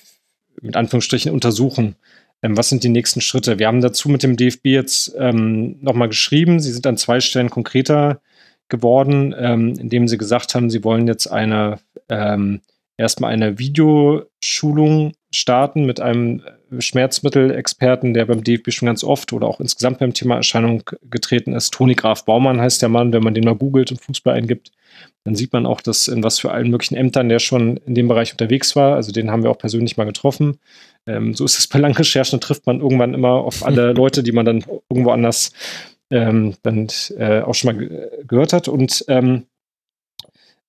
mit Anführungsstrichen untersuchen? Ähm, was sind die nächsten Schritte? Wir haben dazu mit dem DFB jetzt ähm, nochmal geschrieben. Sie sind an zwei Stellen konkreter geworden, ähm, indem sie gesagt haben, sie wollen jetzt eine ähm, erstmal eine Videoschulung starten mit einem Schmerzmittelexperten, der beim DFB schon ganz oft oder auch insgesamt beim Thema Erscheinung getreten ist. Toni Graf Baumann heißt der Mann, wenn man den mal googelt und Fußball eingibt, dann sieht man auch, dass in was für allen möglichen Ämtern der schon in dem Bereich unterwegs war. Also den haben wir auch persönlich mal getroffen. Ähm, so ist es bei langen Recherchen, da trifft man irgendwann immer auf alle Leute, die man dann irgendwo anders ähm, dann äh, auch schon mal gehört hat. Und ähm,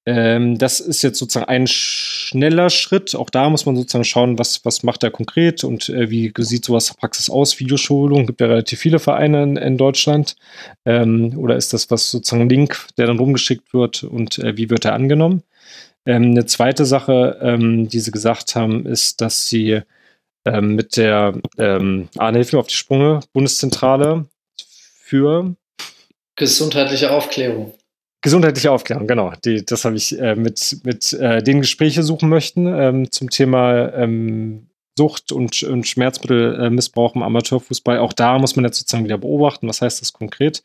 ähm, das ist jetzt sozusagen ein schneller Schritt. Auch da muss man sozusagen schauen, was, was macht er konkret und äh, wie sieht sowas Praxis aus. Videoschulung gibt ja relativ viele Vereine in, in Deutschland. Ähm, oder ist das was sozusagen ein Link, der dann rumgeschickt wird und äh, wie wird er angenommen? Ähm, eine zweite Sache, ähm, die sie gesagt haben, ist, dass sie ähm, mit der ähm, Arne, hilf mir auf die Sprünge, Bundeszentrale für gesundheitliche Aufklärung. Gesundheitliche Aufklärung, genau. Die, das habe ich äh, mit, mit äh, den Gespräche suchen möchten ähm, zum Thema ähm, Sucht und, und Schmerzmittelmissbrauch im Amateurfußball. Auch da muss man jetzt sozusagen wieder beobachten, was heißt das konkret.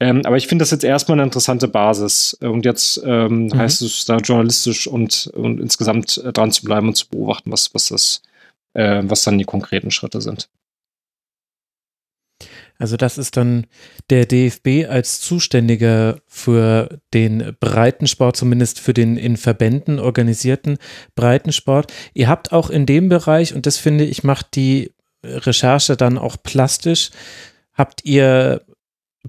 Ähm, aber ich finde das jetzt erstmal eine interessante Basis. Und jetzt ähm, mhm. heißt es da journalistisch und, und insgesamt äh, dran zu bleiben und zu beobachten, was, was das äh, was dann die konkreten Schritte sind. Also das ist dann der DFB als Zuständiger für den Breitensport, zumindest für den in Verbänden organisierten Breitensport. Ihr habt auch in dem Bereich, und das finde ich macht die Recherche dann auch plastisch, habt ihr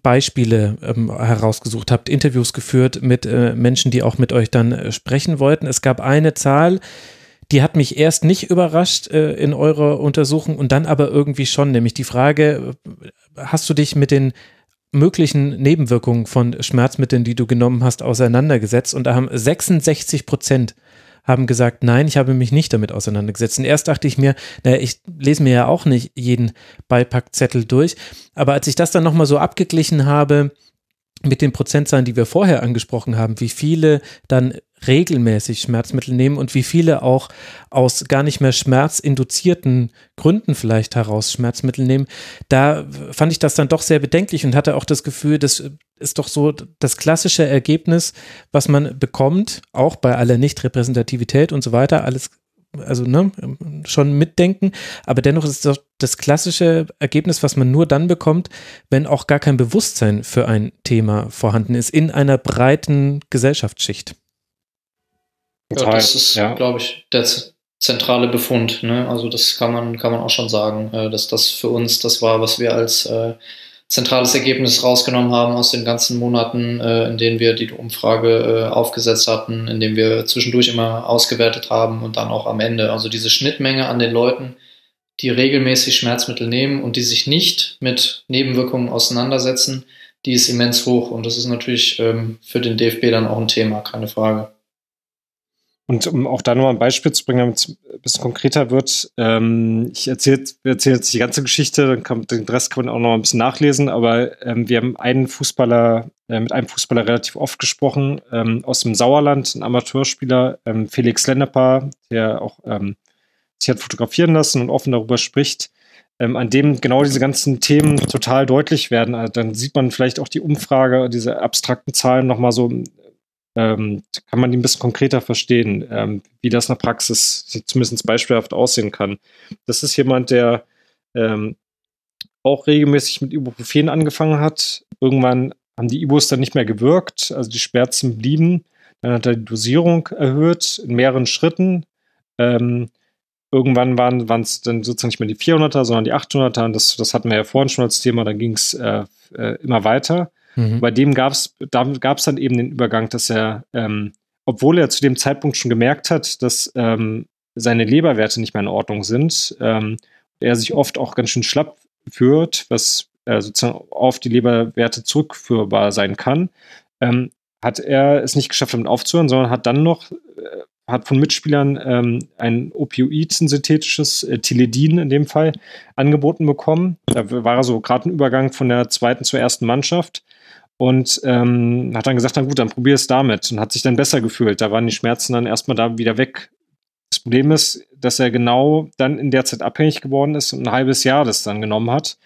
Beispiele ähm, herausgesucht, habt Interviews geführt mit äh, Menschen, die auch mit euch dann äh, sprechen wollten. Es gab eine Zahl, die hat mich erst nicht überrascht äh, in eurer Untersuchung und dann aber irgendwie schon, nämlich die Frage, hast du dich mit den möglichen Nebenwirkungen von Schmerzmitteln, die du genommen hast, auseinandergesetzt? Und da haben 66 Prozent haben gesagt, nein, ich habe mich nicht damit auseinandergesetzt. Und erst dachte ich mir, naja, ich lese mir ja auch nicht jeden Beipackzettel durch. Aber als ich das dann nochmal so abgeglichen habe, mit den Prozentzahlen, die wir vorher angesprochen haben, wie viele dann regelmäßig Schmerzmittel nehmen und wie viele auch aus gar nicht mehr schmerzinduzierten Gründen vielleicht heraus Schmerzmittel nehmen, da fand ich das dann doch sehr bedenklich und hatte auch das Gefühl, das ist doch so das klassische Ergebnis, was man bekommt, auch bei aller Nichtrepräsentativität und so weiter, alles also ne, schon mitdenken, aber dennoch ist es doch das klassische Ergebnis, was man nur dann bekommt, wenn auch gar kein Bewusstsein für ein Thema vorhanden ist in einer breiten Gesellschaftsschicht. Ja, das ist, ja. glaube ich, der zentrale Befund. Ne? Also das kann man, kann man auch schon sagen, äh, dass das für uns das war, was wir als äh, zentrales Ergebnis rausgenommen haben aus den ganzen Monaten, äh, in denen wir die Umfrage äh, aufgesetzt hatten, in denen wir zwischendurch immer ausgewertet haben und dann auch am Ende. Also diese Schnittmenge an den Leuten, die regelmäßig Schmerzmittel nehmen und die sich nicht mit Nebenwirkungen auseinandersetzen, die ist immens hoch. Und das ist natürlich ähm, für den DFB dann auch ein Thema, keine Frage. Und um auch da nochmal ein Beispiel zu bringen, damit es ein bisschen konkreter wird, ähm, ich erzähle erzähl jetzt die ganze Geschichte, dann kann, den Rest kann man auch noch ein bisschen nachlesen, aber ähm, wir haben einen Fußballer, äh, mit einem Fußballer relativ oft gesprochen, ähm, aus dem Sauerland, ein Amateurspieler, ähm, Felix Lenneper, der auch ähm, sich hat fotografieren lassen und offen darüber spricht, ähm, an dem genau diese ganzen Themen total deutlich werden. Also dann sieht man vielleicht auch die Umfrage, diese abstrakten Zahlen nochmal so ähm, kann man die ein bisschen konkreter verstehen, ähm, wie das in der Praxis zumindest beispielhaft aussehen kann. Das ist jemand, der ähm, auch regelmäßig mit Ibuprofen angefangen hat. Irgendwann haben die Ibus dann nicht mehr gewirkt, also die Schmerzen blieben. Dann hat er die Dosierung erhöht in mehreren Schritten. Ähm, irgendwann waren es dann sozusagen nicht mehr die 400er, sondern die 800er. Und das, das hatten wir ja vorhin schon als Thema. Dann ging es äh, äh, immer weiter. Mhm. Bei dem gab es da gab's dann eben den Übergang, dass er, ähm, obwohl er zu dem Zeitpunkt schon gemerkt hat, dass ähm, seine Leberwerte nicht mehr in Ordnung sind, ähm, er sich oft auch ganz schön schlapp führt, was äh, sozusagen auf die Leberwerte zurückführbar sein kann, ähm, hat er es nicht geschafft, damit aufzuhören, sondern hat dann noch, hat von Mitspielern ähm, ein Opioid, ein synthetisches äh, Tiledin in dem Fall, angeboten bekommen. Da war er so gerade ein Übergang von der zweiten zur ersten Mannschaft und ähm, hat dann gesagt, na gut, dann probier es damit und hat sich dann besser gefühlt. Da waren die Schmerzen dann erstmal da wieder weg. Das Problem ist, dass er genau dann in der Zeit abhängig geworden ist und ein halbes Jahr das dann genommen hat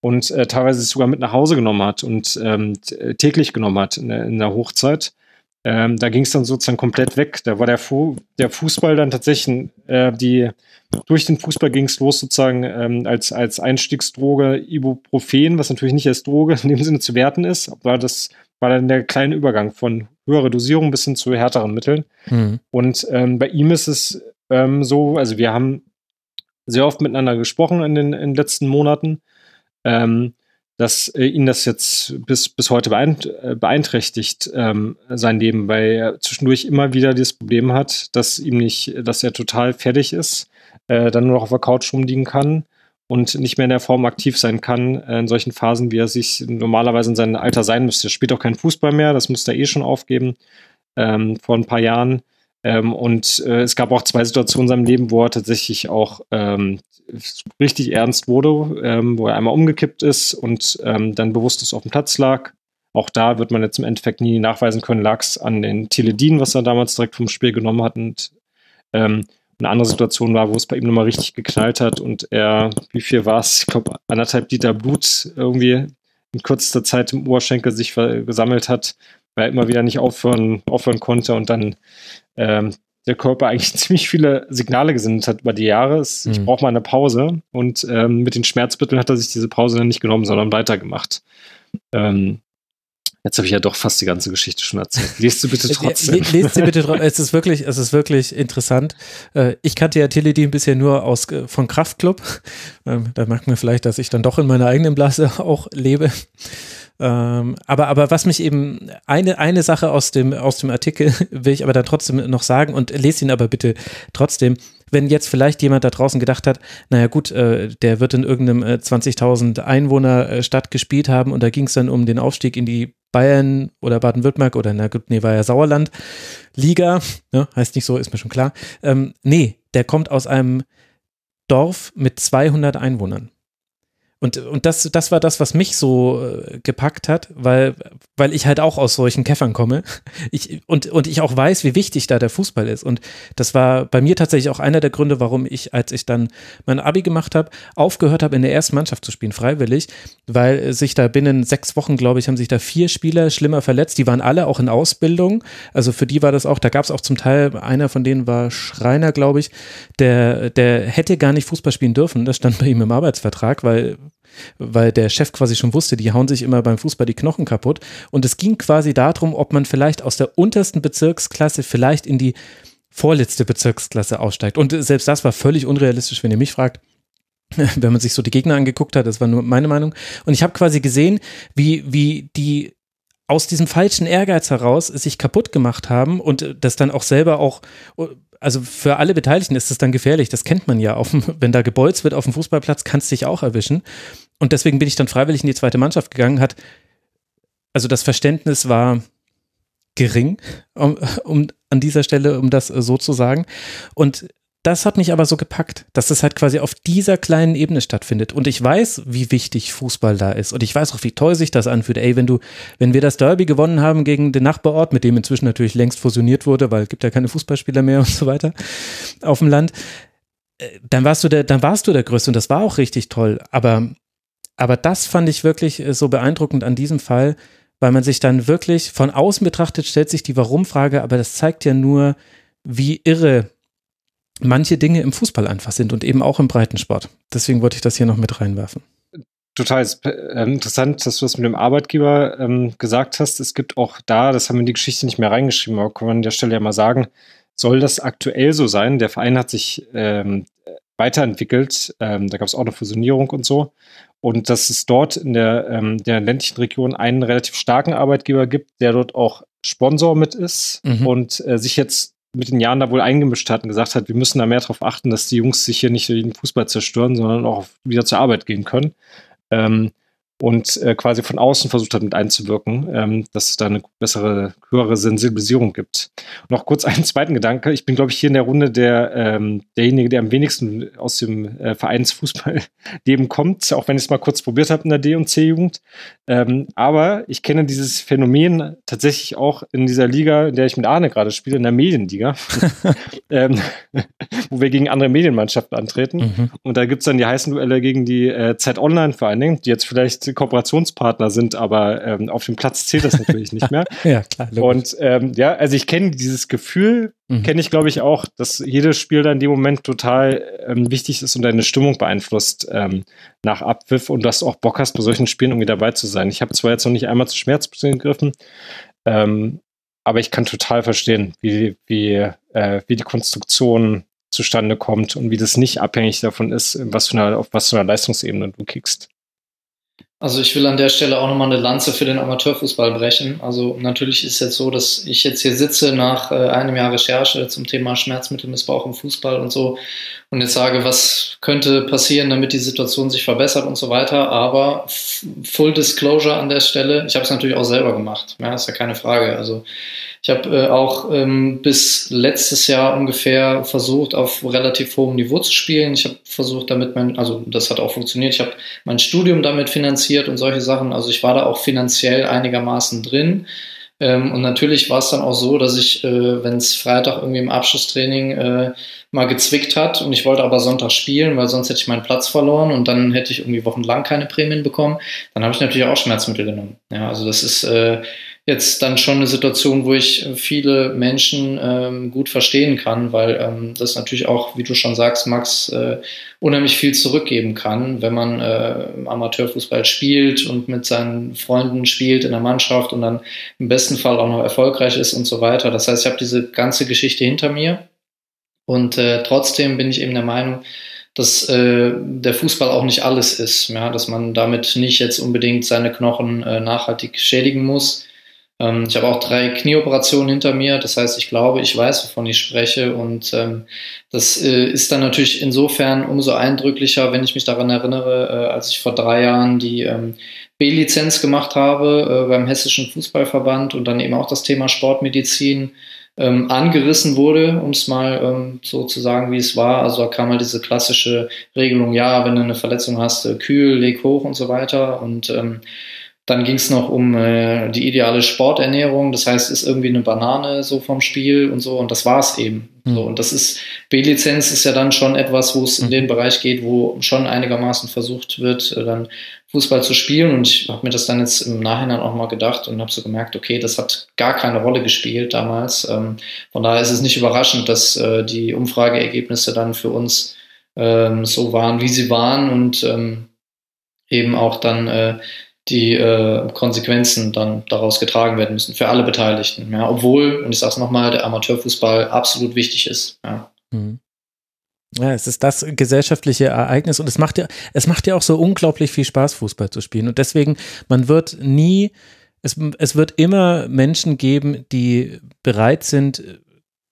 und äh, teilweise sogar mit nach Hause genommen hat und ähm, täglich genommen hat in der, in der Hochzeit. Ähm, da ging es dann sozusagen komplett weg. Da war der, Fu der Fußball dann tatsächlich äh, die durch den Fußball ging es los sozusagen ähm, als, als Einstiegsdroge Ibuprofen, was natürlich nicht als Droge in dem Sinne zu werten ist, aber das war dann der kleine Übergang von höherer Dosierung bis hin zu härteren Mitteln. Mhm. Und ähm, bei ihm ist es ähm, so, also wir haben sehr oft miteinander gesprochen in den, in den letzten Monaten. Ähm, dass äh, ihn das jetzt bis, bis heute äh, beeinträchtigt, ähm, sein Leben, weil er zwischendurch immer wieder dieses Problem hat, dass ihm nicht, dass er total fertig ist, äh, dann nur noch auf der Couch rumliegen kann und nicht mehr in der Form aktiv sein kann, äh, in solchen Phasen, wie er sich normalerweise in seinem Alter sein müsste. Er spielt auch keinen Fußball mehr, das musste er eh schon aufgeben ähm, vor ein paar Jahren. Ähm, und äh, es gab auch zwei Situationen in seinem Leben, wo er tatsächlich auch ähm, richtig ernst wurde, ähm, wo er einmal umgekippt ist und ähm, dann bewusstlos auf dem Platz lag. Auch da wird man jetzt im Endeffekt nie nachweisen können, lag es an den Teledin, was er damals direkt vom Spiel genommen hat. Und ähm, eine andere Situation war, wo es bei ihm nochmal richtig geknallt hat und er, wie viel war es? Ich glaube, anderthalb Liter Blut irgendwie in kürzester Zeit im Oberschenkel sich gesammelt hat, weil er immer wieder nicht aufhören, aufhören konnte und dann ähm, der Körper eigentlich ziemlich viele Signale gesendet hat über die Jahre. Ich mhm. brauche mal eine Pause. Und ähm, mit den Schmerzmitteln hat er sich diese Pause dann nicht genommen, sondern weitergemacht. Ähm, Jetzt habe ich ja doch fast die ganze Geschichte schon erzählt. Lest sie bitte trotzdem. Lest sie bitte trotzdem. Es ist wirklich, es ist wirklich interessant. Äh, ich kannte ja Teledin bisher nur aus, äh, von Kraftclub. Ähm, da merkt man vielleicht, dass ich dann doch in meiner eigenen Blase auch lebe. Ähm, aber, aber was mich eben, eine, eine Sache aus dem, aus dem Artikel will ich aber dann trotzdem noch sagen und lese ihn aber bitte trotzdem. Wenn jetzt vielleicht jemand da draußen gedacht hat, naja gut, äh, der wird in irgendeinem äh, 20.000 Einwohner äh, Stadt gespielt haben und da ging es dann um den Aufstieg in die Bayern oder Baden-Württemberg oder na gut, nee, war ja Sauerland Liga, ne, heißt nicht so, ist mir schon klar. Ähm, nee, der kommt aus einem Dorf mit 200 Einwohnern. Und, und das, das war das, was mich so äh, gepackt hat, weil, weil ich halt auch aus solchen Käffern komme. Ich, und, und ich auch weiß, wie wichtig da der Fußball ist. Und das war bei mir tatsächlich auch einer der Gründe, warum ich, als ich dann mein Abi gemacht habe, aufgehört habe, in der ersten Mannschaft zu spielen, freiwillig, weil sich da binnen sechs Wochen, glaube ich, haben sich da vier Spieler schlimmer verletzt. Die waren alle auch in Ausbildung. Also für die war das auch, da gab es auch zum Teil, einer von denen war Schreiner, glaube ich, der, der hätte gar nicht Fußball spielen dürfen. Das stand bei ihm im Arbeitsvertrag, weil weil der Chef quasi schon wusste, die hauen sich immer beim Fußball die Knochen kaputt. Und es ging quasi darum, ob man vielleicht aus der untersten Bezirksklasse vielleicht in die vorletzte Bezirksklasse aussteigt. Und selbst das war völlig unrealistisch, wenn ihr mich fragt wenn man sich so die Gegner angeguckt hat, das war nur meine Meinung. Und ich habe quasi gesehen, wie, wie die aus diesem falschen Ehrgeiz heraus sich kaputt gemacht haben und das dann auch selber auch also für alle Beteiligten ist das dann gefährlich. Das kennt man ja. Dem, wenn da gebolzt wird auf dem Fußballplatz, kannst du dich auch erwischen. Und deswegen bin ich dann freiwillig in die zweite Mannschaft gegangen. Hat, also das Verständnis war gering, um, um an dieser Stelle, um das so zu sagen. Und das hat mich aber so gepackt, dass das halt quasi auf dieser kleinen Ebene stattfindet. Und ich weiß, wie wichtig Fußball da ist. Und ich weiß auch, wie toll sich das anfühlt. Ey, wenn du, wenn wir das Derby gewonnen haben gegen den Nachbarort, mit dem inzwischen natürlich längst fusioniert wurde, weil es gibt ja keine Fußballspieler mehr und so weiter auf dem Land, äh, dann warst du der, dann warst du der Größte und das war auch richtig toll. Aber, aber das fand ich wirklich äh, so beeindruckend an diesem Fall, weil man sich dann wirklich von außen betrachtet, stellt sich die Warum-Frage, aber das zeigt ja nur, wie irre manche Dinge im Fußball einfach sind und eben auch im Breitensport. Deswegen wollte ich das hier noch mit reinwerfen. Total äh, interessant, dass du das mit dem Arbeitgeber ähm, gesagt hast. Es gibt auch da, das haben wir in die Geschichte nicht mehr reingeschrieben, aber kann man an der Stelle ja mal sagen, soll das aktuell so sein? Der Verein hat sich ähm, weiterentwickelt. Ähm, da gab es auch eine Fusionierung und so. Und dass es dort in der, ähm, der ländlichen Region einen relativ starken Arbeitgeber gibt, der dort auch Sponsor mit ist mhm. und äh, sich jetzt mit den Jahren da wohl eingemischt hat und gesagt hat, wir müssen da mehr darauf achten, dass die Jungs sich hier nicht den Fußball zerstören, sondern auch wieder zur Arbeit gehen können. Ähm, und äh, quasi von außen versucht hat, mit einzuwirken, ähm, dass es da eine bessere, höhere Sensibilisierung gibt. Und noch kurz einen zweiten Gedanke. Ich bin, glaube ich, hier in der Runde der, ähm, derjenige, der am wenigsten aus dem äh, Vereinsfußballleben kommt, auch wenn ich es mal kurz probiert habe in der D- und C-Jugend. Ähm, aber ich kenne dieses Phänomen tatsächlich auch in dieser Liga, in der ich mit Arne gerade spiele, in der Medienliga, ähm, wo wir gegen andere Medienmannschaften antreten. Mhm. Und da gibt es dann die heißen Duelle gegen die äh, Zeit Online vor allen Dingen, die jetzt vielleicht Kooperationspartner sind, aber ähm, auf dem Platz zählt das natürlich nicht mehr. ja, klar. Logisch. Und ähm, ja, also ich kenne dieses Gefühl, mhm. kenne ich glaube ich auch, dass jedes Spiel dann in dem Moment total ähm, wichtig ist und deine Stimmung beeinflusst ähm, nach Abpfiff und dass du auch Bock hast, bei solchen Spielen irgendwie dabei zu sein. Ich habe zwar jetzt noch nicht einmal zu Schmerzmitteln gegriffen, ähm, aber ich kann total verstehen, wie, wie, äh, wie die Konstruktion zustande kommt und wie das nicht abhängig davon ist, was für eine, auf was für einer Leistungsebene du kickst. Also ich will an der Stelle auch nochmal eine Lanze für den Amateurfußball brechen. Also natürlich ist es jetzt so, dass ich jetzt hier sitze nach äh, einem Jahr Recherche zum Thema Schmerzmittelmissbrauch im Fußball und so und jetzt sage, was könnte passieren, damit die Situation sich verbessert und so weiter. Aber Full Disclosure an der Stelle, ich habe es natürlich auch selber gemacht. Ja, ist ja keine Frage. Also ich habe äh, auch ähm, bis letztes Jahr ungefähr versucht, auf relativ hohem Niveau zu spielen. Ich habe versucht, damit mein, also das hat auch funktioniert. Ich habe mein Studium damit finanziert und solche Sachen. Also ich war da auch finanziell einigermaßen drin. Ähm, und natürlich war es dann auch so, dass ich, äh, wenn es Freitag irgendwie im Abschlusstraining äh, mal gezwickt hat und ich wollte aber Sonntag spielen, weil sonst hätte ich meinen Platz verloren und dann hätte ich irgendwie wochenlang keine Prämien bekommen, dann habe ich natürlich auch Schmerzmittel genommen. Ja, also das ist äh, jetzt dann schon eine Situation, wo ich viele Menschen ähm, gut verstehen kann, weil ähm, das natürlich auch, wie du schon sagst, Max, äh, unheimlich viel zurückgeben kann, wenn man äh, Amateurfußball spielt und mit seinen Freunden spielt in der Mannschaft und dann im besten Fall auch noch erfolgreich ist und so weiter. Das heißt, ich habe diese ganze Geschichte hinter mir und äh, trotzdem bin ich eben der Meinung, dass äh, der Fußball auch nicht alles ist, ja, dass man damit nicht jetzt unbedingt seine Knochen äh, nachhaltig schädigen muss. Ähm, ich habe auch drei Knieoperationen hinter mir, das heißt, ich glaube, ich weiß, wovon ich spreche und ähm, das äh, ist dann natürlich insofern umso eindrücklicher, wenn ich mich daran erinnere, äh, als ich vor drei Jahren die ähm, B-Lizenz gemacht habe äh, beim Hessischen Fußballverband und dann eben auch das Thema Sportmedizin ähm, angerissen wurde, um es mal ähm, so zu sagen, wie es war. Also da kam halt diese klassische Regelung, ja, wenn du eine Verletzung hast, äh, kühl, leg hoch und so weiter. Und ähm, dann ging es noch um äh, die ideale Sporternährung. Das heißt, ist irgendwie eine Banane so vom Spiel und so. Und das war es eben. Mhm. So, und das ist, B-Lizenz ist ja dann schon etwas, wo es in hm. den Bereich geht, wo schon einigermaßen versucht wird, äh, dann Fußball zu spielen. Und ich habe mir das dann jetzt im Nachhinein auch mal gedacht und habe so gemerkt, okay, das hat gar keine Rolle gespielt damals. Ähm, von daher ist es nicht überraschend, dass äh, die Umfrageergebnisse dann für uns ähm, so waren, wie sie waren und ähm, eben auch dann äh, die äh, Konsequenzen dann daraus getragen werden müssen für alle Beteiligten. Ja, obwohl, und ich sage es nochmal, der Amateurfußball absolut wichtig ist. Ja. Mhm. Ja, es ist das gesellschaftliche Ereignis und es macht ja, es macht ja auch so unglaublich viel Spaß, Fußball zu spielen. Und deswegen, man wird nie, es, es wird immer Menschen geben, die bereit sind,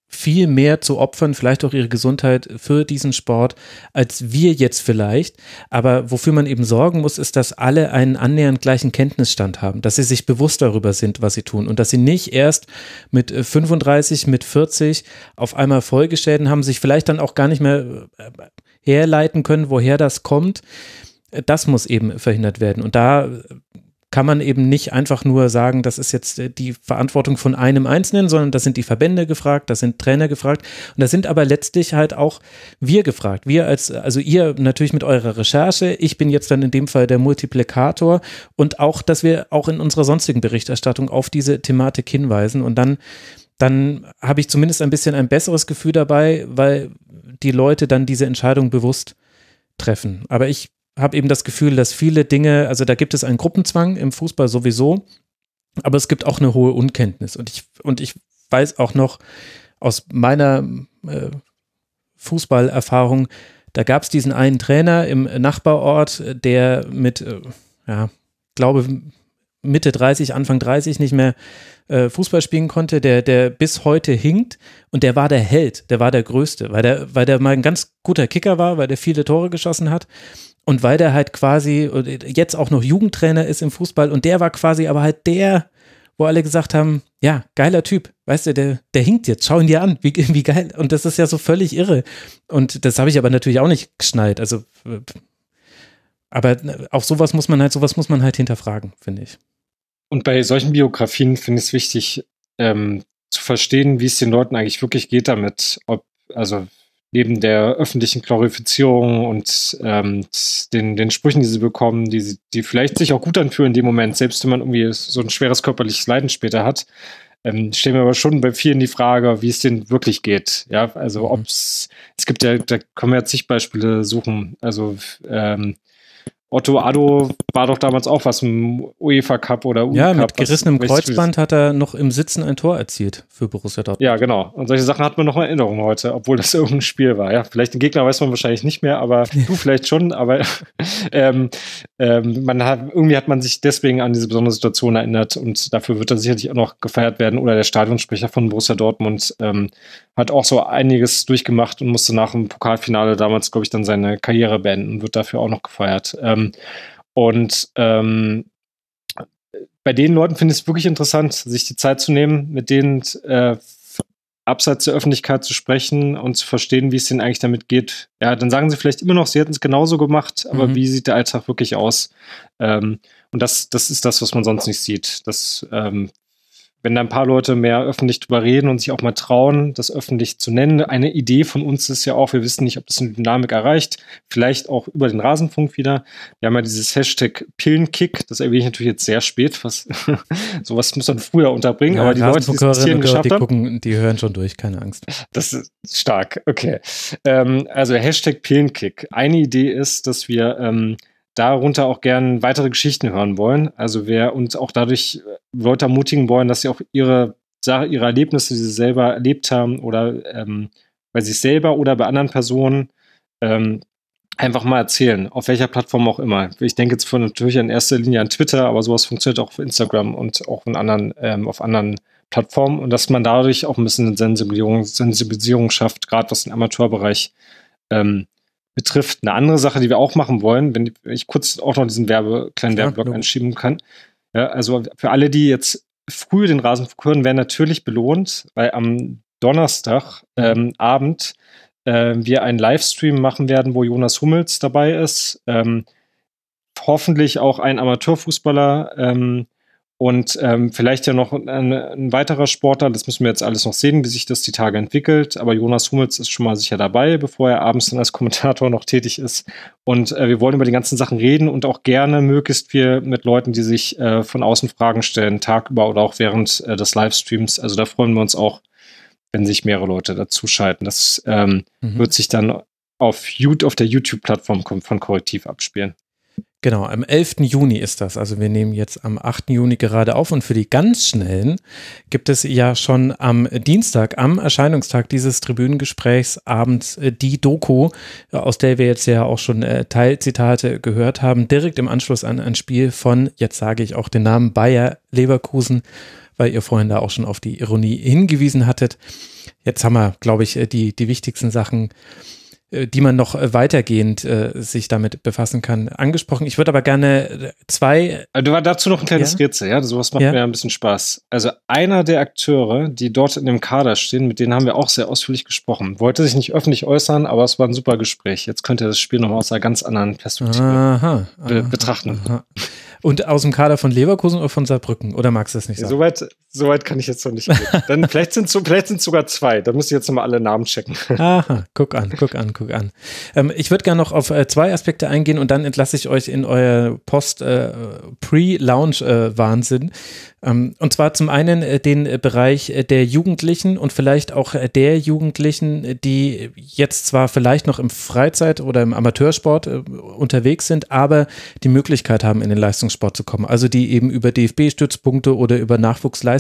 viel mehr zu opfern, vielleicht auch ihre Gesundheit für diesen Sport, als wir jetzt vielleicht. Aber wofür man eben sorgen muss, ist, dass alle einen annähernd gleichen Kenntnisstand haben, dass sie sich bewusst darüber sind, was sie tun und dass sie nicht erst mit 35, mit 40 auf einmal Folgeschäden haben, sich vielleicht dann auch gar nicht mehr äh, herleiten können, woher das kommt. Das muss eben verhindert werden. Und da kann man eben nicht einfach nur sagen, das ist jetzt äh, die Verantwortung von einem Einzelnen, sondern da sind die Verbände gefragt, da sind Trainer gefragt und da sind aber letztlich halt auch wir gefragt. Wir als, also ihr natürlich mit eurer Recherche, ich bin jetzt dann in dem Fall der Multiplikator und auch, dass wir auch in unserer sonstigen Berichterstattung auf diese Thematik hinweisen und dann, dann habe ich zumindest ein bisschen ein besseres Gefühl dabei, weil die Leute dann diese Entscheidung bewusst treffen. Aber ich habe eben das Gefühl, dass viele Dinge, also da gibt es einen Gruppenzwang im Fußball sowieso, aber es gibt auch eine hohe Unkenntnis. Und ich, und ich weiß auch noch aus meiner äh, Fußballerfahrung, da gab es diesen einen Trainer im Nachbarort, der mit, äh, ja, glaube Mitte 30, Anfang 30 nicht mehr äh, Fußball spielen konnte, der, der bis heute hinkt und der war der Held, der war der Größte, weil der, weil der mal ein ganz guter Kicker war, weil der viele Tore geschossen hat und weil der halt quasi jetzt auch noch Jugendtrainer ist im Fußball und der war quasi aber halt der, wo alle gesagt haben, ja, geiler Typ, weißt du, der, der hinkt jetzt, schau ihn dir an, wie, wie geil. Und das ist ja so völlig irre. Und das habe ich aber natürlich auch nicht geschnallt. Also, aber auch sowas muss man halt, sowas muss man halt hinterfragen, finde ich. Und bei solchen Biografien finde ich es wichtig, ähm, zu verstehen, wie es den Leuten eigentlich wirklich geht damit. Ob, also neben der öffentlichen Glorifizierung und ähm, den, den Sprüchen, die sie bekommen, die, die vielleicht sich auch gut anfühlen in dem Moment, selbst wenn man irgendwie so ein schweres körperliches Leiden später hat, ähm, stellen wir aber schon bei vielen die Frage, wie es denen wirklich geht. Ja, also mhm. ob es, es gibt ja, da können wir ja zig Beispiele suchen. Also ähm, Otto Addo war doch damals auch was im UEFA Cup oder UEFA Ja, mit gerissenem Kreuzband hat er noch im Sitzen ein Tor erzielt für Borussia Dortmund. Ja, genau. Und solche Sachen hat man noch in Erinnerung heute, obwohl das irgendein Spiel war. Ja, vielleicht den Gegner weiß man wahrscheinlich nicht mehr, aber du vielleicht schon. Aber ähm, ähm, man hat, irgendwie hat man sich deswegen an diese besondere Situation erinnert und dafür wird er sicherlich auch noch gefeiert werden. Oder der Stadionsprecher von Borussia Dortmund ähm, hat auch so einiges durchgemacht und musste nach dem Pokalfinale damals, glaube ich, dann seine Karriere beenden und wird dafür auch noch gefeiert. Ähm, ähm, und ähm, bei den Leuten finde ich es wirklich interessant, sich die Zeit zu nehmen, mit denen äh, abseits der Öffentlichkeit zu sprechen und zu verstehen, wie es denen eigentlich damit geht. Ja, dann sagen sie vielleicht immer noch, sie hätten es genauso gemacht, aber mhm. wie sieht der Alltag wirklich aus? Ähm, und das, das ist das, was man sonst nicht sieht. Das ähm, wenn da ein paar Leute mehr öffentlich drüber reden und sich auch mal trauen, das öffentlich zu nennen. Eine Idee von uns ist ja auch, wir wissen nicht, ob das eine Dynamik erreicht, vielleicht auch über den Rasenfunk wieder. Wir haben ja dieses Hashtag Pillenkick, das erwähne ich natürlich jetzt sehr spät, was sowas muss man früher unterbringen, ja, aber die Leute, die es bis geschafft die gucken, die hören schon durch, keine Angst. Das ist stark, okay. Ähm, also Hashtag Pillenkick. Eine Idee ist, dass wir ähm, darunter auch gern weitere Geschichten hören wollen. Also wer uns auch dadurch äh, Leute ermutigen wollen, dass sie auch ihre Sache, ihre Erlebnisse, die sie selber erlebt haben oder ähm, bei sich selber oder bei anderen Personen ähm, einfach mal erzählen, auf welcher Plattform auch immer. Ich denke jetzt von natürlich in erster Linie an Twitter, aber sowas funktioniert auch auf Instagram und auch in anderen, ähm, auf anderen Plattformen und dass man dadurch auch ein bisschen eine Sensibilisierung, Sensibilisierung schafft, gerade was den Amateurbereich ähm, betrifft. Eine andere Sache, die wir auch machen wollen, wenn ich kurz auch noch diesen Werbe, kleinen ja, Werbeblock einschieben kann. Ja, also für alle, die jetzt früh den Rasenfunk hören, werden natürlich belohnt, weil am Donnerstag ähm, Abend äh, wir einen Livestream machen werden, wo Jonas Hummels dabei ist. Ähm, hoffentlich auch ein Amateurfußballer, ähm, und ähm, vielleicht ja noch ein, ein, weiterer Sportler, das müssen wir jetzt alles noch sehen, wie sich das die Tage entwickelt. Aber Jonas Hummels ist schon mal sicher dabei, bevor er abends dann als Kommentator noch tätig ist. Und äh, wir wollen über die ganzen Sachen reden und auch gerne möglichst viel mit Leuten, die sich äh, von außen Fragen stellen, tagüber oder auch während äh, des Livestreams. Also da freuen wir uns auch, wenn sich mehrere Leute dazuschalten. Das ähm, mhm. wird sich dann auf, auf der YouTube-Plattform von Korrektiv abspielen. Genau, am 11. Juni ist das. Also wir nehmen jetzt am 8. Juni gerade auf und für die ganz Schnellen gibt es ja schon am Dienstag, am Erscheinungstag dieses Tribünengesprächs abends äh, die Doku, aus der wir jetzt ja auch schon äh, Teilzitate gehört haben, direkt im Anschluss an ein Spiel von, jetzt sage ich auch den Namen Bayer Leverkusen, weil ihr vorhin da auch schon auf die Ironie hingewiesen hattet. Jetzt haben wir, glaube ich, äh, die, die wichtigsten Sachen äh, die man noch äh, weitergehend äh, sich damit befassen kann, angesprochen. Ich würde aber gerne äh, zwei. Du war dazu noch ein kleines ja? Rätsel, ja? Sowas macht ja? mir ein bisschen Spaß. Also einer der Akteure, die dort in dem Kader stehen, mit denen haben wir auch sehr ausführlich gesprochen. Wollte sich nicht öffentlich äußern, aber es war ein super Gespräch. Jetzt könnt ihr das Spiel nochmal aus einer ganz anderen Perspektive aha, be aha, betrachten. Aha. Und aus dem Kader von Leverkusen oder von Saarbrücken? Oder magst du das nicht sagen? Soweit, soweit kann ich jetzt noch nicht gehen. Dann vielleicht sind es sogar zwei. Da müsst ihr jetzt nochmal alle Namen checken. Aha, guck an, guck an, guck an. Ähm, ich würde gerne noch auf äh, zwei Aspekte eingehen und dann entlasse ich euch in euer Post-Pre-Lounge-Wahnsinn. Äh, ähm, und zwar zum einen äh, den äh, Bereich äh, der Jugendlichen und vielleicht auch der Jugendlichen, die jetzt zwar vielleicht noch im Freizeit- oder im Amateursport unterwegs sind, aber die Möglichkeit haben, in den Leistungssport zu kommen. Also die eben über DFB-Stützpunkte oder über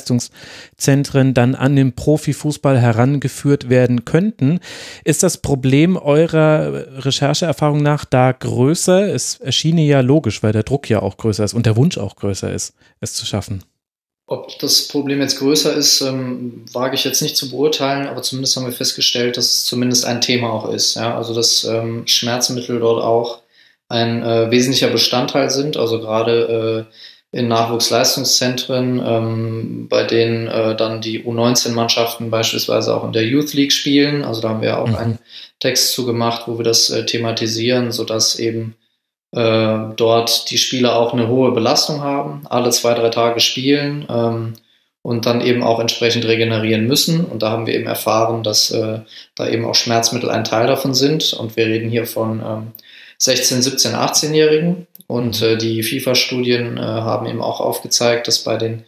Nachwuchsleistungszentren dann an den Profifußball herangeführt werden könnten. Ist das Problem eurer Rechercheerfahrung nach da größer? Es erschiene ja logisch, weil der Druck ja auch größer ist und der Wunsch auch größer ist, es zu schaffen. Ob das Problem jetzt größer ist, ähm, wage ich jetzt nicht zu beurteilen, aber zumindest haben wir festgestellt, dass es zumindest ein Thema auch ist. Ja? Also dass ähm, Schmerzmittel dort auch ein äh, wesentlicher Bestandteil sind, also gerade äh, in Nachwuchsleistungszentren, ähm, bei denen äh, dann die U19-Mannschaften beispielsweise auch in der Youth League spielen. Also da haben wir auch mhm. einen Text zu gemacht, wo wir das äh, thematisieren, sodass eben äh, dort die Spieler auch eine hohe Belastung haben, alle zwei, drei Tage spielen ähm, und dann eben auch entsprechend regenerieren müssen. Und da haben wir eben erfahren, dass äh, da eben auch Schmerzmittel ein Teil davon sind. Und wir reden hier von ähm, 16, 17, 18-Jährigen. Und äh, die FIFA-Studien äh, haben eben auch aufgezeigt, dass bei den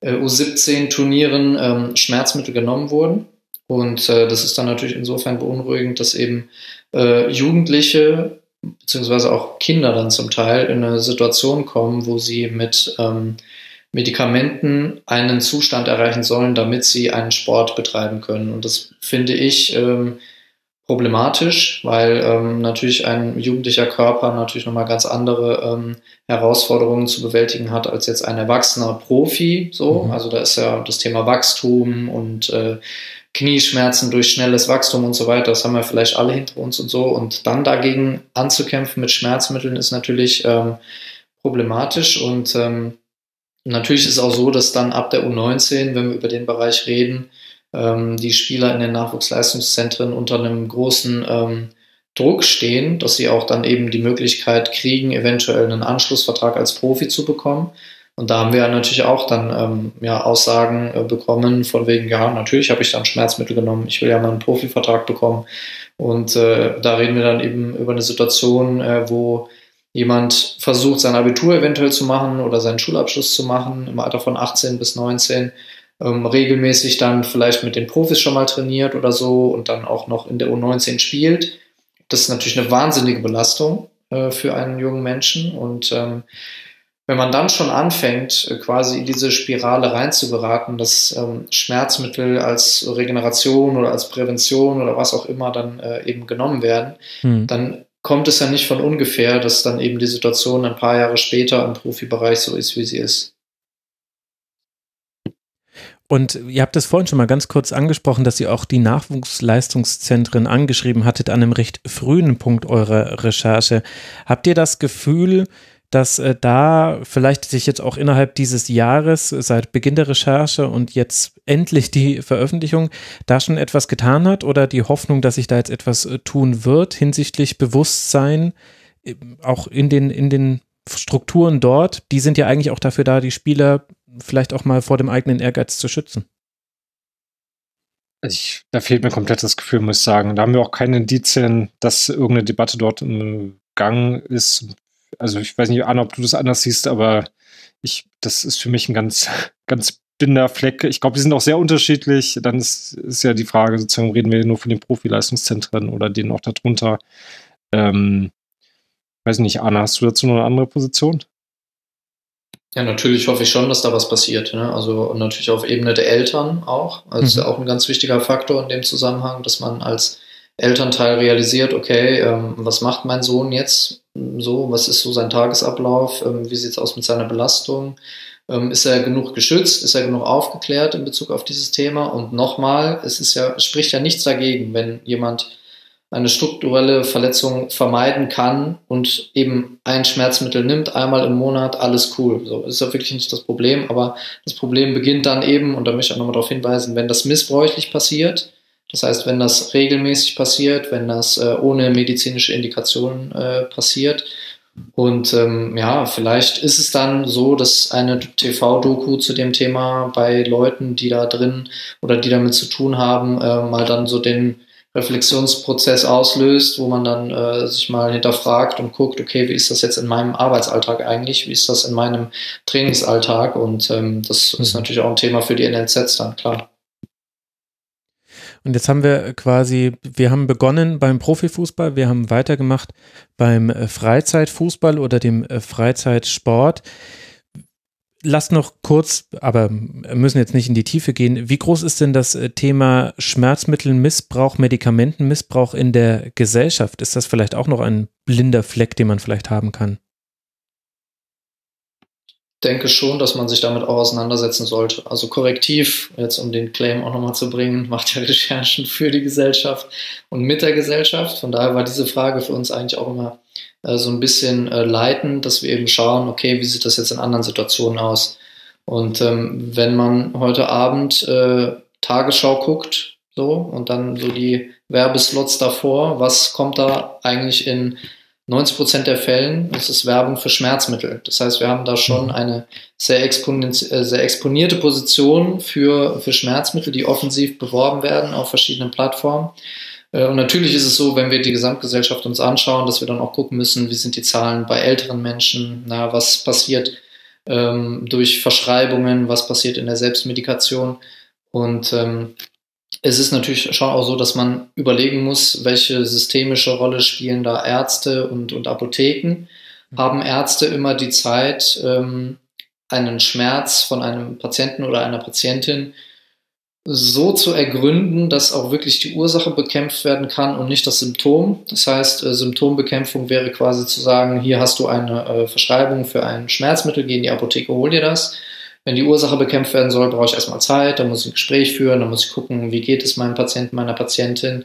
äh, U17-Turnieren ähm, Schmerzmittel genommen wurden. Und äh, das ist dann natürlich insofern beunruhigend, dass eben äh, Jugendliche beziehungsweise auch Kinder dann zum Teil in eine Situation kommen, wo sie mit ähm, Medikamenten einen Zustand erreichen sollen, damit sie einen Sport betreiben können. Und das finde ich ähm, problematisch, weil ähm, natürlich ein jugendlicher Körper natürlich nochmal ganz andere ähm, Herausforderungen zu bewältigen hat als jetzt ein erwachsener Profi. So, mhm. also da ist ja das Thema Wachstum und äh, Knieschmerzen durch schnelles Wachstum und so weiter, das haben wir vielleicht alle hinter uns und so. Und dann dagegen anzukämpfen mit Schmerzmitteln ist natürlich ähm, problematisch. Und ähm, natürlich ist es auch so, dass dann ab der U19, wenn wir über den Bereich reden, ähm, die Spieler in den Nachwuchsleistungszentren unter einem großen ähm, Druck stehen, dass sie auch dann eben die Möglichkeit kriegen, eventuell einen Anschlussvertrag als Profi zu bekommen. Und da haben wir natürlich auch dann ähm, ja, Aussagen äh, bekommen von wegen, ja, natürlich habe ich dann Schmerzmittel genommen, ich will ja mal einen Profivertrag bekommen. Und äh, da reden wir dann eben über eine Situation, äh, wo jemand versucht, sein Abitur eventuell zu machen oder seinen Schulabschluss zu machen im Alter von 18 bis 19, ähm, regelmäßig dann vielleicht mit den Profis schon mal trainiert oder so und dann auch noch in der U19 spielt. Das ist natürlich eine wahnsinnige Belastung äh, für einen jungen Menschen und ähm, wenn man dann schon anfängt, äh, quasi in diese Spirale reinzugeraten, dass ähm, Schmerzmittel als Regeneration oder als Prävention oder was auch immer dann äh, eben genommen werden, hm. dann kommt es ja nicht von ungefähr, dass dann eben die Situation ein paar Jahre später im Profibereich so ist, wie sie ist. Und ihr habt es vorhin schon mal ganz kurz angesprochen, dass ihr auch die Nachwuchsleistungszentren angeschrieben hattet an einem recht frühen Punkt eurer Recherche. Habt ihr das Gefühl, dass äh, da vielleicht sich jetzt auch innerhalb dieses Jahres, seit Beginn der Recherche und jetzt endlich die Veröffentlichung, da schon etwas getan hat oder die Hoffnung, dass sich da jetzt etwas äh, tun wird hinsichtlich Bewusstsein, äh, auch in den, in den Strukturen dort, die sind ja eigentlich auch dafür da, die Spieler vielleicht auch mal vor dem eigenen Ehrgeiz zu schützen. Also ich, da fehlt mir komplett das Gefühl, muss ich sagen. Da haben wir auch keine Indizien, dass irgendeine Debatte dort im Gang ist also ich weiß nicht, Anna, ob du das anders siehst, aber ich, das ist für mich ein ganz, ganz blinder Fleck. Ich glaube, die sind auch sehr unterschiedlich. Dann ist, ist ja die Frage, sozusagen, reden wir nur von den Profileistungszentren oder denen auch darunter. Ähm, weiß nicht, Anna, hast du dazu noch eine andere Position? Ja, natürlich hoffe ich schon, dass da was passiert. Ne? Also natürlich auf Ebene der Eltern auch. Also mhm. ist ja auch ein ganz wichtiger Faktor in dem Zusammenhang, dass man als Elternteil realisiert, okay, ähm, was macht mein Sohn jetzt so, was ist so sein Tagesablauf, ähm, wie sieht es aus mit seiner Belastung, ähm, ist er genug geschützt, ist er genug aufgeklärt in Bezug auf dieses Thema und nochmal, es ist ja, es spricht ja nichts dagegen, wenn jemand eine strukturelle Verletzung vermeiden kann und eben ein Schmerzmittel nimmt, einmal im Monat, alles cool. So ist ja wirklich nicht das Problem, aber das Problem beginnt dann eben, und da möchte ich auch nochmal darauf hinweisen, wenn das missbräuchlich passiert, das heißt, wenn das regelmäßig passiert, wenn das äh, ohne medizinische Indikationen äh, passiert, und ähm, ja, vielleicht ist es dann so, dass eine TV-Doku zu dem Thema bei Leuten, die da drin oder die damit zu tun haben, äh, mal dann so den Reflexionsprozess auslöst, wo man dann äh, sich mal hinterfragt und guckt, okay, wie ist das jetzt in meinem Arbeitsalltag eigentlich? Wie ist das in meinem Trainingsalltag? Und ähm, das ist mhm. natürlich auch ein Thema für die NLZs dann, klar. Und jetzt haben wir quasi, wir haben begonnen beim Profifußball, wir haben weitergemacht beim äh, Freizeitfußball oder dem äh, Freizeitsport. Lasst noch kurz, aber müssen jetzt nicht in die Tiefe gehen. Wie groß ist denn das äh, Thema Schmerzmittelmissbrauch, Medikamentenmissbrauch in der Gesellschaft? Ist das vielleicht auch noch ein blinder Fleck, den man vielleicht haben kann? Denke schon, dass man sich damit auch auseinandersetzen sollte. Also korrektiv, jetzt um den Claim auch nochmal zu bringen, macht ja Recherchen für die Gesellschaft und mit der Gesellschaft. Von daher war diese Frage für uns eigentlich auch immer äh, so ein bisschen äh, leitend, dass wir eben schauen, okay, wie sieht das jetzt in anderen Situationen aus? Und ähm, wenn man heute Abend äh, Tagesschau guckt, so, und dann so die Werbeslots davor, was kommt da eigentlich in 90 Prozent der Fällen ist es Werbung für Schmerzmittel. Das heißt, wir haben da schon mhm. eine sehr, äh, sehr exponierte Position für, für Schmerzmittel, die offensiv beworben werden auf verschiedenen Plattformen. Äh, und natürlich ist es so, wenn wir die Gesamtgesellschaft uns anschauen, dass wir dann auch gucken müssen, wie sind die Zahlen bei älteren Menschen, na, was passiert ähm, durch Verschreibungen, was passiert in der Selbstmedikation. Und ähm, es ist natürlich schon auch so, dass man überlegen muss, welche systemische Rolle spielen da Ärzte und, und Apotheken. Mhm. Haben Ärzte immer die Zeit, ähm, einen Schmerz von einem Patienten oder einer Patientin so zu ergründen, dass auch wirklich die Ursache bekämpft werden kann und nicht das Symptom. Das heißt, äh, Symptombekämpfung wäre quasi zu sagen, hier hast du eine äh, Verschreibung für ein Schmerzmittel, geh in die Apotheke, hol dir das. Wenn die Ursache bekämpft werden soll, brauche ich erstmal Zeit, dann muss ich ein Gespräch führen, dann muss ich gucken, wie geht es meinem Patienten, meiner Patientin.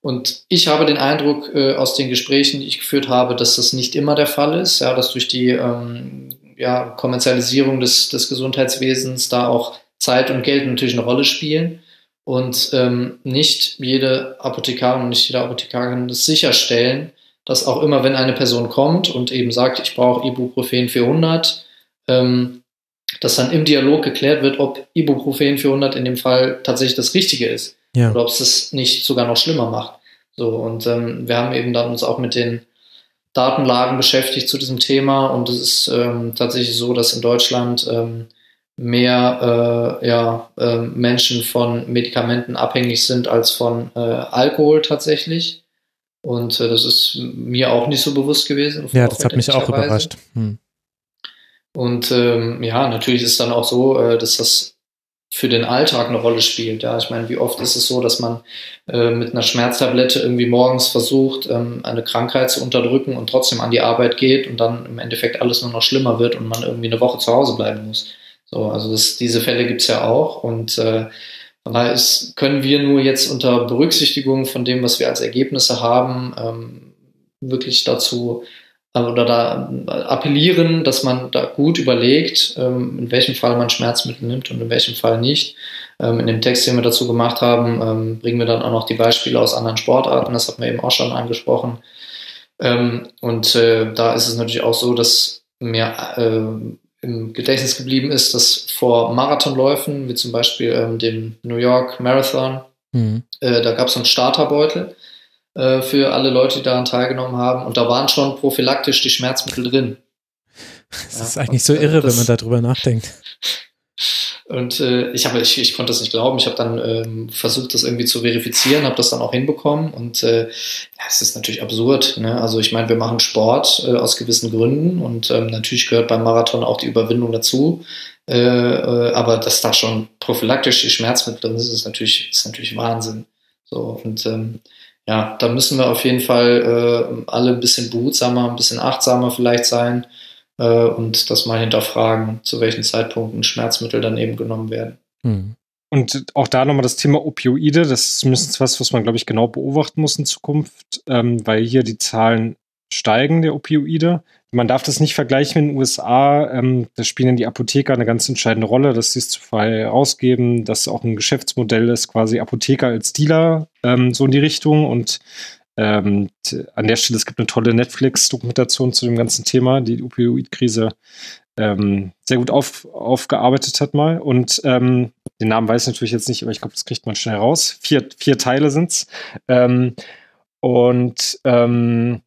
Und ich habe den Eindruck äh, aus den Gesprächen, die ich geführt habe, dass das nicht immer der Fall ist, ja, dass durch die ähm, ja, Kommerzialisierung des, des Gesundheitswesens da auch Zeit und Geld natürlich eine Rolle spielen und ähm, nicht jede Apothekarin und nicht jede Apothekarin das sicherstellen, dass auch immer, wenn eine Person kommt und eben sagt, ich brauche Ibuprofen 400, ähm, dass dann im Dialog geklärt wird, ob Ibuprofen 400 in dem Fall tatsächlich das Richtige ist Ja. oder ob es das nicht sogar noch schlimmer macht. So und ähm, wir haben eben dann uns auch mit den Datenlagen beschäftigt zu diesem Thema und es ist ähm, tatsächlich so, dass in Deutschland ähm, mehr äh, ja, äh, Menschen von Medikamenten abhängig sind als von äh, Alkohol tatsächlich. Und äh, das ist mir auch nicht so bewusst gewesen. Ja, das hat mich auch überrascht. Hm. Und ähm, ja, natürlich ist dann auch so, äh, dass das für den Alltag eine Rolle spielt. Ja, ich meine, wie oft ist es so, dass man äh, mit einer Schmerztablette irgendwie morgens versucht, ähm, eine Krankheit zu unterdrücken und trotzdem an die Arbeit geht und dann im Endeffekt alles nur noch schlimmer wird und man irgendwie eine Woche zu Hause bleiben muss. So, also das, diese Fälle gibt's ja auch und äh, von daher ist, können wir nur jetzt unter Berücksichtigung von dem, was wir als Ergebnisse haben, ähm, wirklich dazu oder da äh, appellieren, dass man da gut überlegt, ähm, in welchem Fall man Schmerzmittel nimmt und in welchem Fall nicht. Ähm, in dem Text, den wir dazu gemacht haben, ähm, bringen wir dann auch noch die Beispiele aus anderen Sportarten. Das hatten wir eben auch schon angesprochen. Ähm, und äh, da ist es natürlich auch so, dass mir äh, im Gedächtnis geblieben ist, dass vor Marathonläufen, wie zum Beispiel ähm, dem New York Marathon, Hm. äh, da gab es so einen Starterbeutel äh, für alle Leute, die daran teilgenommen haben. Und da waren schon prophylaktisch die Schmerzmittel drin. Das Ja, ist eigentlich so äh, irre, wenn das- man darüber nachdenkt. Und äh, ich, habe, ich, ich konnte das nicht glauben. Ich habe dann ähm, versucht, das irgendwie zu verifizieren, habe das dann auch hinbekommen. Und äh, ja, es ist natürlich absurd. Ne? Also ich meine, wir machen Sport äh, aus gewissen Gründen und ähm, natürlich gehört beim Marathon auch die Überwindung dazu. Äh, äh, aber dass da schon prophylaktisch die Schmerzmittel drin sind, ist natürlich, ist natürlich Wahnsinn. So und ähm, ja, da müssen wir auf jeden Fall äh, alle ein bisschen behutsamer, ein bisschen achtsamer vielleicht sein äh, und das mal hinterfragen, zu welchen Zeitpunkten Schmerzmittel dann eben genommen werden. Hm. Und auch da nochmal das Thema Opioide, das ist zumindest was, was man, glaube ich, genau beobachten muss in Zukunft, ähm, weil hier die Zahlen steigen der Opioide. Man darf das nicht vergleichen mit den USA. Ähm, da spielen die Apotheker eine ganz entscheidende Rolle, dass sie es zu frei ausgeben, dass auch ein Geschäftsmodell ist, quasi Apotheker als Dealer, ähm, so in die Richtung. Und ähm, an der Stelle, es gibt eine tolle Netflix-Dokumentation zu dem ganzen Thema, die Opioid-Krise ähm, sehr gut auf, aufgearbeitet hat mal. Und ähm, den Namen weiß ich natürlich jetzt nicht, aber ich glaube, das kriegt man schnell raus. Vier, vier Teile sind's. Ähm, und ähm,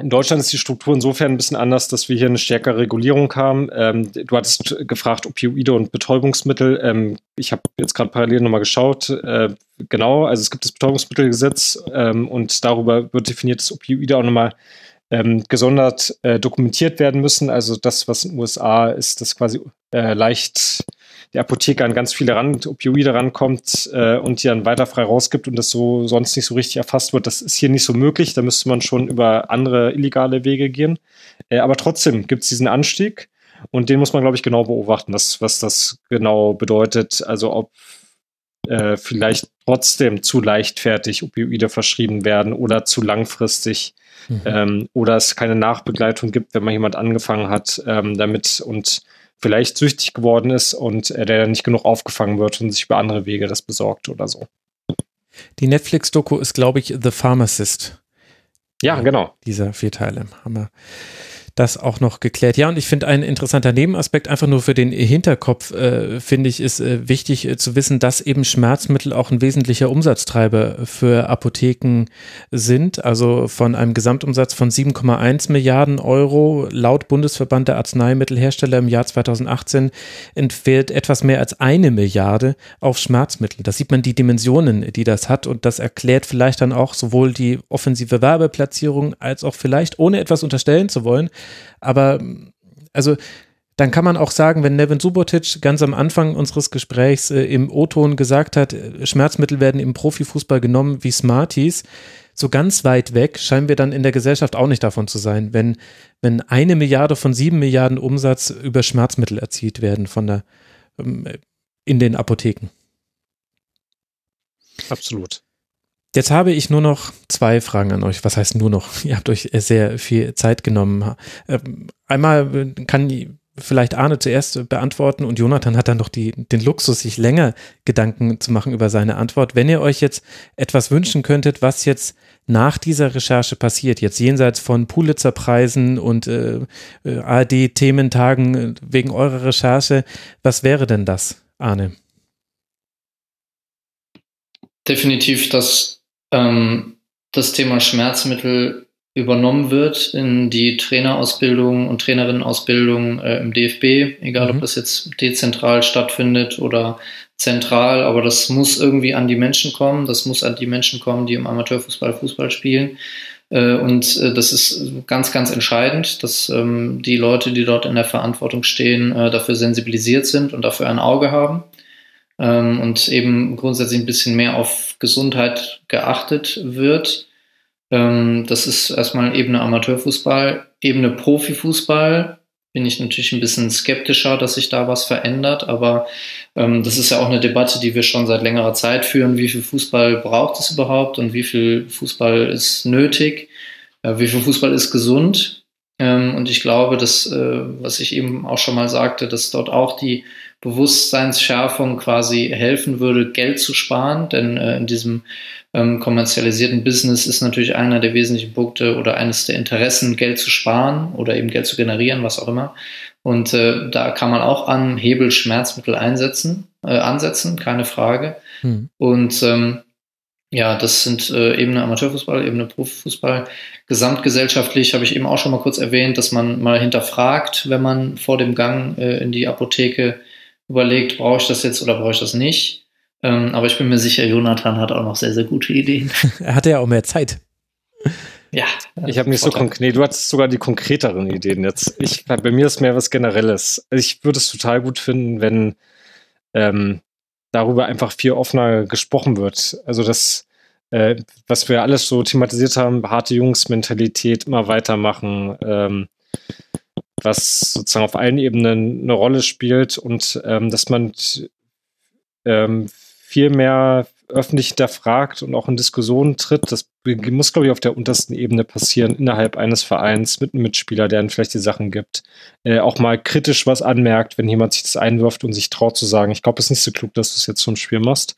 in Deutschland ist die Struktur insofern ein bisschen anders, dass wir hier eine stärkere Regulierung haben. Ähm, du hattest gefragt, Opioide und Betäubungsmittel. Ähm, ich habe jetzt gerade parallel nochmal geschaut. Äh, genau, also es gibt das Betäubungsmittelgesetz ähm, und darüber wird definiert, dass Opioide auch nochmal ähm, gesondert äh, dokumentiert werden müssen. Also das, was in den USA ist, dass quasi äh, leicht der Apotheker an ganz viele ran, Opioide rankommt äh, und die dann weiter frei rausgibt und das so sonst nicht so richtig erfasst wird. Das ist hier nicht so möglich. Da müsste man schon über andere illegale Wege gehen. Äh, aber trotzdem gibt es diesen Anstieg und den muss man, glaube ich, genau beobachten, was, was das genau bedeutet. Also ob äh, vielleicht trotzdem zu leichtfertig Opioide verschrieben werden oder zu langfristig Mhm. ähm, oder es keine Nachbegleitung gibt, wenn man jemand angefangen hat ähm, damit und vielleicht süchtig geworden ist und äh, der dann nicht genug aufgefangen wird und sich über andere Wege das besorgt oder so. Die Netflix-Doku ist, glaube ich, The Pharmacist. Ja, genau. Dieser vier Teile. Haben wir das auch noch geklärt. Ja, und ich finde ein interessanter Nebenaspekt, einfach nur für den Hinterkopf, äh, finde ich, ist äh, wichtig äh, zu wissen, dass eben Schmerzmittel auch ein wesentlicher Umsatztreiber für Apotheken sind. Also von einem Gesamtumsatz von 7,1 Milliarden Euro laut Bundesverband der Arzneimittelhersteller im Jahr 2018 entfällt etwas mehr als eine Milliarde auf Schmerzmittel. Da sieht man die Dimensionen, die das hat und das erklärt vielleicht dann auch sowohl die offensive Werbeplatzierung als auch vielleicht, ohne etwas unterstellen zu wollen, aber also dann kann man auch sagen, wenn Nevin Subotic ganz am Anfang unseres Gesprächs äh, im O-Ton gesagt hat, äh, Schmerzmittel werden im Profifußball genommen wie Smarties, so ganz weit weg scheinen wir dann in der Gesellschaft auch nicht davon zu sein, wenn, wenn eine Milliarde von sieben Milliarden Umsatz über Schmerzmittel erzielt werden von der, ähm, in den Apotheken. Absolut. Jetzt habe ich nur noch zwei Fragen an euch. Was heißt nur noch? Ihr habt euch sehr viel Zeit genommen. Ähm, Einmal kann vielleicht Arne zuerst beantworten und Jonathan hat dann noch die, den Luxus, sich länger Gedanken zu machen über seine Antwort. Wenn ihr euch jetzt etwas wünschen könntet, was jetzt nach dieser Recherche passiert, jetzt jenseits von Pulitzer-Preisen und äh, äh ARD-Thementagen äh, wegen eurer Recherche, was wäre denn das, Arne? Definitiv, dass ähm, das Thema Schmerzmittel übernommen wird in die Trainerausbildung und Trainerinnenausbildung äh, im DFB, egal mhm. ob das jetzt dezentral stattfindet oder zentral, aber das muss irgendwie an die Menschen kommen, das muss an die Menschen kommen, die im Amateurfußball Fußball spielen. Äh, und äh, das ist ganz, ganz entscheidend, dass ähm, die Leute, die dort in der Verantwortung stehen, äh, dafür sensibilisiert sind und dafür ein Auge haben ähm, und eben grundsätzlich ein bisschen mehr auf Gesundheit geachtet wird ähm, das ist erstmal Ebene Amateurfußball. Ebene Profifußball bin ich natürlich ein bisschen skeptischer, dass sich da was verändert, aber ähm, das ist ja auch eine Debatte, die wir schon seit längerer Zeit führen. Wie viel Fußball braucht es überhaupt und wie viel Fußball ist nötig? Wie viel Fußball ist gesund? Ähm, und ich glaube, dass, äh, was ich eben auch schon mal sagte, dass dort auch die Bewusstseinsschärfung quasi helfen würde, Geld zu sparen, denn äh, in diesem ähm, kommerzialisierten Business ist natürlich einer der wesentlichen Punkte oder eines der Interessen, Geld zu sparen oder eben Geld zu generieren, was auch immer. Und äh, da kann man auch an Hebel Schmerzmittel einsetzen, äh, ansetzen, keine Frage. Hm. Und ähm, ja, das sind äh, Ebene Amateurfußball, Ebene Profifußball. Gesamtgesellschaftlich habe ich eben auch schon mal kurz erwähnt, dass man mal hinterfragt, wenn man vor dem Gang äh, in die Apotheke überlegt, brauche ich das jetzt oder brauche ich das nicht. Ähm, aber ich bin mir sicher, Jonathan hat auch noch sehr, sehr gute Ideen. er hatte ja auch mehr Zeit. Ja. Ich habe nicht so konkret, nee, du hattest sogar die konkreteren Ideen jetzt. Ich, bei mir ist mehr was Generelles. Ich würde es total gut finden, wenn ähm, darüber einfach viel offener gesprochen wird. Also das, äh, was wir alles so thematisiert haben, harte Jungs-Mentalität, immer weitermachen, ähm, was sozusagen auf allen Ebenen eine Rolle spielt und ähm, dass man ähm, viel mehr öffentlich hinterfragt und auch in Diskussionen tritt. Das muss, glaube ich, auf der untersten Ebene passieren, innerhalb eines Vereins mit einem Mitspieler, der dann vielleicht die Sachen gibt. Äh, auch mal kritisch was anmerkt, wenn jemand sich das einwirft und sich traut zu sagen, ich glaube, es ist nicht so klug, dass du es jetzt zum Spiel machst.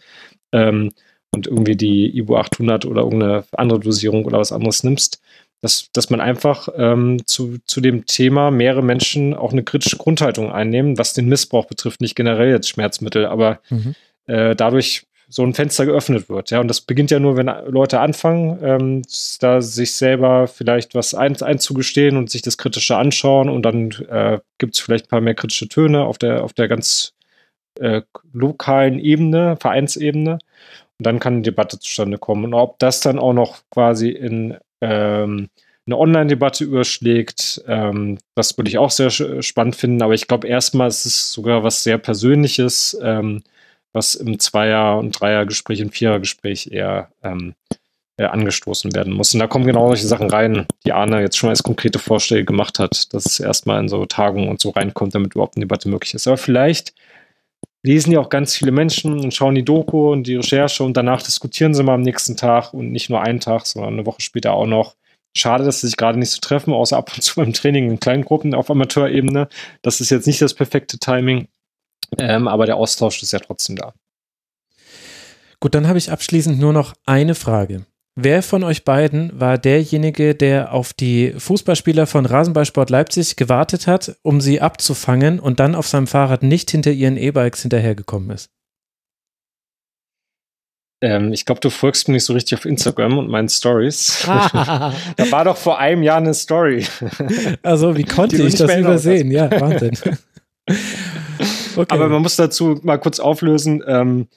Ähm, und irgendwie die Ibu 800 oder irgendeine andere Dosierung oder was anderes nimmst. Dass, dass man einfach ähm, zu, zu dem Thema mehrere Menschen auch eine kritische Grundhaltung einnehmen, was den Missbrauch betrifft, nicht generell jetzt Schmerzmittel, aber mhm äh, dadurch so ein Fenster geöffnet wird. Ja, und das beginnt ja nur, wenn Leute anfangen, ähm, da sich selber vielleicht was ein, einzugestehen und sich das Kritische anschauen und dann äh, gibt es vielleicht ein paar mehr kritische Töne auf der, auf der ganz äh, lokalen Ebene, Vereinsebene. Und dann kann eine Debatte zustande kommen. Und ob das dann auch noch quasi in ähm, eine Online-Debatte überschlägt, ähm, das würde ich auch sehr spannend finden. Aber ich glaube, erstmal ist es sogar was sehr Persönliches. Ähm, was im Zweier- und Dreiergespräch und Vierergespräch eher ähm, äh, angestoßen werden muss. Und da kommen genau solche Sachen rein, die Arne jetzt schon als konkrete Vorschläge gemacht hat, dass es erstmal in so Tagungen und so reinkommt, damit überhaupt eine Debatte möglich ist. Aber vielleicht lesen ja auch ganz viele Menschen und schauen die Doku und die Recherche und danach diskutieren sie mal am nächsten Tag und nicht nur einen Tag, sondern eine Woche später auch noch. Schade, dass sie sich gerade nicht so treffen, außer ab und zu beim Training in kleinen Gruppen auf Amateurebene. Das ist jetzt nicht das perfekte Timing. Ähm, aber der Austausch ist ja trotzdem da. Gut, dann habe ich abschließend nur noch eine Frage. Wer von euch beiden war derjenige, der auf die Fußballspieler von Rasenballsport Leipzig gewartet hat, um sie abzufangen und dann auf seinem Fahrrad nicht hinter ihren E-Bikes hinterhergekommen ist? Ähm, ich glaube, du folgst mir nicht so richtig auf Instagram und meinen Stories. da war doch vor einem Jahr eine Story. Also, wie konnte ich das übersehen? Ja, Wahnsinn. Okay. Aber man muss dazu mal kurz auflösen. Ähm,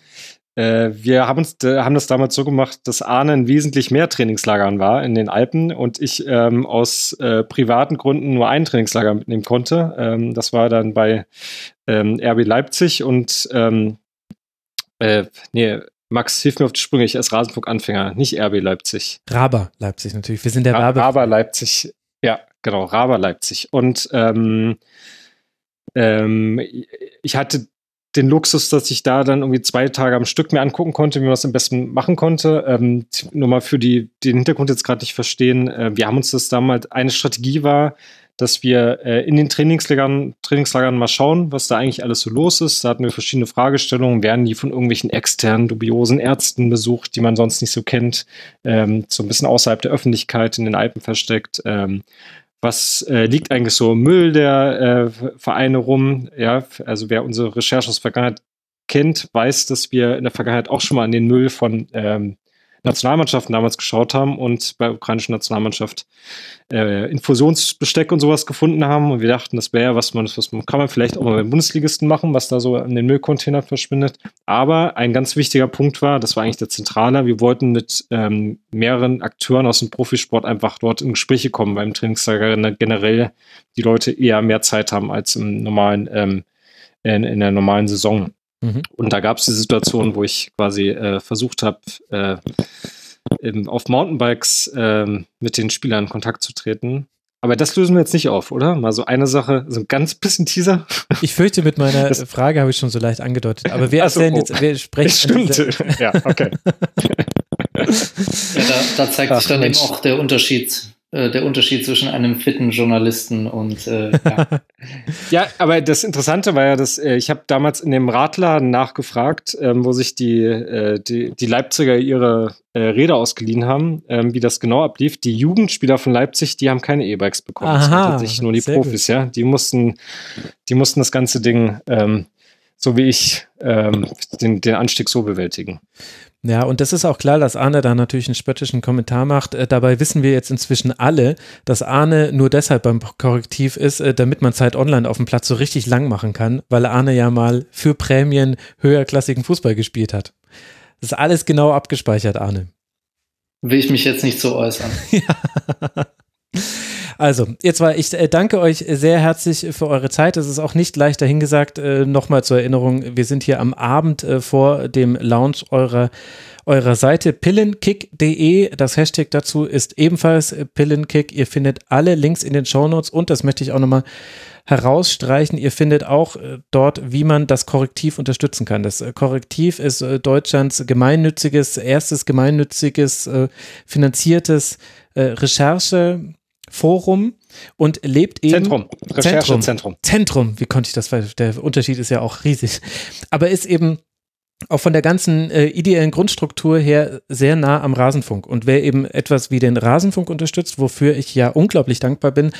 äh, wir haben, uns, äh, haben das damals so gemacht, dass Arne in wesentlich mehr Trainingslagern war in den Alpen und ich ähm, aus äh, privaten Gründen nur ein Trainingslager mitnehmen konnte. Ähm, das war dann bei ähm, RB Leipzig und ähm, äh, nee, Max, hilf mir auf die Sprünge, ich als Rasenfunk-Anfänger, nicht RB Leipzig. Raber Leipzig natürlich, wir sind der Ra Raber Leipzig, ja, genau, Raber Leipzig. Und ähm, ähm, ich hatte den Luxus, dass ich da dann irgendwie zwei Tage am Stück mir angucken konnte, wie man das am besten machen konnte. Ähm, nur mal für die, die den Hintergrund jetzt gerade nicht verstehen. Äh, wir haben uns das damals, eine Strategie war, dass wir äh, in den Trainingslagern, Trainingslagern mal schauen, was da eigentlich alles so los ist. Da hatten wir verschiedene Fragestellungen. Werden die von irgendwelchen externen, dubiosen Ärzten besucht, die man sonst nicht so kennt, ähm, so ein bisschen außerhalb der Öffentlichkeit in den Alpen versteckt? Ähm, was äh, liegt eigentlich so im Müll der äh, Vereine rum? Ja, also wer unsere Recherche aus Vergangenheit kennt, weiß, dass wir in der Vergangenheit auch schon mal an den Müll von ähm, Nationalmannschaften damals geschaut haben und bei der ukrainischen Nationalmannschaft äh, Infusionsbesteck und sowas gefunden haben. Und wir dachten, das wäre was man, was man kann man vielleicht auch mal beim Bundesligisten machen, was da so in den Müllcontainern verschwindet. Aber ein ganz wichtiger Punkt war, das war eigentlich der Zentrale, wir wollten mit ähm, mehreren Akteuren aus dem Profisport einfach dort in Gespräche kommen beim Trainingslager generell die Leute eher mehr Zeit haben als im normalen ähm, in, in der normalen Saison. Mhm. Und da gab es die Situation, wo ich quasi äh, versucht habe, äh, auf Mountainbikes äh, mit den Spielern in Kontakt zu treten. Aber das lösen wir jetzt nicht auf, oder? Mal so eine Sache, so ein ganz bisschen Teaser. Ich fürchte, mit meiner das Frage habe ich schon so leicht angedeutet. Aber wir erzählen so, oh. jetzt, wir sprechen. Stimmt. ja, okay. ja, da, da zeigt Ach, sich dann Mensch. eben auch der Unterschied äh, der Unterschied zwischen einem fitten Journalisten und äh, ja. ja, aber das Interessante war ja, dass äh, ich habe damals in dem Radladen nachgefragt, ähm, wo sich die, äh, die, die Leipziger ihre äh, Räder ausgeliehen haben, ähm, wie das genau ablief. Die Jugendspieler von Leipzig, die haben keine E-Bikes bekommen. Aha, das waren tatsächlich nur die Profis, gut. ja. Die mussten, die mussten das ganze Ding ähm, so wie ich ähm, den, den Anstieg so bewältigen. Ja, und das ist auch klar, dass Arne da natürlich einen spöttischen Kommentar macht. Äh, dabei wissen wir jetzt inzwischen alle, dass Arne nur deshalb beim Korrektiv ist, äh, damit man Zeit online auf dem Platz so richtig lang machen kann, weil Arne ja mal für Prämien höherklassigen Fußball gespielt hat. Das ist alles genau abgespeichert, Arne. Will ich mich jetzt nicht so äußern. ja. Also, jetzt war ich äh, danke euch sehr herzlich für eure Zeit. Es ist auch nicht leicht dahingesagt. Äh, Nochmal zur Erinnerung, wir sind hier am Abend äh, vor dem Launch eurer eurer Seite pillenkick.de. Das Hashtag dazu ist ebenfalls Pillenkick. Ihr findet alle Links in den Shownotes und das möchte ich auch nochmal herausstreichen. Ihr findet auch dort, wie man das Korrektiv unterstützen kann. Das Korrektiv ist Deutschlands gemeinnütziges, erstes gemeinnütziges, finanziertes Recherche Forum und lebt eben. Zentrum. Recherchezentrum. Zentrum. Wie konnte ich das? Weil der Unterschied ist ja auch riesig. Aber ist eben auch von der ganzen äh, ideellen Grundstruktur her sehr nah am Rasenfunk. Und wer eben etwas wie den Rasenfunk unterstützt, wofür ich ja unglaublich dankbar bin,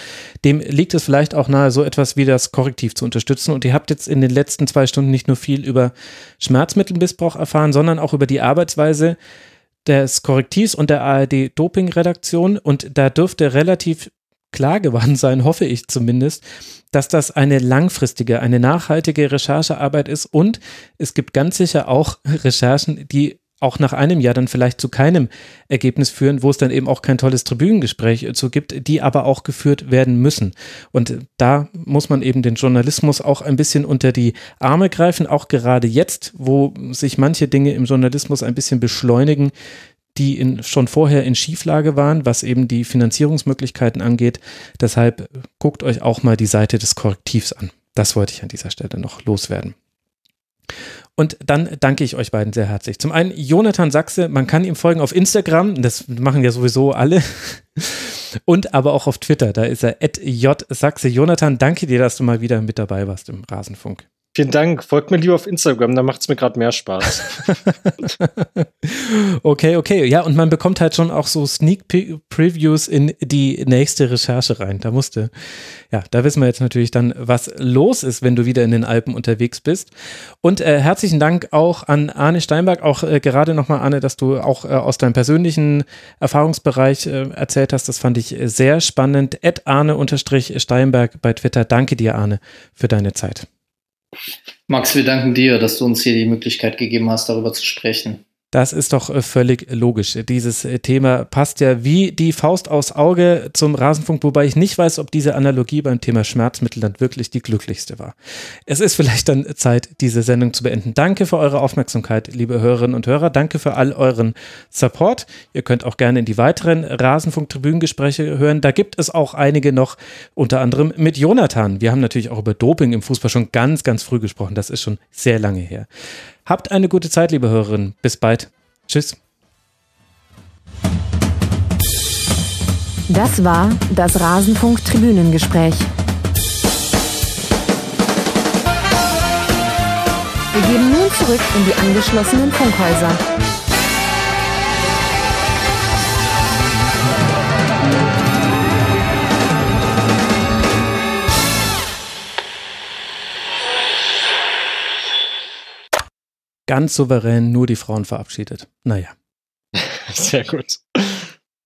dem liegt es vielleicht auch nahe, so etwas wie das Korrektiv zu unterstützen. Und ihr habt jetzt in den letzten zwei Stunden nicht nur viel über Schmerzmittelmissbrauch erfahren, sondern auch über die Arbeitsweise, des Korrektivs und der ARD-Doping-Redaktion und da dürfte relativ klar geworden sein, hoffe ich zumindest, dass das eine langfristige, eine nachhaltige Recherchearbeit ist. Und es gibt ganz sicher auch Recherchen, die auch nach einem Jahr dann vielleicht zu keinem Ergebnis führen, wo es dann eben auch kein tolles Tribünengespräch zu gibt, die aber auch geführt werden müssen. Und da muss man eben den Journalismus auch ein bisschen unter die Arme greifen, auch gerade jetzt, wo sich manche Dinge im Journalismus ein bisschen beschleunigen, die in, schon vorher in Schieflage waren, was eben die Finanzierungsmöglichkeiten angeht. Deshalb guckt euch auch mal die Seite des Korrektivs an. Das wollte ich an dieser Stelle noch loswerden. Und dann danke ich euch beiden sehr herzlich. Zum einen Jonathan Sachse, man kann ihm folgen auf Instagram, das machen ja sowieso alle. Und aber auch auf Twitter, da ist er J. Sachse. Jonathan, danke dir, dass du mal wieder mit dabei warst im Rasenfunk. Vielen Dank. Folgt mir lieber auf Instagram, da macht es mir gerade mehr Spaß. okay, okay. Ja, und man bekommt halt schon auch so Sneak Previews in die nächste Recherche rein. Da musste, ja, da wissen wir jetzt natürlich dann, was los ist, wenn du wieder in den Alpen unterwegs bist. Und äh, herzlichen Dank auch an Arne Steinberg, auch äh, gerade nochmal, Arne, dass du auch äh, aus deinem persönlichen Erfahrungsbereich äh, erzählt hast. Das fand ich sehr spannend. Ed Arne-Steinberg bei Twitter. Danke dir, Arne, für deine Zeit. Max, wir danken dir, dass du uns hier die Möglichkeit gegeben hast, darüber zu sprechen. Das ist doch äh, völlig logisch. Dieses äh, Thema passt ja wie die Faust aufs Auge zum Rasenfunk, wobei ich nicht weiß, ob diese Analogie beim Thema Schmerzmittel dann wirklich die glücklichste war. Es ist vielleicht dann Zeit, diese Sendung zu beenden. Danke für eure Aufmerksamkeit, liebe Hörerinnen und Hörer. Danke für all euren Support. Ihr könnt auch gerne in die weiteren Rasenfunk-Tribünengespräche hören. Da gibt es auch einige noch, unter anderem mit Jonathan. Wir haben natürlich auch über Doping im Fußball schon ganz, ganz früh gesprochen. Das ist schon sehr lange her. Habt eine gute Zeit, liebe Hörerinnen. Bis bald. Tschüss. Das war das Rasenfunk-Tribünengespräch. Wir gehen nun zurück in die angeschlossenen Funkhäuser. Ganz souverän nur die Frauen verabschiedet. Naja. Sehr gut.